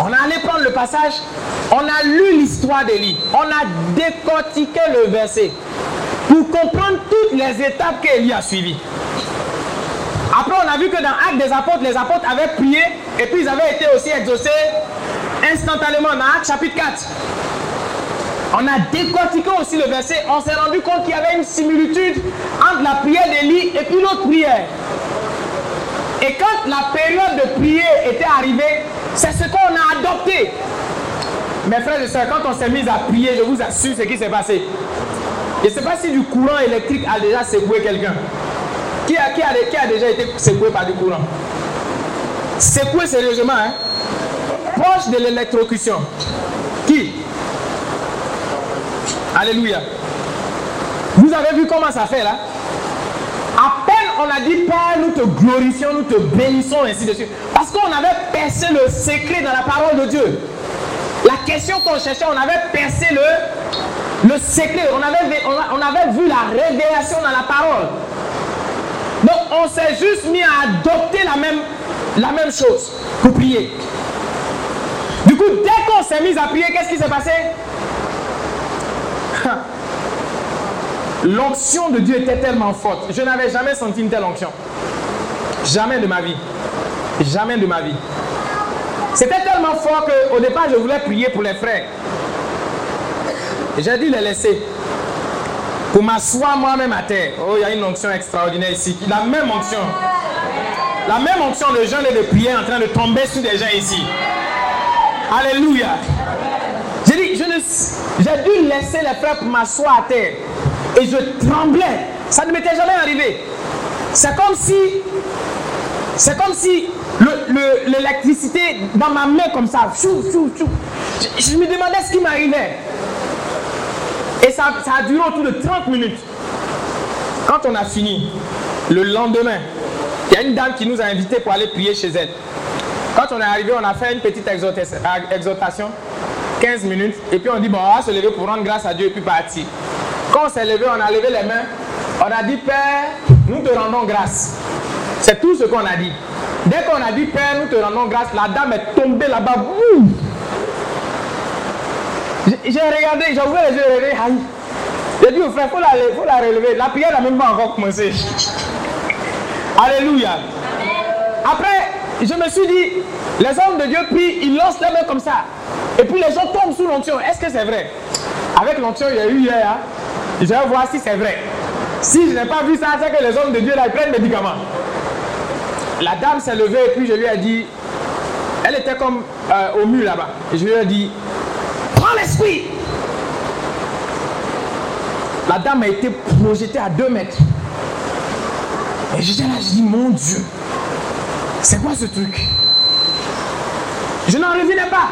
On a allé prendre le passage, on a lu l'histoire d'Élie, on a décortiqué le verset pour comprendre toutes les étapes qu'Élie a suivies. Après, on a vu que dans Actes des apôtres, les apôtres avaient prié et puis ils avaient été aussi exaucés instantanément dans Actes chapitre 4. On a décortiqué aussi le verset, on s'est rendu compte qu'il y avait une similitude entre la prière d'Élie et puis l'autre prière. Et quand la période de prière était arrivée, c'est ce qu'on a adopté. Mes frères et sœurs, quand on s'est mis à prier, je vous assure ce qui s'est passé. Je ne sais pas si du courant électrique a déjà secoué quelqu'un. Qui a, qui, a, qui a, déjà été secoué par du courant? Secoué sérieusement, hein? Proche de l'électrocution. Qui? Alléluia. Vous avez vu comment ça fait là? À peine on a dit Père, nous te glorifions, nous te bénissons, ainsi de suite. Parce qu'on avait percé le secret dans la parole de Dieu. La question qu'on cherchait, on avait percé le, le secret. On avait, on, avait vu la révélation dans la parole. Donc on s'est juste mis à adopter la même, la même chose pour prier. Du coup, dès qu'on s'est mis à prier, qu'est-ce qui s'est passé? <laughs> L'onction de Dieu était tellement forte. Je n'avais jamais senti une telle onction. Jamais de ma vie. Jamais de ma vie. C'était tellement fort qu'au départ, je voulais prier pour les frères. J'ai dû les laisser. Pour m'asseoir moi-même à terre. Oh, il y a une onction extraordinaire ici. La même onction. La même onction de jeûne et de prière en train de tomber sur des gens ici. Alléluia. J'ai dit, je ne, j'ai dû laisser les frères m'asseoir à terre. Et je tremblais. Ça ne m'était jamais arrivé. C'est comme si, c'est comme si l'électricité dans ma main comme ça, je, me demandais ce qui m'arrivait. Et ça, a duré autour de 30 minutes. Quand on a fini, le lendemain, il y a une dame qui nous a invités pour aller prier chez elle. Quand on est arrivé, on a fait une petite exhortation, exhortation 15 minutes, et puis on dit, bon, on va se lever pour rendre grâce à Dieu et puis partir. Quand on s'est levé, on a levé les mains, on a dit, Père, nous te rendons grâce. C'est tout ce qu'on a dit. Dès qu'on a dit, Père, nous te rendons grâce, la dame est tombée là-bas. J'ai regardé, j'ai ouvert les yeux, j'ai aïe. J'ai dit au frère, faut la, faut la relever. La prière n'a même pas encore commencé. Alléluia. Après, je me suis dit, les hommes de Dieu prient, ils lancent les mains comme ça. Et puis les gens tombent sous l'onction. Est-ce que c'est vrai? Avec l'onction, il y a eu hier. hein. Je vais voir si c'est vrai. Si je n'ai pas vu ça, c'est que les hommes de Dieu là, ils prennent des médicaments. La dame s'est levée et puis je lui ai dit, elle était comme euh, au mur là-bas. Je lui ai dit, l'esprit. La dame a été projetée à 2 mètres. Et j'étais là, je dis, mon Dieu, c'est quoi ce truc? Je n'en revenais pas.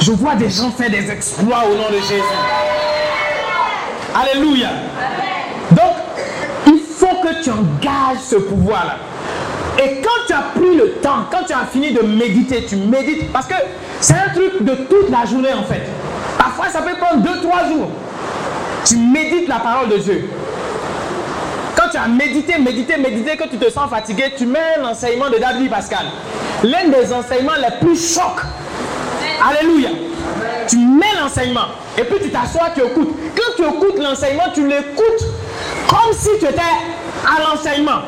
Je vois des gens faire des exploits au nom de Jésus. Alléluia. Donc, il faut que tu engages ce pouvoir-là. Et quand tu as pris le temps, quand tu as fini de méditer, tu médites, parce que c'est un truc de toute la journée en fait. Parfois, ça peut prendre 2-3 jours. Tu médites la parole de Dieu. Quand tu as médité, médité, médité, que tu te sens fatigué, tu mets un enseignement de David Pascal. L'un des enseignements les plus chocs. Alléluia. Tu mets l'enseignement et puis tu t'assois, tu écoutes. Quand tu écoutes l'enseignement, tu l'écoutes comme si tu étais à l'enseignement.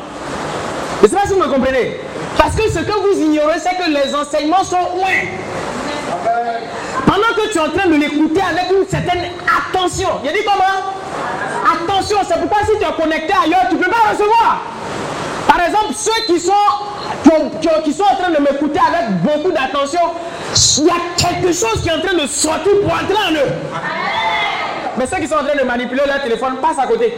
Je ne sais pas si vous me comprenez. Parce que ce que vous ignorez, c'est que les enseignements sont loin. Pendant que tu es en train de l'écouter avec une certaine attention. Il a dit comment? Attention, c'est pourquoi si tu es connecté ailleurs, tu ne peux pas recevoir. Par exemple, ceux qui sont, qui, ont- qui ont- qui sont en train de m'écouter avec beaucoup d'attention, il y a quelque chose qui est en train de sortir pour entrer en eux. Mais ceux qui sont en train de manipuler leur téléphone passent à côté.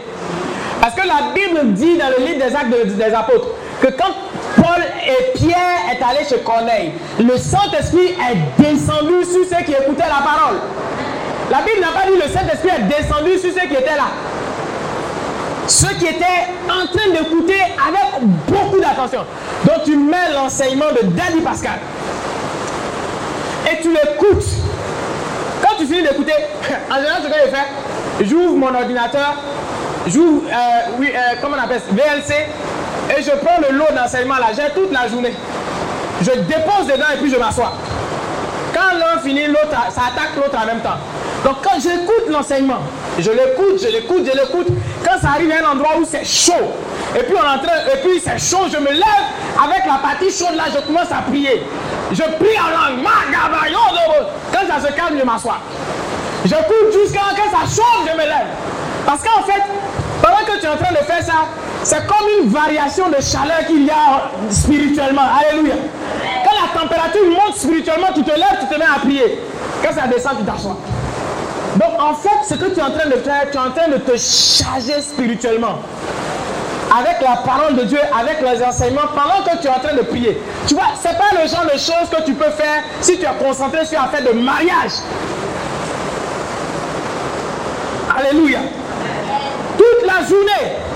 Parce que la Bible dit dans le livre des actes de- des apôtres quand Paul et Pierre est allés chez Corneille, le Saint-Esprit est descendu sur ceux qui écoutaient la parole. La Bible n'a pas dit le Saint-Esprit est descendu sur ceux qui étaient là. Ceux qui étaient en train d'écouter avec beaucoup d'attention. Donc tu mets l'enseignement de Daddy Pascal. Et tu l'écoutes. Quand tu finis d'écouter, <laughs> en général, ce que je fais, j'ouvre mon ordinateur, j'ouvre, euh, oui, euh, comment on appelle VLC, et je prends le lot d'enseignement là, j'ai toute la journée. Je dépose dedans et puis je m'assois. Quand l'un finit, l'autre, ça attaque l'autre en même temps. Donc quand j'écoute l'enseignement, je l'écoute, je l'écoute, je l'écoute. Quand ça arrive à un endroit où c'est chaud, et puis on est en train, et puis c'est chaud, je me lève avec la partie chaude là, je commence à prier. Je prie en langue. Quand ça se calme, je m'assois. J'écoute jusqu'à quand ça chauffe, je me lève. Parce qu'en fait, pendant que tu es en train de faire ça, c'est comme une variation de chaleur qu'il y a spirituellement. Alléluia. Quand la température monte spirituellement, tu te lèves, tu te mets à prier. Quand ça descend, tu t'assois. Donc en fait, ce que tu es en train de faire, tu es en train de te charger spirituellement. Avec la parole de Dieu, avec les enseignements, pendant que tu es en train de prier. Tu vois, ce n'est pas le genre de choses que tu peux faire si tu es concentré sur affaire de mariage. Alléluia. Toute la journée.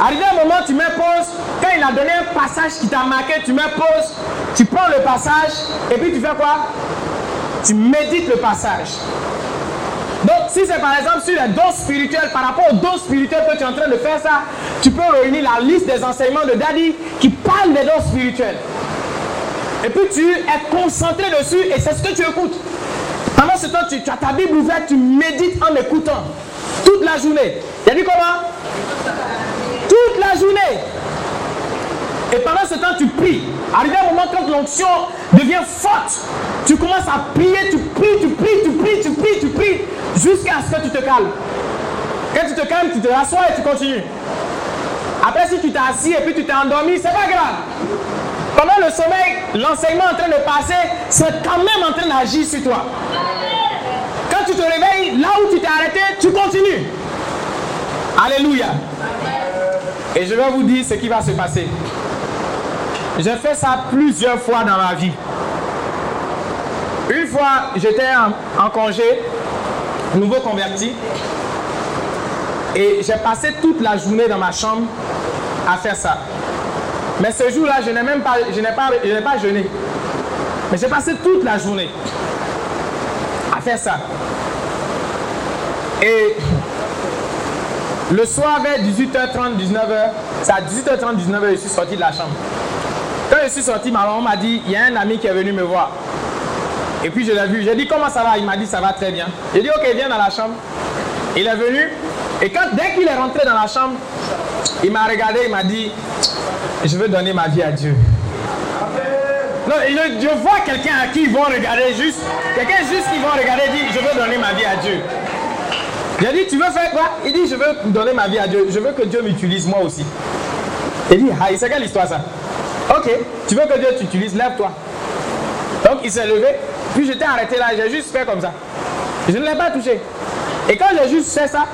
Arrivé un moment, tu mets pause. Quand il a donné un passage qui t'a marqué, tu mets pause. Tu prends le passage et puis tu fais quoi? Tu médites le passage. Donc, si c'est par exemple sur les dons spirituels, par rapport aux dons spirituels que tu es en train de faire ça, tu peux réunir la liste des enseignements de Daddy qui parlent des dons spirituels. Et puis tu es concentré dessus et c'est ce que tu écoutes. Pendant ce temps, tu, as ta Bible ouverte, tu médites en écoutant. Toute la journée. Il a dit comment? La journée. Et pendant ce temps, tu pries. Arrivé un moment quand l'onction devient forte, tu commences à prier, tu pries, tu pries, tu pries, tu pries, tu pries, jusqu'à ce que tu te calmes. Quand tu te calmes, tu te rassois et tu continues. Après, si tu t'es assis et puis tu t'es endormi, c'est pas grave. Pendant le sommeil, l'enseignement en train de passer, c'est quand même en train d'agir sur toi. Quand tu te réveilles, là où tu t'es arrêté, tu continues. Alléluia. Et je vais vous dire ce qui va se passer. J'ai fait ça plusieurs fois dans ma vie. Une fois, j'étais en, congé, nouveau converti, et j'ai passé toute la journée dans ma chambre à faire ça. Mais ce jour-là, je n'ai même pas, je n'ai pas, je n'ai pas jeûné. Mais j'ai passé toute la journée à faire ça. Et le soir vers 18h30, 19h, c'est à 18h30, 19h, je suis sorti de la chambre. Quand je suis sorti, ma maman m'a dit, il y a un ami qui est venu me voir. Et puis je l'ai vu. J'ai dit, comment ça va? Il m'a dit, ça va très bien. J'ai dit, ok, viens dans la chambre. Il est venu. Et quand, dès qu'il est rentré dans la chambre, il m'a regardé, il m'a dit, je veux donner ma vie à Dieu. Non, je, vois quelqu'un à qui ils vont regarder juste, quelqu'un juste qui vont regarder dit, je veux donner ma vie à Dieu. J'ai dit, tu veux faire quoi? Il dit, je veux donner ma vie à Dieu. Je veux que Dieu m'utilise moi aussi. Il dit, ah, c'est quelle histoire ça? Ok, tu veux que Dieu t'utilise, lève-toi. Donc il s'est levé, puis j'étais arrêté là, j'ai juste fait comme ça. Je ne l'ai pas touché. Et quand j'ai juste fait ça,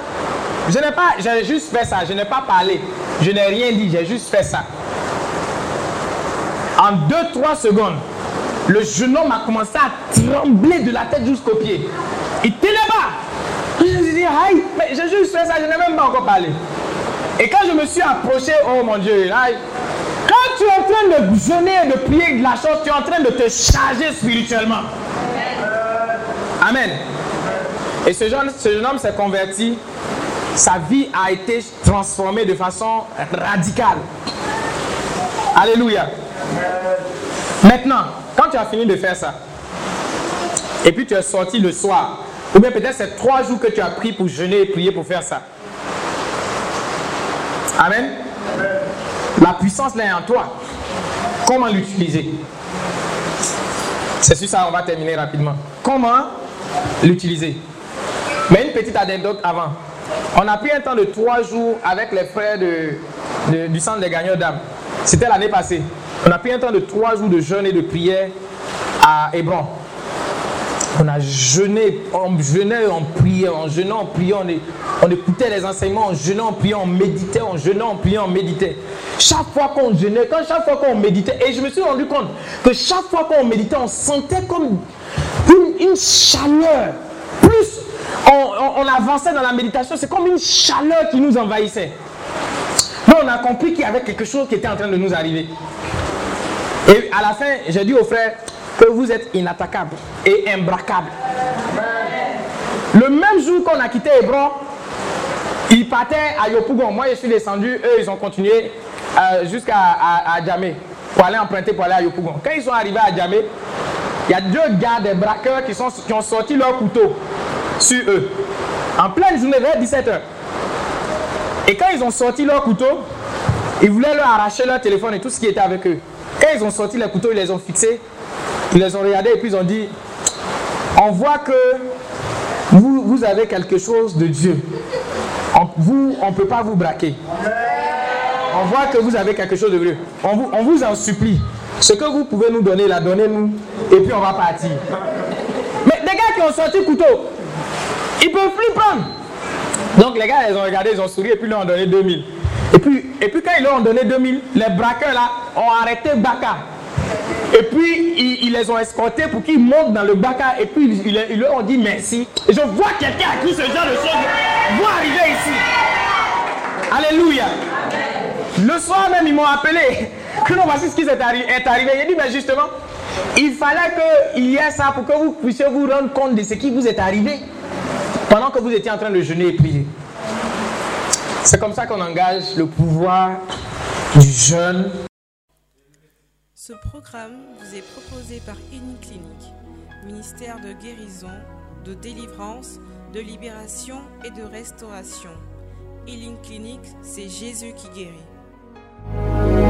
je n'ai pas, j'ai juste fait ça, je n'ai pas parlé, je n'ai rien dit, j'ai juste fait ça. En 2-3 secondes, le jeune homme a commencé à trembler de la tête jusqu'aux pieds. Il tenait pas. Aïe, mais j'ai juste fait ça, je n'ai même pas encore parlé. Et quand je me suis approché, oh mon Dieu, quand tu es en train de jeûner et de prier de la chose, tu es en train de te charger spirituellement. Amen. Et ce jeune, ce jeune homme s'est converti. Sa vie a été transformée de façon radicale. Alléluia. Maintenant, quand tu as fini de faire ça, et puis tu es sorti le soir, ou bien peut-être c'est trois jours que tu as pris pour jeûner et prier pour faire ça. Amen. La puissance là est en toi. Comment l'utiliser? C'est sur ça on va terminer rapidement. Comment l'utiliser? Mais une petite anecdote avant. On a pris un temps de trois jours avec les frères du centre des gagnants d'âme. C'était l'année passée. On a pris un temps de trois jours de jeûne et de prière à Hébron. On a jeûné, on jeûnait, on priait, on jeûnait, on priait, on, écoutait les enseignements, on jeûnait, on priait, on méditait, on jeûnait, on priait, on méditait. Chaque fois qu'on jeûnait, quand chaque fois qu'on méditait, et je me suis rendu compte que chaque fois qu'on méditait, on sentait comme une, chaleur. Plus on, avançait dans la méditation, c'est comme une chaleur qui nous envahissait. Là, on a compris qu'il y avait quelque chose qui était en train de nous arriver. Et à la fin, j'ai dit aux frères que vous êtes inattaquables et imbraquables. Le même jour qu'on a quitté Hébron, ils partaient à Yopougon. Moi, je suis descendu. Eux, ils ont continué euh, jusqu'à Djamé pour aller emprunter pour aller à Yopougon. Quand ils sont arrivés à Djamé, il y a deux gars, des braqueurs, qui, sont, qui ont sorti leur couteau sur eux. En pleine journée, vers 17h. Et quand ils ont sorti leur couteau, ils voulaient leur arracher leur téléphone et tout ce qui était avec eux. Quand ils ont sorti les couteaux, ils les ont fixés, ils les ont regardés et puis ils ont dit, on voit que vous, avez quelque chose de Dieu. On, vous, on ne peut pas vous braquer. On voit que vous avez quelque chose de Dieu. On vous, en supplie. Ce que vous pouvez nous donner, là, donnez-nous. Et puis on va partir. Mais des gars qui ont sorti couteau, ils ne peuvent plus prendre. Donc les gars, ils ont regardé, ils ont souri et puis ils leur ont donné 2000. Et puis, et puis quand ils leur ont donné 2000, les braqueurs là ont arrêté Baka. Et puis ils, les ont escortés pour qu'ils montent dans le Baka et puis ils, leur ont dit merci. Et je vois quelqu'un à qui ce genre de choses vont arriver ici. Alléluia. Le soir même, ils m'ont appelé. <laughs> Que non, voici ce qui est arrivé. J'ai dit, mais justement, il fallait qu'il y ait ça pour que vous puissiez vous rendre compte de ce qui vous est arrivé pendant que vous étiez en train de jeûner et prier. C'est comme ça qu'on engage le pouvoir du jeûne. Ce programme vous est proposé par Clinique, ministère de guérison, de délivrance, de libération et de restauration. Healing Clinic, c'est Jésus qui guérit.